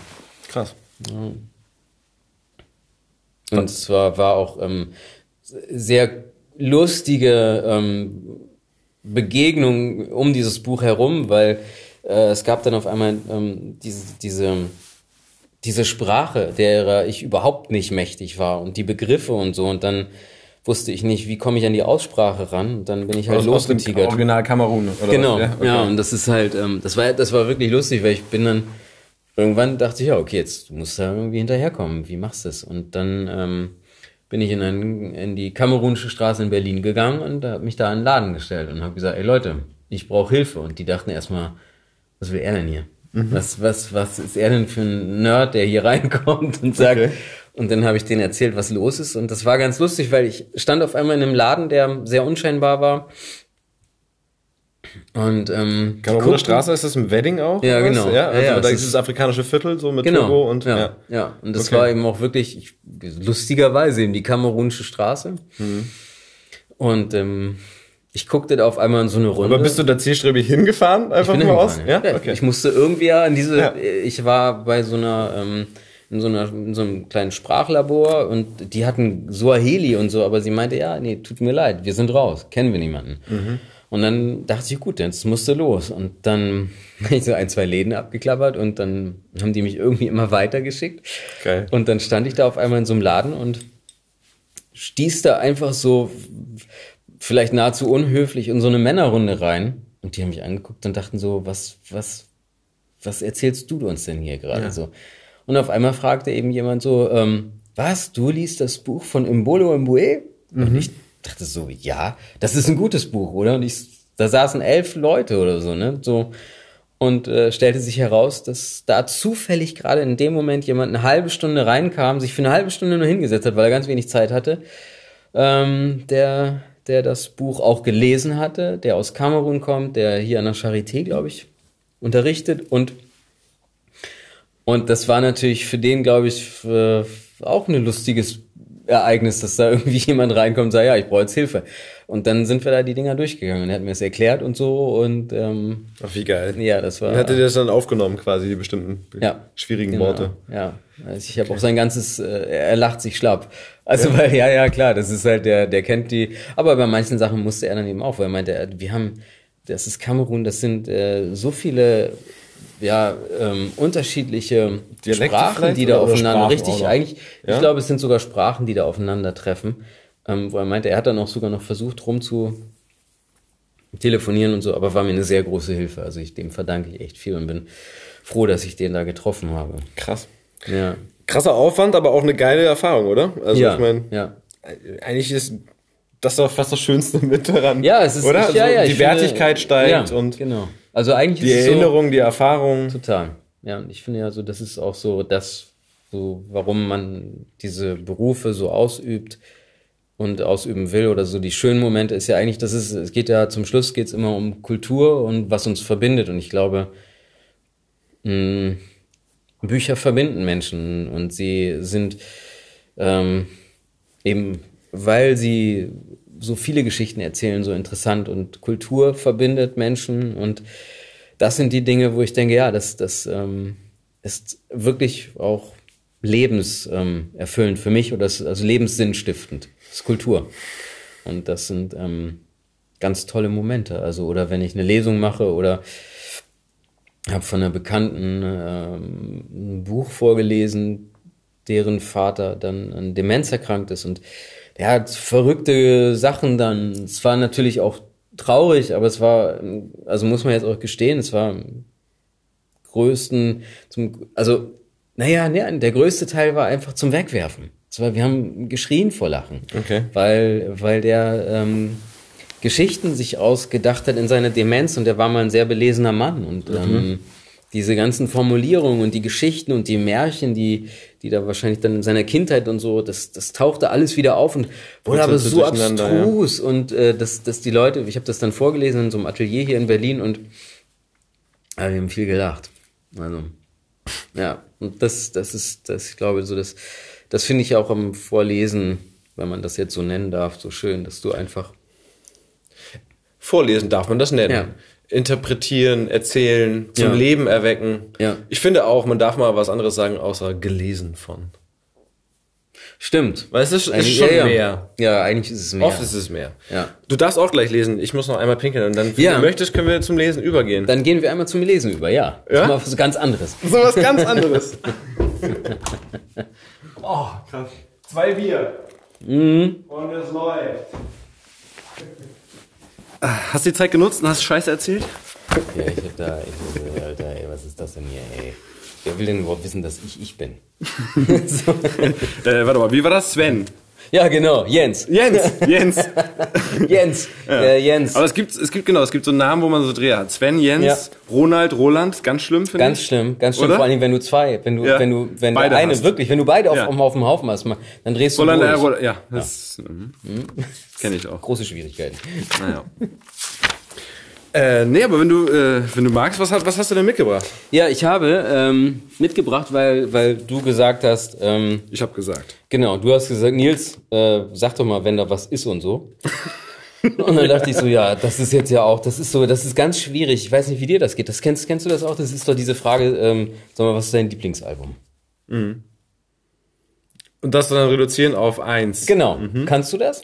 S4: Krass.
S3: Und es war, auch ähm, sehr lustige ähm, Begegnung um dieses Buch herum, weil äh, es gab dann auf einmal ähm, diese, diese, diese Sprache, derer ich überhaupt nicht mächtig war und die Begriffe und so. Und dann wusste ich nicht, wie komme ich an die Aussprache ran. Und dann bin ich halt
S4: Aus, aus dem
S3: losgetigert.
S4: Original Kamerun. Oder
S3: Genau,
S4: was?
S3: ja,
S4: okay.
S3: und das ist halt, ähm, das war, das war wirklich lustig, weil ich bin dann, irgendwann dachte ich, ja, okay, jetzt musst du da irgendwie hinterherkommen, wie machst du das? Und dann ähm, bin ich in, ein, in die kamerunische Straße in Berlin gegangen und habe mich da in den Laden gestellt und habe gesagt, ey Leute, ich brauche Hilfe. Und die dachten erstmal, was will er denn hier? Was, was, was ist er denn für ein Nerd, der hier reinkommt und sagt,
S4: Okay.
S3: und dann habe ich denen erzählt, was los ist. Und das war ganz lustig, weil ich stand auf einmal in einem Laden, der sehr unscheinbar war. Und ähm, guckten-
S4: Straße, ist das im Wedding auch?
S3: Ja,
S4: was?
S3: genau.
S4: Ja, also
S3: Ja, ja,
S4: da ist das afrikanische Viertel so mit
S3: Genau.
S4: Togo und
S3: ja,
S4: ja.
S3: ja. Und das
S4: Okay.
S3: war eben auch wirklich ich, lustigerweise eben die kamerunische Straße.
S4: Mhm.
S3: Und ähm, ich guckte da auf einmal in so eine Runde.
S4: Aber bist du da zielstrebig hingefahren? Einfach mal aus?
S3: hingefahren,
S4: Ja, okay.
S3: Ich musste irgendwie ja in diese.
S4: Ja.
S3: Ich war bei so einer ähm, in so einer in so einem kleinen Sprachlabor und die hatten Suaheli und so, aber sie meinte ja, nee, tut mir leid, wir sind raus, kennen wir niemanden.
S4: Mhm.
S3: Und dann dachte ich, gut, jetzt musste los. Und dann habe ich so ein, zwei Läden abgeklappert und dann haben die mich irgendwie immer weitergeschickt.
S4: Geil.
S3: Und dann stand ich da auf einmal in so einem Laden und stieß da einfach so vielleicht nahezu unhöflich in so eine Männerrunde rein. Und die haben mich angeguckt und dachten so, was, was, was erzählst du uns denn hier gerade so? Und auf einmal fragte eben jemand so, ähm, was, du liest das Buch von Imbolo Mbue? Und ich dachte so, ja, das ist ein gutes Buch, oder? Und ich, da saßen elf Leute oder so, ne? So. Und äh, stellte sich heraus, dass da zufällig gerade in dem Moment jemand eine halbe Stunde reinkam, sich für eine halbe Stunde nur hingesetzt hat, weil er ganz wenig Zeit hatte, ähm, der, der das Buch auch gelesen hatte, der aus Kamerun kommt, der hier an der Charité, glaube ich, unterrichtet und und das war natürlich für den, glaube ich, äh, auch ein lustiges Ereignis, dass da irgendwie jemand reinkommt und sagt, ja, ich brauche jetzt Hilfe. Und dann sind wir da die Dinger durchgegangen und er hat mir das erklärt und so und ähm,
S4: Ach, wie geil.
S3: ja, das war
S4: Dann hat er das dann aufgenommen, quasi, die bestimmten
S3: ja,
S4: schwierigen
S3: genau,
S4: Worte.
S3: Ja, also ich habe auch sein ganzes, äh, er lacht sich schlapp. Also weil ja, ja klar, das ist halt der, der kennt die. Aber bei manchen Sachen musste er dann eben auch, weil er meinte, er- wir haben, das ist Kamerun, das sind äh, so viele ja ähm, unterschiedliche
S4: Dialekte
S3: Sprachen, die da aufeinander richtig eigentlich.
S4: Ja?
S3: Ich glaube, es sind sogar Sprachen, die da aufeinandertreffen. Ähm, wo er meinte, er hat dann auch sogar noch versucht, rum zu telefonieren und so, aber war mir eine sehr große Hilfe. Also ich, dem verdanke ich echt viel und bin froh, dass ich den da getroffen habe.
S4: Krass.
S3: Ja.
S4: Krasser Aufwand, aber auch eine geile Erfahrung, oder? Also
S3: ja,
S4: ich meine,
S3: ja.
S4: eigentlich ist das doch fast das Schönste mit daran.
S3: Ja, es ist
S4: oder?
S3: Ich, ja,
S4: Also
S3: ja,
S4: die
S3: ich finde-
S4: Wertigkeit steigt
S3: ja,
S4: und
S3: genau. Also eigentlich
S4: die
S3: ist es
S4: Erinnerung, die Erfahrung.
S3: so, total. Ja, und ich finde ja so, das ist auch so das, so warum man diese Berufe so ausübt und ausüben will oder so die schönen Momente ist ja eigentlich, das ist, es geht ja zum Schluss geht es immer um Kultur und was uns verbindet und ich glaube, mh, Bücher verbinden Menschen und sie sind ähm, eben, weil sie so viele Geschichten erzählen, so interessant und Kultur verbindet Menschen und das sind die Dinge, wo ich denke, ja, das, das ähm, ist wirklich auch lebenserfüllend ähm, für mich oder das, also lebenssinnstiftend. Das ist Kultur. Und das sind ähm, ganz tolle Momente. Also, oder wenn ich eine Lesung mache oder habe von einer Bekannten ähm, ein Buch vorgelesen, deren Vater dann an Demenz erkrankt ist und der hat verrückte Sachen dann. Es war natürlich auch traurig, aber es war, also muss man jetzt auch gestehen, es war größten, zum, also, naja, ne, der größte Teil war einfach zum Wegwerfen. Es war, wir haben geschrien vor Lachen.
S4: Okay.
S3: Weil, weil der ähm, Geschichten sich ausgedacht hat in seiner Demenz und der war mal ein sehr belesener Mann und ähm, diese ganzen Formulierungen und die Geschichten und die Märchen, die, die da wahrscheinlich dann in seiner Kindheit und so, das, das tauchte alles wieder auf und wurde aber so
S4: durcheinander, ja.
S3: abstrus und äh, dass, dass die Leute, ich habe das dann vorgelesen in so einem Atelier hier in Berlin und äh, wir haben viel gelacht. Also, ja, und das, das ist, das, ich glaube, so das, das finde ich auch am Vorlesen, wenn man das jetzt so nennen darf, so schön, dass du einfach
S4: Vorlesen darf man das nennen.
S3: Ja.
S4: Interpretieren, erzählen, zum
S3: Ja.
S4: Leben erwecken.
S3: Ja.
S4: Ich finde auch, man darf mal was anderes sagen, außer gelesen von.
S3: Stimmt.
S4: Weil es ist, ist schon
S3: ja, ja.
S4: mehr.
S3: Ja, eigentlich ist es mehr.
S4: Oft ist es mehr.
S3: Ja.
S4: Du darfst auch gleich lesen. Ich muss noch einmal pinkeln. Und dann, wenn
S3: Ja.
S4: du möchtest, können wir zum Lesen übergehen.
S3: Dann gehen wir einmal zum Lesen über, ja. Das
S4: Ja?
S3: ist mal was ganz anderes.
S4: so was ganz anderes. oh, krass. Zwei Bier. Und es läuft. Hast du die Zeit genutzt und hast Scheiße erzählt?
S3: Ja, ich hab da, ich, Alter, ey, was ist das denn hier, ey? Wer will denn überhaupt wissen, dass ich ich bin? so.
S4: Äh, warte mal, wie war das? Sven.
S3: Ja, genau, Jens.
S4: Jens, Jens.
S3: Jens, äh, Jens.
S4: Aber es gibt, es gibt genau, es gibt so Namen, wo man so Dreher hat. Sven, Jens,
S3: Ja.
S4: Ronald, Roland, ganz schlimm finde
S3: Ganz
S4: ich.
S3: schlimm, ganz schlimm,
S4: Oder?
S3: vor allem wenn du zwei, wenn du,
S4: Ja.
S3: wenn du, wenn
S4: Beide
S3: du eine,
S4: hast.
S3: wirklich, wenn du beide auf,
S4: Ja.
S3: auf, auf dem Haufen hast, dann drehst du
S4: Roland, äh,
S3: durch.
S4: Roland, ja, das mhm. Kenne ich auch.
S3: Große Schwierigkeiten.
S4: Naja. äh, nee, aber wenn du, äh, wenn du magst, was, was hast du denn mitgebracht?
S3: Ja, ich habe ähm, mitgebracht, weil, weil du gesagt hast, ähm,
S4: Ich habe gesagt.
S3: genau, du hast gesagt, Nils, äh, sag doch mal, wenn da was ist und so. Und dann dachte ich so, ja, das ist jetzt ja auch, das ist so, das ist ganz schwierig. Ich weiß nicht, wie dir das geht. Das kennst, kennst du das auch? Das ist doch diese Frage, ähm, sag mal, was ist dein Lieblingsalbum?
S4: Und das dann reduzieren auf eins.
S3: Genau. Kannst du das?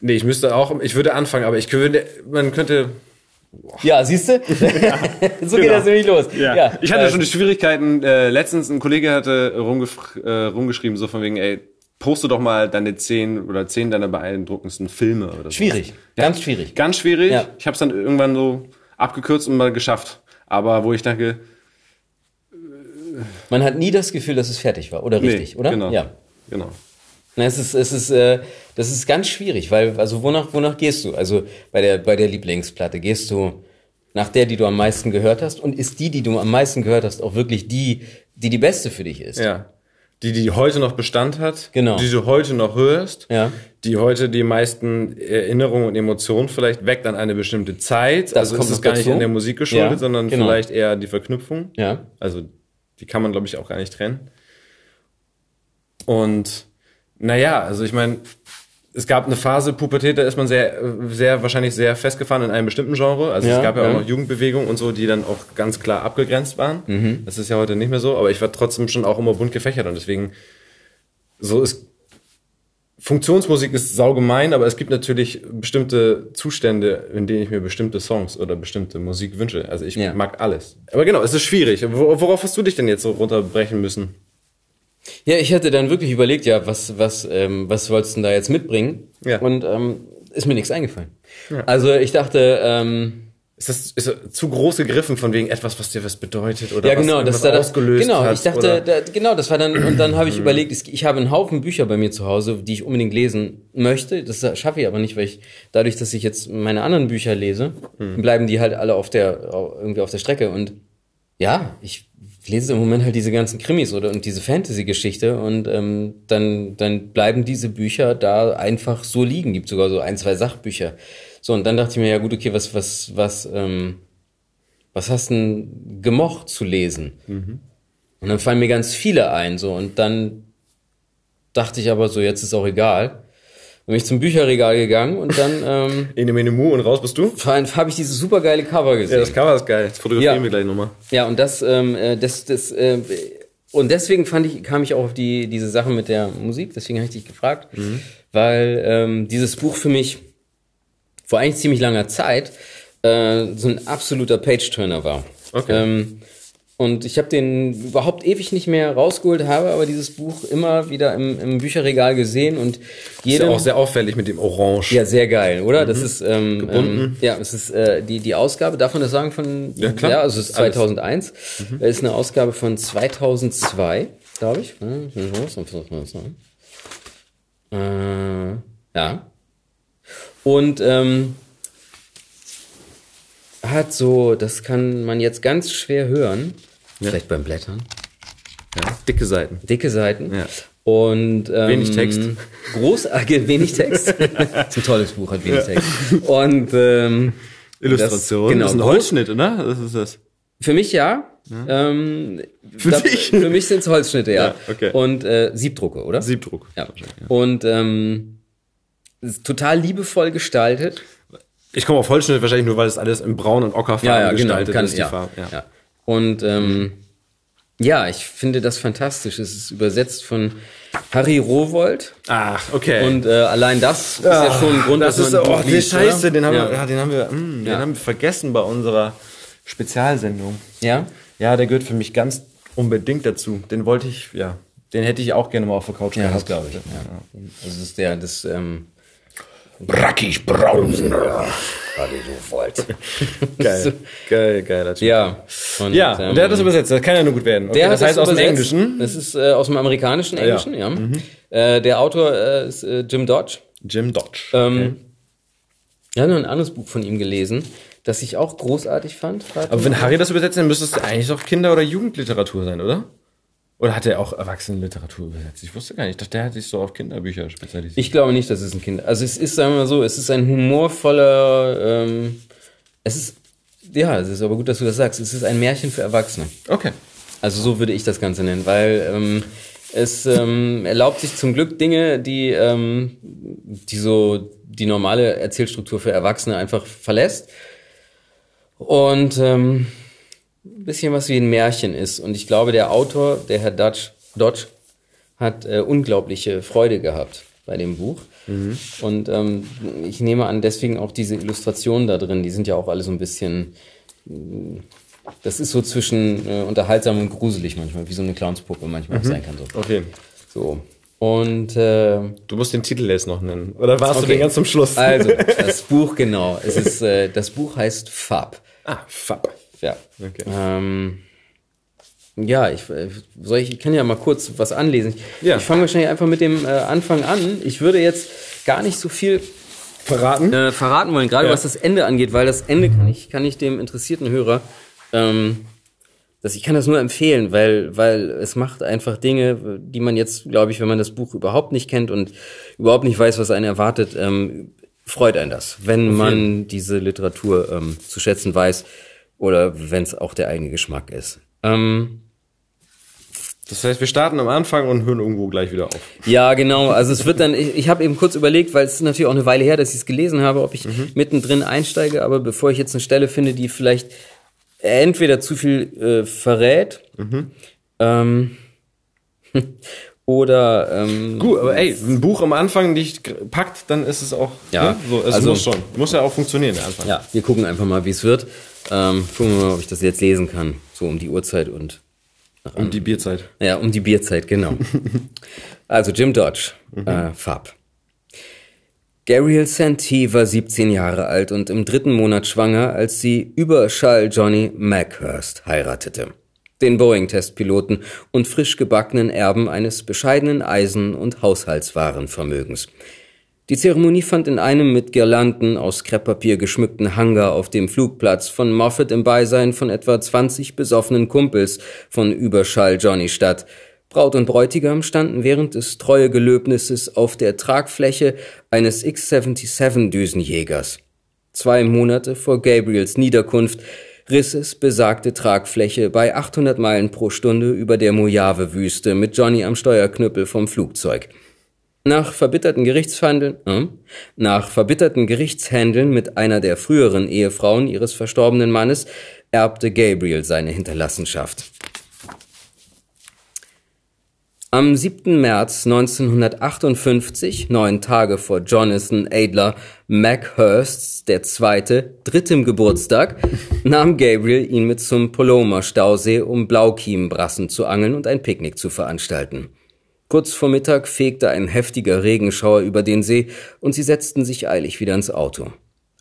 S4: Nee, ich müsste auch, ich würde anfangen, aber ich könnte, man könnte,
S3: Ja, siehst du? so geht das nämlich los.
S4: Ja. Ich hatte
S3: äh,
S4: schon die Schwierigkeiten, äh, letztens ein Kollege hatte äh, rumgeschrieben, so von wegen, ey, poste doch mal deine zehn oder zehn deiner beeindruckendsten Filme oder so.
S3: Schwierig, ganz schwierig.
S4: Ganz schwierig.
S3: Ja.
S4: Ich habe es dann irgendwann so abgekürzt und mal geschafft. Aber wo ich denke,
S3: Man hat nie das Gefühl, dass es fertig war, oder richtig,
S4: nee,
S3: oder?
S4: Genau.
S3: Ja.
S4: Genau.
S3: Na, es ist, es ist, äh, das ist ganz schwierig, weil, also wonach, wonach gehst du? Also bei der, bei der Lieblingsplatte gehst du nach der, die du am meisten gehört hast, und ist die, die du am meisten gehört hast, auch wirklich die, die die beste für dich ist?
S4: Ja. Die, die heute noch Bestand hat,
S3: Genau.
S4: die du heute noch hörst,
S3: Ja.
S4: die heute die meisten Erinnerungen und Emotionen vielleicht weckt an eine bestimmte Zeit. also
S3: kommt
S4: ist es gar nicht
S3: dazu.
S4: an der Musik geschuldet,
S3: Ja,
S4: sondern
S3: genau.
S4: vielleicht eher die Verknüpfung.
S3: Ja.
S4: Also die kann man, glaube ich, auch gar nicht trennen. Und naja, also ich meine, es gab eine Phase Pubertät, da ist man sehr, sehr wahrscheinlich sehr festgefahren in einem bestimmten Genre. Also
S3: Ja,
S4: es gab ja,
S3: ja.
S4: auch noch Jugendbewegungen und so, die dann auch ganz klar abgegrenzt waren.
S3: Mhm.
S4: Das ist ja heute nicht mehr so, aber ich war trotzdem schon auch immer bunt gefächert und deswegen so ist Funktionsmusik ist saugemein, aber es gibt natürlich bestimmte Zustände, in denen ich mir bestimmte Songs oder bestimmte Musik wünsche. Also ich
S3: Ja.
S4: mag alles. Aber genau, es ist schwierig. Wor- Worauf hast du dich denn jetzt so runterbrechen müssen?
S3: Ja, ich hatte dann wirklich überlegt, ja, was, was, ähm, was sollst du denn da jetzt mitbringen?
S4: Ja.
S3: Und ähm, ist mir nichts eingefallen. Also ich dachte, ähm,
S4: Ist das, ist das zu groß gegriffen von wegen etwas, was dir was bedeutet oder
S3: ja,
S4: was
S3: genau,
S4: irgendwas
S3: das da
S4: ausgelöst
S3: Genau, ich dachte, da, genau, das war dann und dann habe ich überlegt, es- ich habe einen Haufen Bücher bei mir zu Hause, die ich unbedingt lesen möchte. Das schaffe ich aber nicht, weil ich dadurch, dass ich jetzt meine anderen Bücher lese, bleiben die halt alle auf der irgendwie auf der Strecke und ja, ich lese im Moment halt diese ganzen Krimis oder und diese Fantasy-Geschichte und ähm, dann dann bleiben diese Bücher da einfach so liegen. Gibt sogar so ein zwei Sachbücher. So und dann dachte ich mir ja gut, okay, was was was ähm, was hast denn gemocht zu lesen? Und dann fallen mir ganz viele ein, so, und dann dachte ich aber so, jetzt ist auch egal. Bin ich zum Bücherregal gegangen und dann ähm,
S4: Ene Mene Mu und raus bist du?
S3: habe ich dieses supergeile Cover
S4: Ja,
S3: gesehen.
S4: das Cover ist geil. Das fotografieren
S3: Ja.
S4: wir gleich nochmal.
S3: Ja, und das, ähm, äh, das, das, äh, und deswegen fand ich, kam ich auch auf die, diese Sache mit der Musik, deswegen habe ich dich gefragt,
S4: Mhm.
S3: weil ähm, dieses Buch für mich vor eigentlich ziemlich langer Zeit äh, so ein absoluter Page-Turner war.
S4: Okay.
S3: Ähm, und ich habe den überhaupt ewig nicht mehr rausgeholt, habe aber dieses Buch immer wieder im, im Bücherregal gesehen und
S4: Ist
S3: jede
S4: ja auch sehr auffällig mit dem Orange.
S3: ja, sehr geil, oder? Das
S4: Mhm.
S3: ist ähm, ähm, ja, es ist äh, die die Ausgabe, darf man das sagen von
S4: Ja, klar.
S3: ja also es ist
S4: Alles.
S3: 2001,
S4: Mhm.
S3: Ist eine Ausgabe von 2002, glaube ich. Äh, ja. Und ähm, hat so, das kann man jetzt ganz schwer hören, vielleicht beim Blättern,
S4: Ja, Dicke Seiten.
S3: dicke Seiten.
S4: Ja.
S3: Und ähm,
S4: Wenig Text.
S3: Großartig, wenig Text. ist ein tolles Buch, hat wenig Text. Und ähm,
S4: Illustration.
S3: Das, genau,
S4: Das ist ein
S3: groß-
S4: Holzschnitt, oder? Das ist das.
S3: Für mich ja. Ähm,
S4: Für
S3: da,
S4: dich?
S3: Für mich sind es Holzschnitte, ja.
S4: Ja, okay.
S3: Und äh, Siebdrucke, oder?
S4: Siebdruck.
S3: ja. Und ähm, ist total liebevoll gestaltet.
S4: Ich komme auf Holzschnitt wahrscheinlich nur, weil es alles in Braun und Ockerfarben
S3: Ja, ja, genau.
S4: gestaltet
S3: Kann,
S4: ist, die
S3: ja,
S4: Farbe. Ja.
S3: ja. Und ähm, ja, ich finde das fantastisch. Es ist übersetzt von Harry Rowold.
S4: Ach, okay.
S3: Und äh, allein das ist ja schon ein Grund,
S4: das
S3: dass
S4: ist,
S3: man
S4: oh, die
S3: liest,
S4: Scheiße, den haben,
S3: ja.
S4: wir, den haben wir, mm, den
S3: Ja.
S4: haben wir vergessen bei unserer Spezialsendung.
S3: Ja?
S4: Ja, der gehört für mich ganz unbedingt dazu. Den wollte ich, ja. Den hätte ich auch gerne mal auf der Couch
S3: Ja,
S4: gehabt.
S3: das glaube ich. Ja. Also das ist der, das, ähm,
S5: Brackig braun.
S4: Geil, geil, geiler Typ.
S3: ja. Und,
S4: Ja,
S3: ähm,
S4: und der hat das übersetzt. Das kann ja nur gut werden. Okay,
S3: Der
S4: das
S3: hat
S4: heißt aus dem. Englischen.
S3: Das ist äh, aus dem amerikanischen Englischen, ja. Äh, der Autor äh, ist äh, Jim Dodge.
S4: Jim Dodge.
S3: Ähm, Ich habe noch ein anderes Buch von ihm gelesen, das ich auch großartig fand.
S4: Aber wenn Harry das übersetzt, dann müsste es eigentlich doch Kinder- oder Jugendliteratur sein, oder? Oder hat er auch Erwachsenenliteratur übersetzt? Ich wusste gar nicht. Ich dachte, der hat sich so auf Kinderbücher spezialisiert.
S3: Ich glaube nicht, dass es ein Kind. Also es ist, sagen wir mal so, es ist ein humorvoller. Ähm, es ist ja, es ist aber gut, dass du das sagst. Es ist ein Märchen für Erwachsene.
S4: okay.
S3: Also so würde ich das Ganze nennen, weil ähm, es ähm, erlaubt sich zum Glück Dinge, die, ähm, die so die normale Erzählstruktur für Erwachsene einfach verlässt. Und ähm, ein bisschen was wie ein Märchen ist. Und ich glaube, der Autor, der Herr Dodge, Dodge hat äh, unglaubliche Freude gehabt bei dem Buch. Und ähm, ich nehme an, deswegen auch diese Illustrationen da drin, die sind ja auch alle so ein bisschen das ist so zwischen äh, unterhaltsam und gruselig manchmal, wie so eine Clownspuppe manchmal auch sein kann. So.
S4: Okay.
S3: so. Und äh,
S4: Du musst den Titel jetzt noch nennen. Oder warst du
S3: Okay.
S4: den ganz zum Schluss?
S3: also, das Buch, genau. Es ist, äh, das Buch heißt Fab.
S4: ah, Fab.
S3: Ja.
S4: Okay.
S3: Ähm, ja, ich, äh, soll ich, ich kann ja mal kurz was anlesen. Ich,
S4: Ja.
S3: ich fange wahrscheinlich einfach mit dem äh, Anfang an. Ich würde jetzt gar nicht so viel
S4: Verraten?
S3: äh, verraten wollen, gerade
S4: Ja.
S3: was das Ende angeht, weil das Ende kann ich, kann ich dem interessierten Hörer, ähm, das, ich kann das nur empfehlen, weil, weil es macht einfach Dinge, die man jetzt, glaube ich, wenn man das Buch überhaupt nicht kennt und überhaupt nicht weiß, was einen erwartet, ähm, freut einen das, wenn man diese Literatur ähm, zu schätzen weiß oder wenn es auch der eigene Geschmack ist. Ähm,
S4: Das heißt, wir starten am Anfang und hören irgendwo gleich wieder auf.
S3: Ja, genau. Also es wird dann, ich, ich habe eben kurz überlegt, weil es ist natürlich auch eine Weile her, dass ich es gelesen habe, ob ich mittendrin einsteige, aber bevor ich jetzt eine Stelle finde, die vielleicht entweder zu viel äh, verrät, ähm, oder ähm,
S4: Gut, aber ey, ein Buch am Anfang nicht packt, dann ist es auch.
S3: Ja,
S4: ne? so, es
S3: also-
S4: muss schon. Muss ja auch funktionieren, der Anfang.
S3: ja, wir gucken einfach mal, wie es wird. Ähm, gucken wir mal, ob ich das jetzt lesen kann, so um die Uhrzeit und
S4: Um die Bierzeit.
S3: Ja, um die Bierzeit, genau. also Jim Dodge, äh, Fab. Gabrielle Santee war 17 Jahre alt und im dritten Monat schwanger, als sie Überschall Johnny Mackhurst heiratete. Den Boeing-Testpiloten und frisch gebackenen Erben eines bescheidenen Eisen- und Haushaltswarenvermögens. Die Zeremonie fand in einem mit Girlanden aus Krepppapier geschmückten Hangar auf dem Flugplatz von Moffat im Beisein von etwa 20 besoffenen Kumpels von Überschall Johnny statt. Braut und Bräutigam standen während des Treuegelöbnisses auf der Tragfläche eines X-77-Düsenjägers. Zwei Monate vor Gabriels Niederkunft riss es besagte Tragfläche bei 800 Meilen pro Stunde über der Mojave-Wüste mit Johnny am Steuerknüppel vom Flugzeug. Nach verbitterten Gerichtsverhandeln, äh, nach verbitterten Gerichtshändeln mit einer der früheren Ehefrauen ihres verstorbenen Mannes erbte Gabriel seine Hinterlassenschaft. Am 7. März 1958, neun Tage vor Jonathan Adler Mackhursts der zweite, drittem Geburtstag, nahm Gabriel ihn mit zum Paloma-Stausee, um Blaukiemenbrassen zu angeln und ein Picknick zu veranstalten. Kurz vor Mittag fegte ein heftiger Regenschauer über den See und sie setzten sich eilig wieder ins Auto.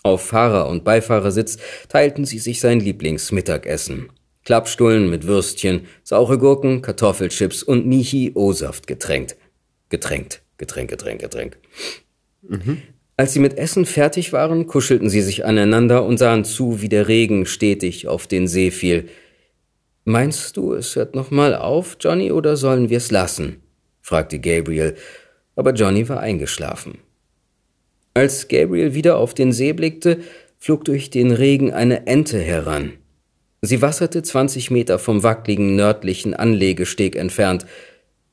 S3: Auf Fahrer- und Beifahrersitz teilten sie sich sein Lieblingsmittagessen. Klappstullen mit Würstchen, saure Gurken, Kartoffelchips und Nihi-O-Saft getränkt. Getränkt, Getränk, Getränk, Getränk. Als sie mit Essen fertig waren, kuschelten sie sich aneinander und sahen zu, wie der Regen stetig auf den See fiel. Meinst du, es hört noch mal auf, Johnny, oder sollen wir es lassen? Fragte Gabriel, aber Johnny war eingeschlafen. Als Gabriel wieder auf den See blickte, flog durch den Regen eine Ente heran. Sie wasserte 20 Meter vom wackligen nördlichen Anlegesteg entfernt.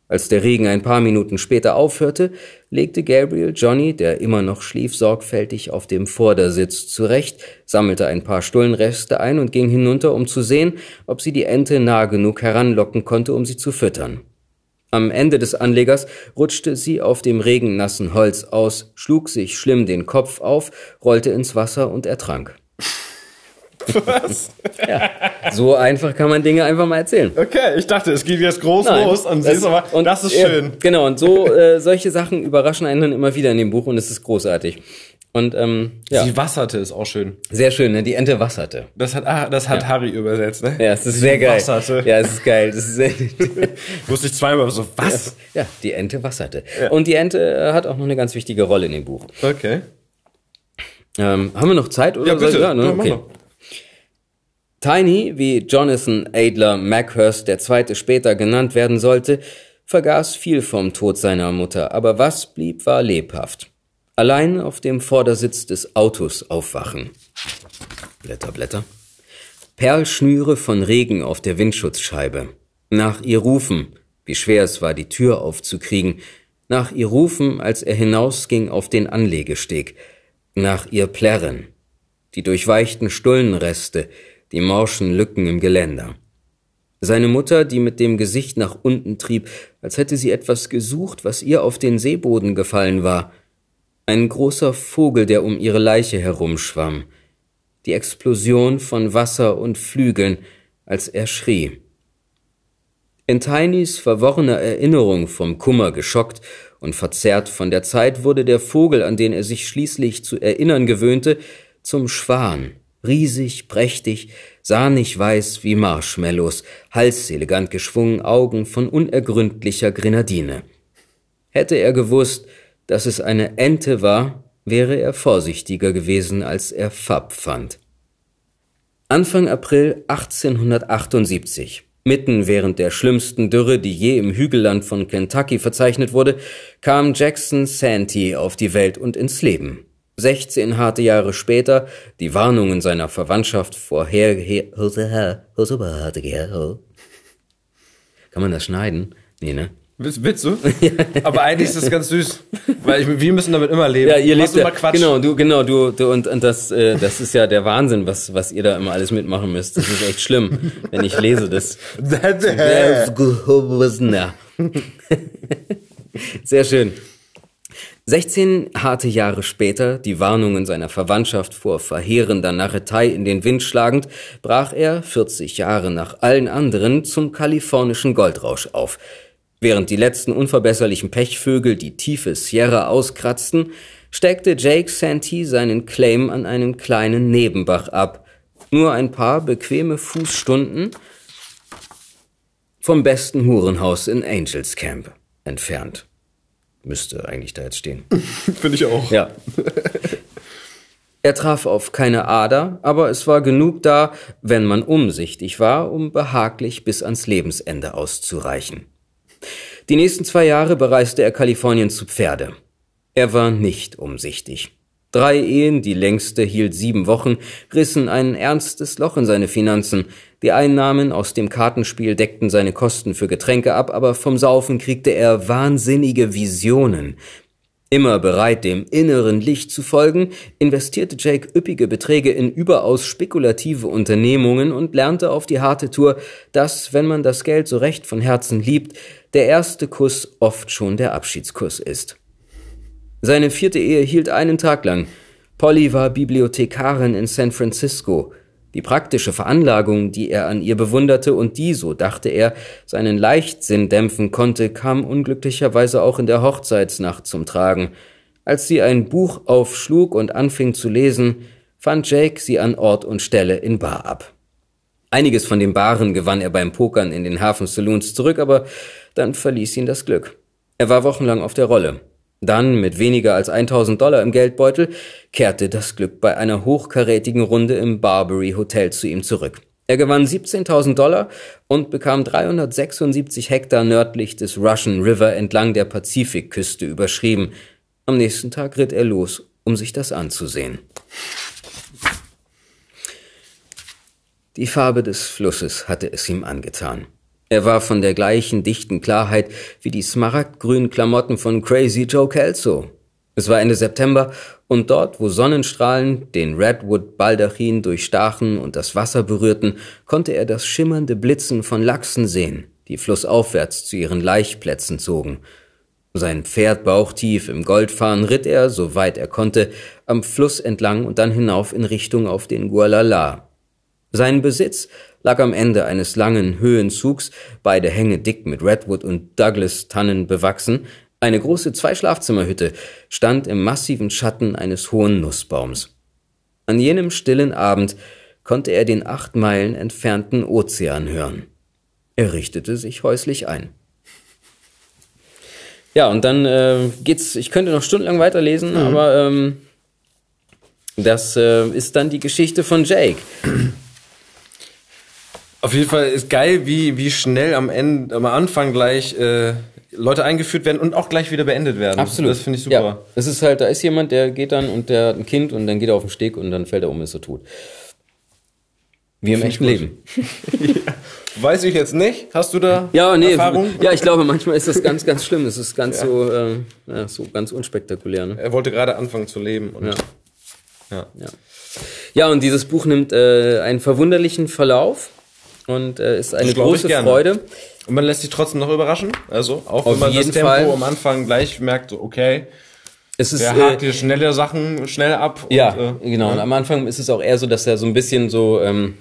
S3: Als der Regen ein paar Minuten später aufhörte, legte Gabriel Johnny, der immer noch schlief, sorgfältig auf dem Vordersitz zurecht, sammelte ein paar Stullenreste ein und ging hinunter, um zu sehen, ob sie die Ente nah genug heranlocken konnte, um sie zu füttern. Am Ende des Anlegers rutschte sie auf dem regennassen Holz aus, schlug sich schlimm den Kopf auf, rollte ins Wasser und ertrank.
S4: Was?
S3: Ja. So einfach kann man Dinge einfach mal erzählen.
S4: Okay, ich dachte, es geht jetzt groß
S3: Nein,
S4: los und siehst aber,
S3: und-
S4: das ist
S3: ja,
S4: schön.
S3: Genau, und so äh, solche Sachen überraschen einen dann immer wieder in dem Buch und es ist großartig. Und ähm, ja,
S4: Sie wasserte ist auch schön.
S3: sehr schön, ne? Die Ente wasserte.
S4: Das hat, ah, das hat Harry übersetzt, ne?
S3: Ja, es ist sehr geil.
S4: wasserte.
S3: Ja, es ist geil. Das ist sehr,
S4: Wusste ich zweimal so, was?
S3: ja, die Ente wasserte. Und die Ente äh, hat auch noch eine ganz wichtige Rolle in dem Buch.
S4: Okay.
S3: Ähm, haben wir noch Zeit? Oder
S4: Ja, bitte.
S3: Ja, ne?
S4: Ja,
S3: okay.
S4: mal.
S3: Tiny, wie Jonathan Adler Mackhurst der Zweite später genannt werden sollte, vergaß viel vom Tod seiner Mutter, aber was blieb, war lebhaft. Allein auf dem Vordersitz des Autos aufwachen. Blätter, Blätter. Perlschnüre von Regen auf der Windschutzscheibe. Nach ihr rufen, wie schwer es war, die Tür aufzukriegen. Nach ihr rufen, als er hinausging auf den Anlegesteg. Nach ihr plärren. Die durchweichten Stullenreste, die morschen Lücken im Geländer. Seine Mutter, die mit dem Gesicht nach unten trieb, als hätte sie etwas gesucht, was ihr auf den Seeboden gefallen war. Ein großer Vogel, der um ihre Leiche herumschwamm. Die Explosion von Wasser und Flügeln, als er schrie. In Tinys verworrener Erinnerung vom Kummer geschockt und verzerrt von der Zeit wurde der Vogel, an den er sich schließlich zu erinnern gewöhnte, zum Schwan, riesig, prächtig, sahnig weiß wie Marshmallows, Hals elegant geschwungen, Augen von unergründlicher Grenadine. Hätte er gewusst, dass es eine Ente war, wäre er vorsichtiger gewesen, als er Fab fand. Anfang April 1878, mitten während der schlimmsten Dürre, die je im Hügelland von Kentucky verzeichnet wurde, kam Jackson Santee auf die Welt und ins Leben. 16 harte Jahre später, die Warnungen seiner Verwandtschaft vorher... Kann man das schneiden? Nee, ne?
S4: Willst, willst du? Aber eigentlich ist das ganz süß. Weil ich, wir müssen damit immer leben.
S3: Ja, ihr lebt
S4: mal Quatsch.
S3: genau, du, genau, du, du und, und das, äh, das ist ja der Wahnsinn, was, was ihr da immer alles mitmachen müsst. Das ist echt schlimm, wenn ich lese das. Sehr schön. 16 harte Jahre später, die Warnungen seiner Verwandtschaft vor verheerender Narretei in den Wind schlagend, brach er, 40 Jahre nach allen anderen, zum kalifornischen Goldrausch auf. Während die letzten unverbesserlichen Pechvögel die tiefe Sierra auskratzten, steckte Jake Santee seinen Claim an einen kleinen Nebenbach ab. Nur ein paar bequeme Fußstunden vom besten Hurenhaus in Angels Camp entfernt. Müsste eigentlich da jetzt stehen.
S4: Finde ich auch.
S3: Ja. Er traf auf keine Ader, aber es war genug da, wenn man umsichtig war, um behaglich bis ans Lebensende auszureichen. Die nächsten zwei Jahre bereiste er Kalifornien zu Pferde. Er war nicht umsichtig. Drei Ehen, die längste hielt sieben Wochen, rissen ein ernstes Loch in seine Finanzen. Die Einnahmen aus dem Kartenspiel deckten seine Kosten für Getränke ab, aber vom Saufen kriegte er wahnsinnige Visionen. Immer bereit, dem inneren Licht zu folgen, investierte Jake üppige Beträge in überaus spekulative Unternehmungen und lernte auf die harte Tour, dass, wenn man das Geld so recht von Herzen liebt, der erste Kuss oft schon der Abschiedskuss ist. Seine vierte Ehe hielt einen Tag lang. Polly war Bibliothekarin in San Francisco. Die praktische Veranlagung, die er an ihr bewunderte und die, so dachte er, seinen Leichtsinn dämpfen konnte, kam unglücklicherweise auch in der Hochzeitsnacht zum Tragen. Als sie ein Buch aufschlug und anfing zu lesen, fand Jake sie an Ort und Stelle in Bar ab. Einiges von den Baren gewann er beim Pokern in den Hafensaloons zurück, aber dann verließ ihn das Glück. Er war wochenlang auf der Rolle. Dann, mit weniger als 1000 Dollar im Geldbeutel, kehrte das Glück bei einer hochkarätigen Runde im Barbary Hotel zu ihm zurück. Er gewann 17.000 Dollar und bekam 376 Hektar nördlich des Russian River entlang der Pazifikküste überschrieben. Am nächsten Tag ritt er los, um sich das anzusehen. Die Farbe des Flusses hatte es ihm angetan. Er war von der gleichen dichten Klarheit wie die smaragdgrünen Klamotten von Crazy Joe Kelso. Es war Ende September und dort, wo Sonnenstrahlen den Redwood-Baldachin durchstachen und das Wasser berührten, konnte er das schimmernde Blitzen von Lachsen sehen, die flussaufwärts zu ihren Laichplätzen zogen. Sein Pferd bauchtief im Goldfahren ritt er, soweit er konnte, am Fluss entlang und dann hinauf in Richtung auf den Gualala. Sein Besitz lag am Ende eines langen Höhenzugs, beide Hänge dick mit Redwood und Douglas-Tannen bewachsen. Eine große Zweischlafzimmerhütte stand im massiven Schatten eines hohen Nussbaums. An jenem stillen Abend konnte er den acht Meilen entfernten Ozean hören. Er richtete sich häuslich ein. Ja, und dann äh, geht's, ich könnte noch stundenlang weiterlesen, aber ähm, das äh, ist dann die Geschichte von Jake.
S4: Auf jeden Fall ist geil, wie, wie schnell am Ende, am Anfang gleich äh, Leute eingeführt werden und auch gleich wieder beendet werden.
S3: Absolut.
S4: Das finde ich super.
S3: Ja, es ist halt, da ist jemand, der geht dann und der hat ein Kind und dann geht er auf den Steg und dann fällt er um und ist so tot. Wie im echten Leben.
S4: Weiß ich jetzt nicht. Hast du da
S3: Ja, nee,
S4: Erfahrung?
S3: ja, ich glaube, manchmal ist das ganz, ganz schlimm. Es ist ganz so, äh, ja, so ganz unspektakulär. Ne?
S4: Er wollte gerade anfangen zu leben.
S3: Ja.
S4: ja.
S3: Ja. ja, und dieses Buch nimmt äh, einen verwunderlichen Verlauf und äh, ist eine große. Freude.
S4: Und man lässt sich trotzdem noch überraschen. Also, auch wenn
S3: Auf
S4: man das Tempo
S3: Fall.
S4: am Anfang gleich merkt, okay,
S3: Es ist
S4: der
S3: äh,
S4: hakt hier schnelle Sachen schnell ab.
S3: Ja,
S4: und, äh,
S3: genau. Und am Anfang ist es auch eher so, dass er so ein bisschen so, ähm,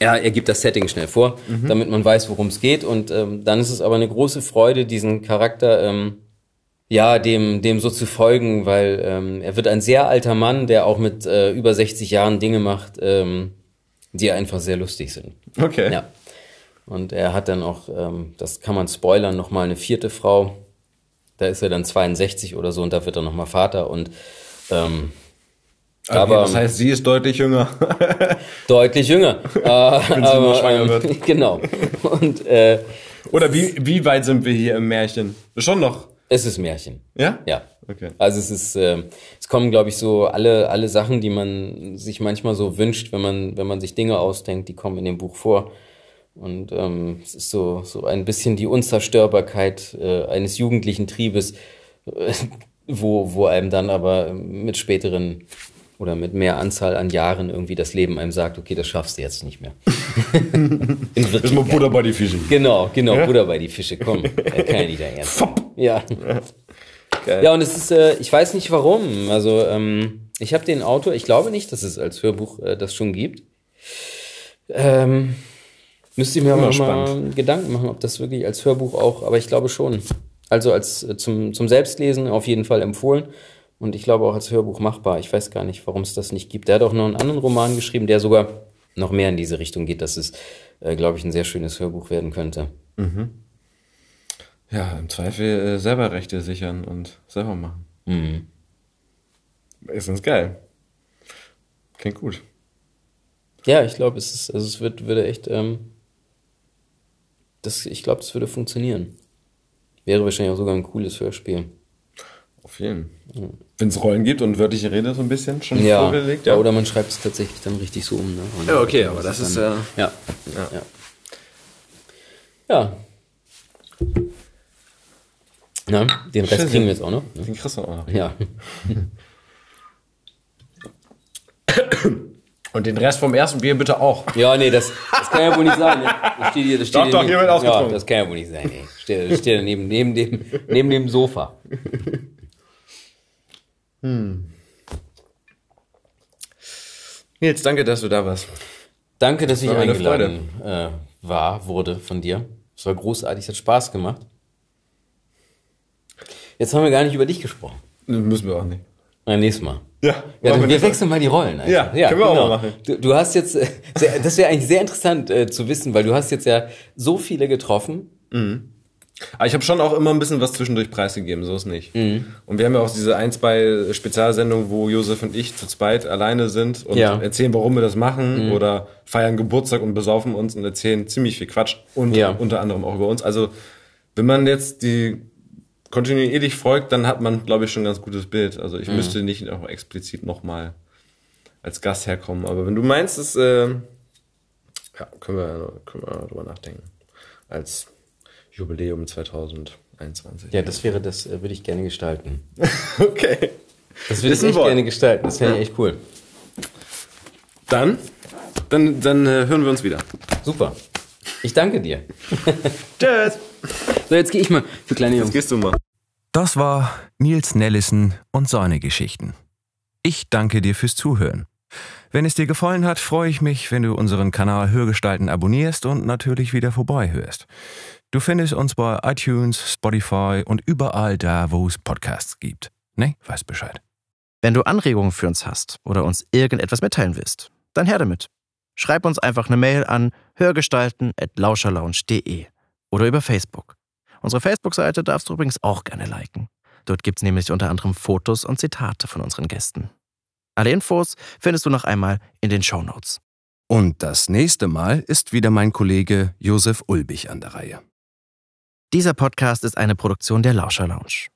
S3: ja, er gibt das Setting schnell vor,
S4: Mhm.
S3: damit man weiß, worum es geht. Und ähm, dann ist es aber eine große Freude, diesen Charakter, ähm, ja, dem, dem so zu folgen, weil ähm, er wird ein sehr alter Mann, der auch mit äh, über 60 Jahren Dinge macht, ähm, die einfach sehr lustig sind.
S4: Okay.
S3: Ja. Und er hat dann auch, ähm, das kann man spoilern, nochmal eine vierte Frau. Da ist er dann 62 oder so und da wird er nochmal Vater und ähm,
S4: Okay,
S3: aber
S4: das heißt, sie ist deutlich jünger.
S3: deutlich jünger. äh,
S4: Wenn sie nur schwanger
S3: ähm,
S4: wird.
S3: Genau. Und äh,
S4: Oder wie, wie weit sind wir hier im Märchen? Schon noch.
S3: es ist Märchen.
S4: Ja?
S3: Ja.
S4: Okay.
S3: Also es ist, äh, es kommen, glaube ich, so alle, alle Sachen, die man sich manchmal so wünscht, wenn man, wenn man sich Dinge ausdenkt, die kommen in dem Buch vor. Und ähm, es ist so, so ein bisschen die Unzerstörbarkeit äh, eines jugendlichen Triebes, äh, wo, wo einem dann aber mit späteren oder mit mehr Anzahl an Jahren irgendwie das Leben einem sagt, okay, das schaffst du jetzt nicht mehr.
S4: Ist mal. Butter bei die Fische.
S3: Genau, genau, Butter bei die Fische, komm. Kann ja nicht dein Ernst. Ja.
S4: Geil.
S3: Ja, und es ist, äh, ich weiß nicht warum. Also, ähm, ich habe den Autor, ich glaube nicht, dass es als Hörbuch äh, das schon gibt. Ähm, müsste ich mir mal
S4: spannend.
S3: Gedanken machen, ob das wirklich als Hörbuch auch, aber ich glaube schon. Also als äh, zum, zum Selbstlesen auf jeden Fall empfohlen. Und ich glaube auch als Hörbuch machbar. Ich weiß gar nicht, warum es das nicht gibt. Der hat auch noch einen anderen Roman geschrieben, der sogar noch mehr in diese Richtung geht, dass es, äh, glaube ich, ein sehr schönes Hörbuch werden könnte.
S4: Ja, im Zweifel äh, selber Rechte sichern und selber machen.
S3: Mhm.
S4: Ist ganz geil. Klingt gut.
S3: Ja, ich glaube, es ist, also es wird, würde echt, ähm, das, ich glaube, das würde funktionieren. Wäre wahrscheinlich auch sogar ein cooles Hörspiel.
S4: Auf jeden. Wenn es Rollen gibt und wörtliche Rede so ein bisschen schon
S3: Ja,
S4: vorgelegt.
S3: ja. oder man schreibt es tatsächlich dann richtig so um. Ne? Und
S4: Ja, okay, aber das ist
S3: dann,
S4: ja.
S3: ja.
S4: Ja.
S3: Ja. Ja. Na, den Rest
S4: Schön.
S3: kriegen wir jetzt auch noch. Ne?
S4: Den kriegst du auch noch.
S3: Ja.
S4: Und den Rest vom ersten Bier bitte auch.
S3: Ja, nee, das, das kann ja wohl nicht sein. Ne? Das steht hier, das steht
S4: Doch, doch, hier wird
S3: Ja,
S4: ausgetrunken.
S3: das kann ja wohl nicht sein. Ey. Steht, steht da neben, neben, dem, neben dem Sofa.
S4: Nils, danke, dass du da warst.
S3: Danke, dass ich
S4: war
S3: eingeladen äh, war, wurde von dir. Es war großartig, es hat Spaß gemacht. Jetzt haben wir gar nicht über dich gesprochen.
S4: Müssen wir auch nicht.
S3: Ein nächstes Mal.
S4: Ja,
S3: Ja, wir wechseln mal die Rollen. einfach.
S4: Ja, können wir auch mal machen.
S3: Du, du hast jetzt, äh, das wäre eigentlich sehr interessant äh, zu wissen, weil du hast jetzt ja so viele getroffen.
S4: Aber ich habe schon auch immer ein bisschen was zwischendurch preisgegeben, so ist nicht.
S3: Mhm.
S4: Und wir haben ja auch diese ein, zwei Spezialsendungen, wo Josef und ich zu zweit alleine sind und
S3: Ja. Mhm.
S4: erzählen, warum wir das machen oder feiern Geburtstag und besaufen uns und erzählen ziemlich viel Quatsch und
S3: Ja.
S4: unter anderem auch über uns. Also wenn man jetzt die kontinuierlich folgt, dann hat man, glaube ich, schon ein ganz gutes Bild. Also ich
S3: Mhm.
S4: müsste nicht auch explizit nochmal als Gast herkommen. Aber wenn du meinst, es, äh, ja, können wir, können wir drüber nachdenken. Als Jubiläum 2021.
S3: Ja, das wäre, das äh, würde ich gerne gestalten.
S4: Okay.
S3: Das würde ich echt gerne gestalten. Das wäre echt cool.
S4: Dann, dann, dann äh, hören wir uns wieder.
S3: Super. Ich danke dir.
S4: Tschüss.
S3: So, jetzt gehe ich mal für kleine Jungs.
S4: Jetzt gehst du mal.
S2: Das war Nils Nellissen und seine Geschichten. Ich danke dir fürs Zuhören.
S4: Wenn es dir gefallen hat, freue ich mich, wenn du unseren Kanal Hörgestalten abonnierst und natürlich wieder vorbeihörst. Du findest uns bei iTunes, Spotify und überall da, wo es Podcasts gibt. Ne, weißt Bescheid.
S1: Wenn du Anregungen für uns hast oder uns irgendetwas mitteilen willst, dann her damit. Schreib uns einfach eine Mail an hörgestalten.lauscherlounge.de oder über Facebook. Unsere Facebook-Seite darfst du übrigens auch gerne liken. Dort gibt es nämlich unter anderem Fotos und Zitate von unseren Gästen. Alle Infos findest du noch einmal in den Show Notes.
S4: Und das nächste Mal ist wieder mein Kollege Josef Ulbich an der Reihe.
S1: Dieser Podcast ist eine Produktion der Lauscher Lounge.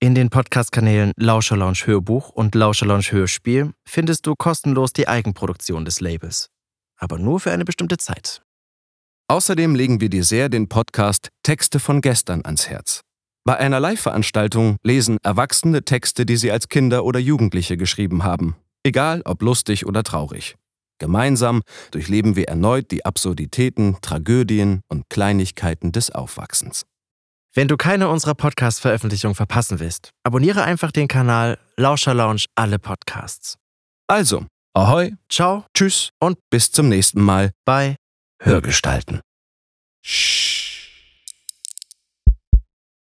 S1: In den Podcast-Kanälen Lauscher Lounge Hörbuch und Lauscher Lounge Hörspiel findest du kostenlos die Eigenproduktion des Labels. Aber nur für eine bestimmte Zeit.
S4: Außerdem legen wir dir sehr den Podcast Texte von gestern ans Herz. Bei einer Live-Veranstaltung lesen Erwachsene Texte, die sie als Kinder oder Jugendliche geschrieben haben. Egal ob lustig oder traurig. Gemeinsam durchleben wir erneut die Absurditäten, Tragödien und Kleinigkeiten des Aufwachsens.
S1: Wenn du keine unserer Podcast-Veröffentlichungen verpassen willst, abonniere einfach den Kanal Lauscher Lounge alle Podcasts.
S4: Also, ahoi,
S1: Ciao
S4: tschüss und bis zum nächsten Mal
S1: bei
S4: Hörgestalten.
S6: Shh.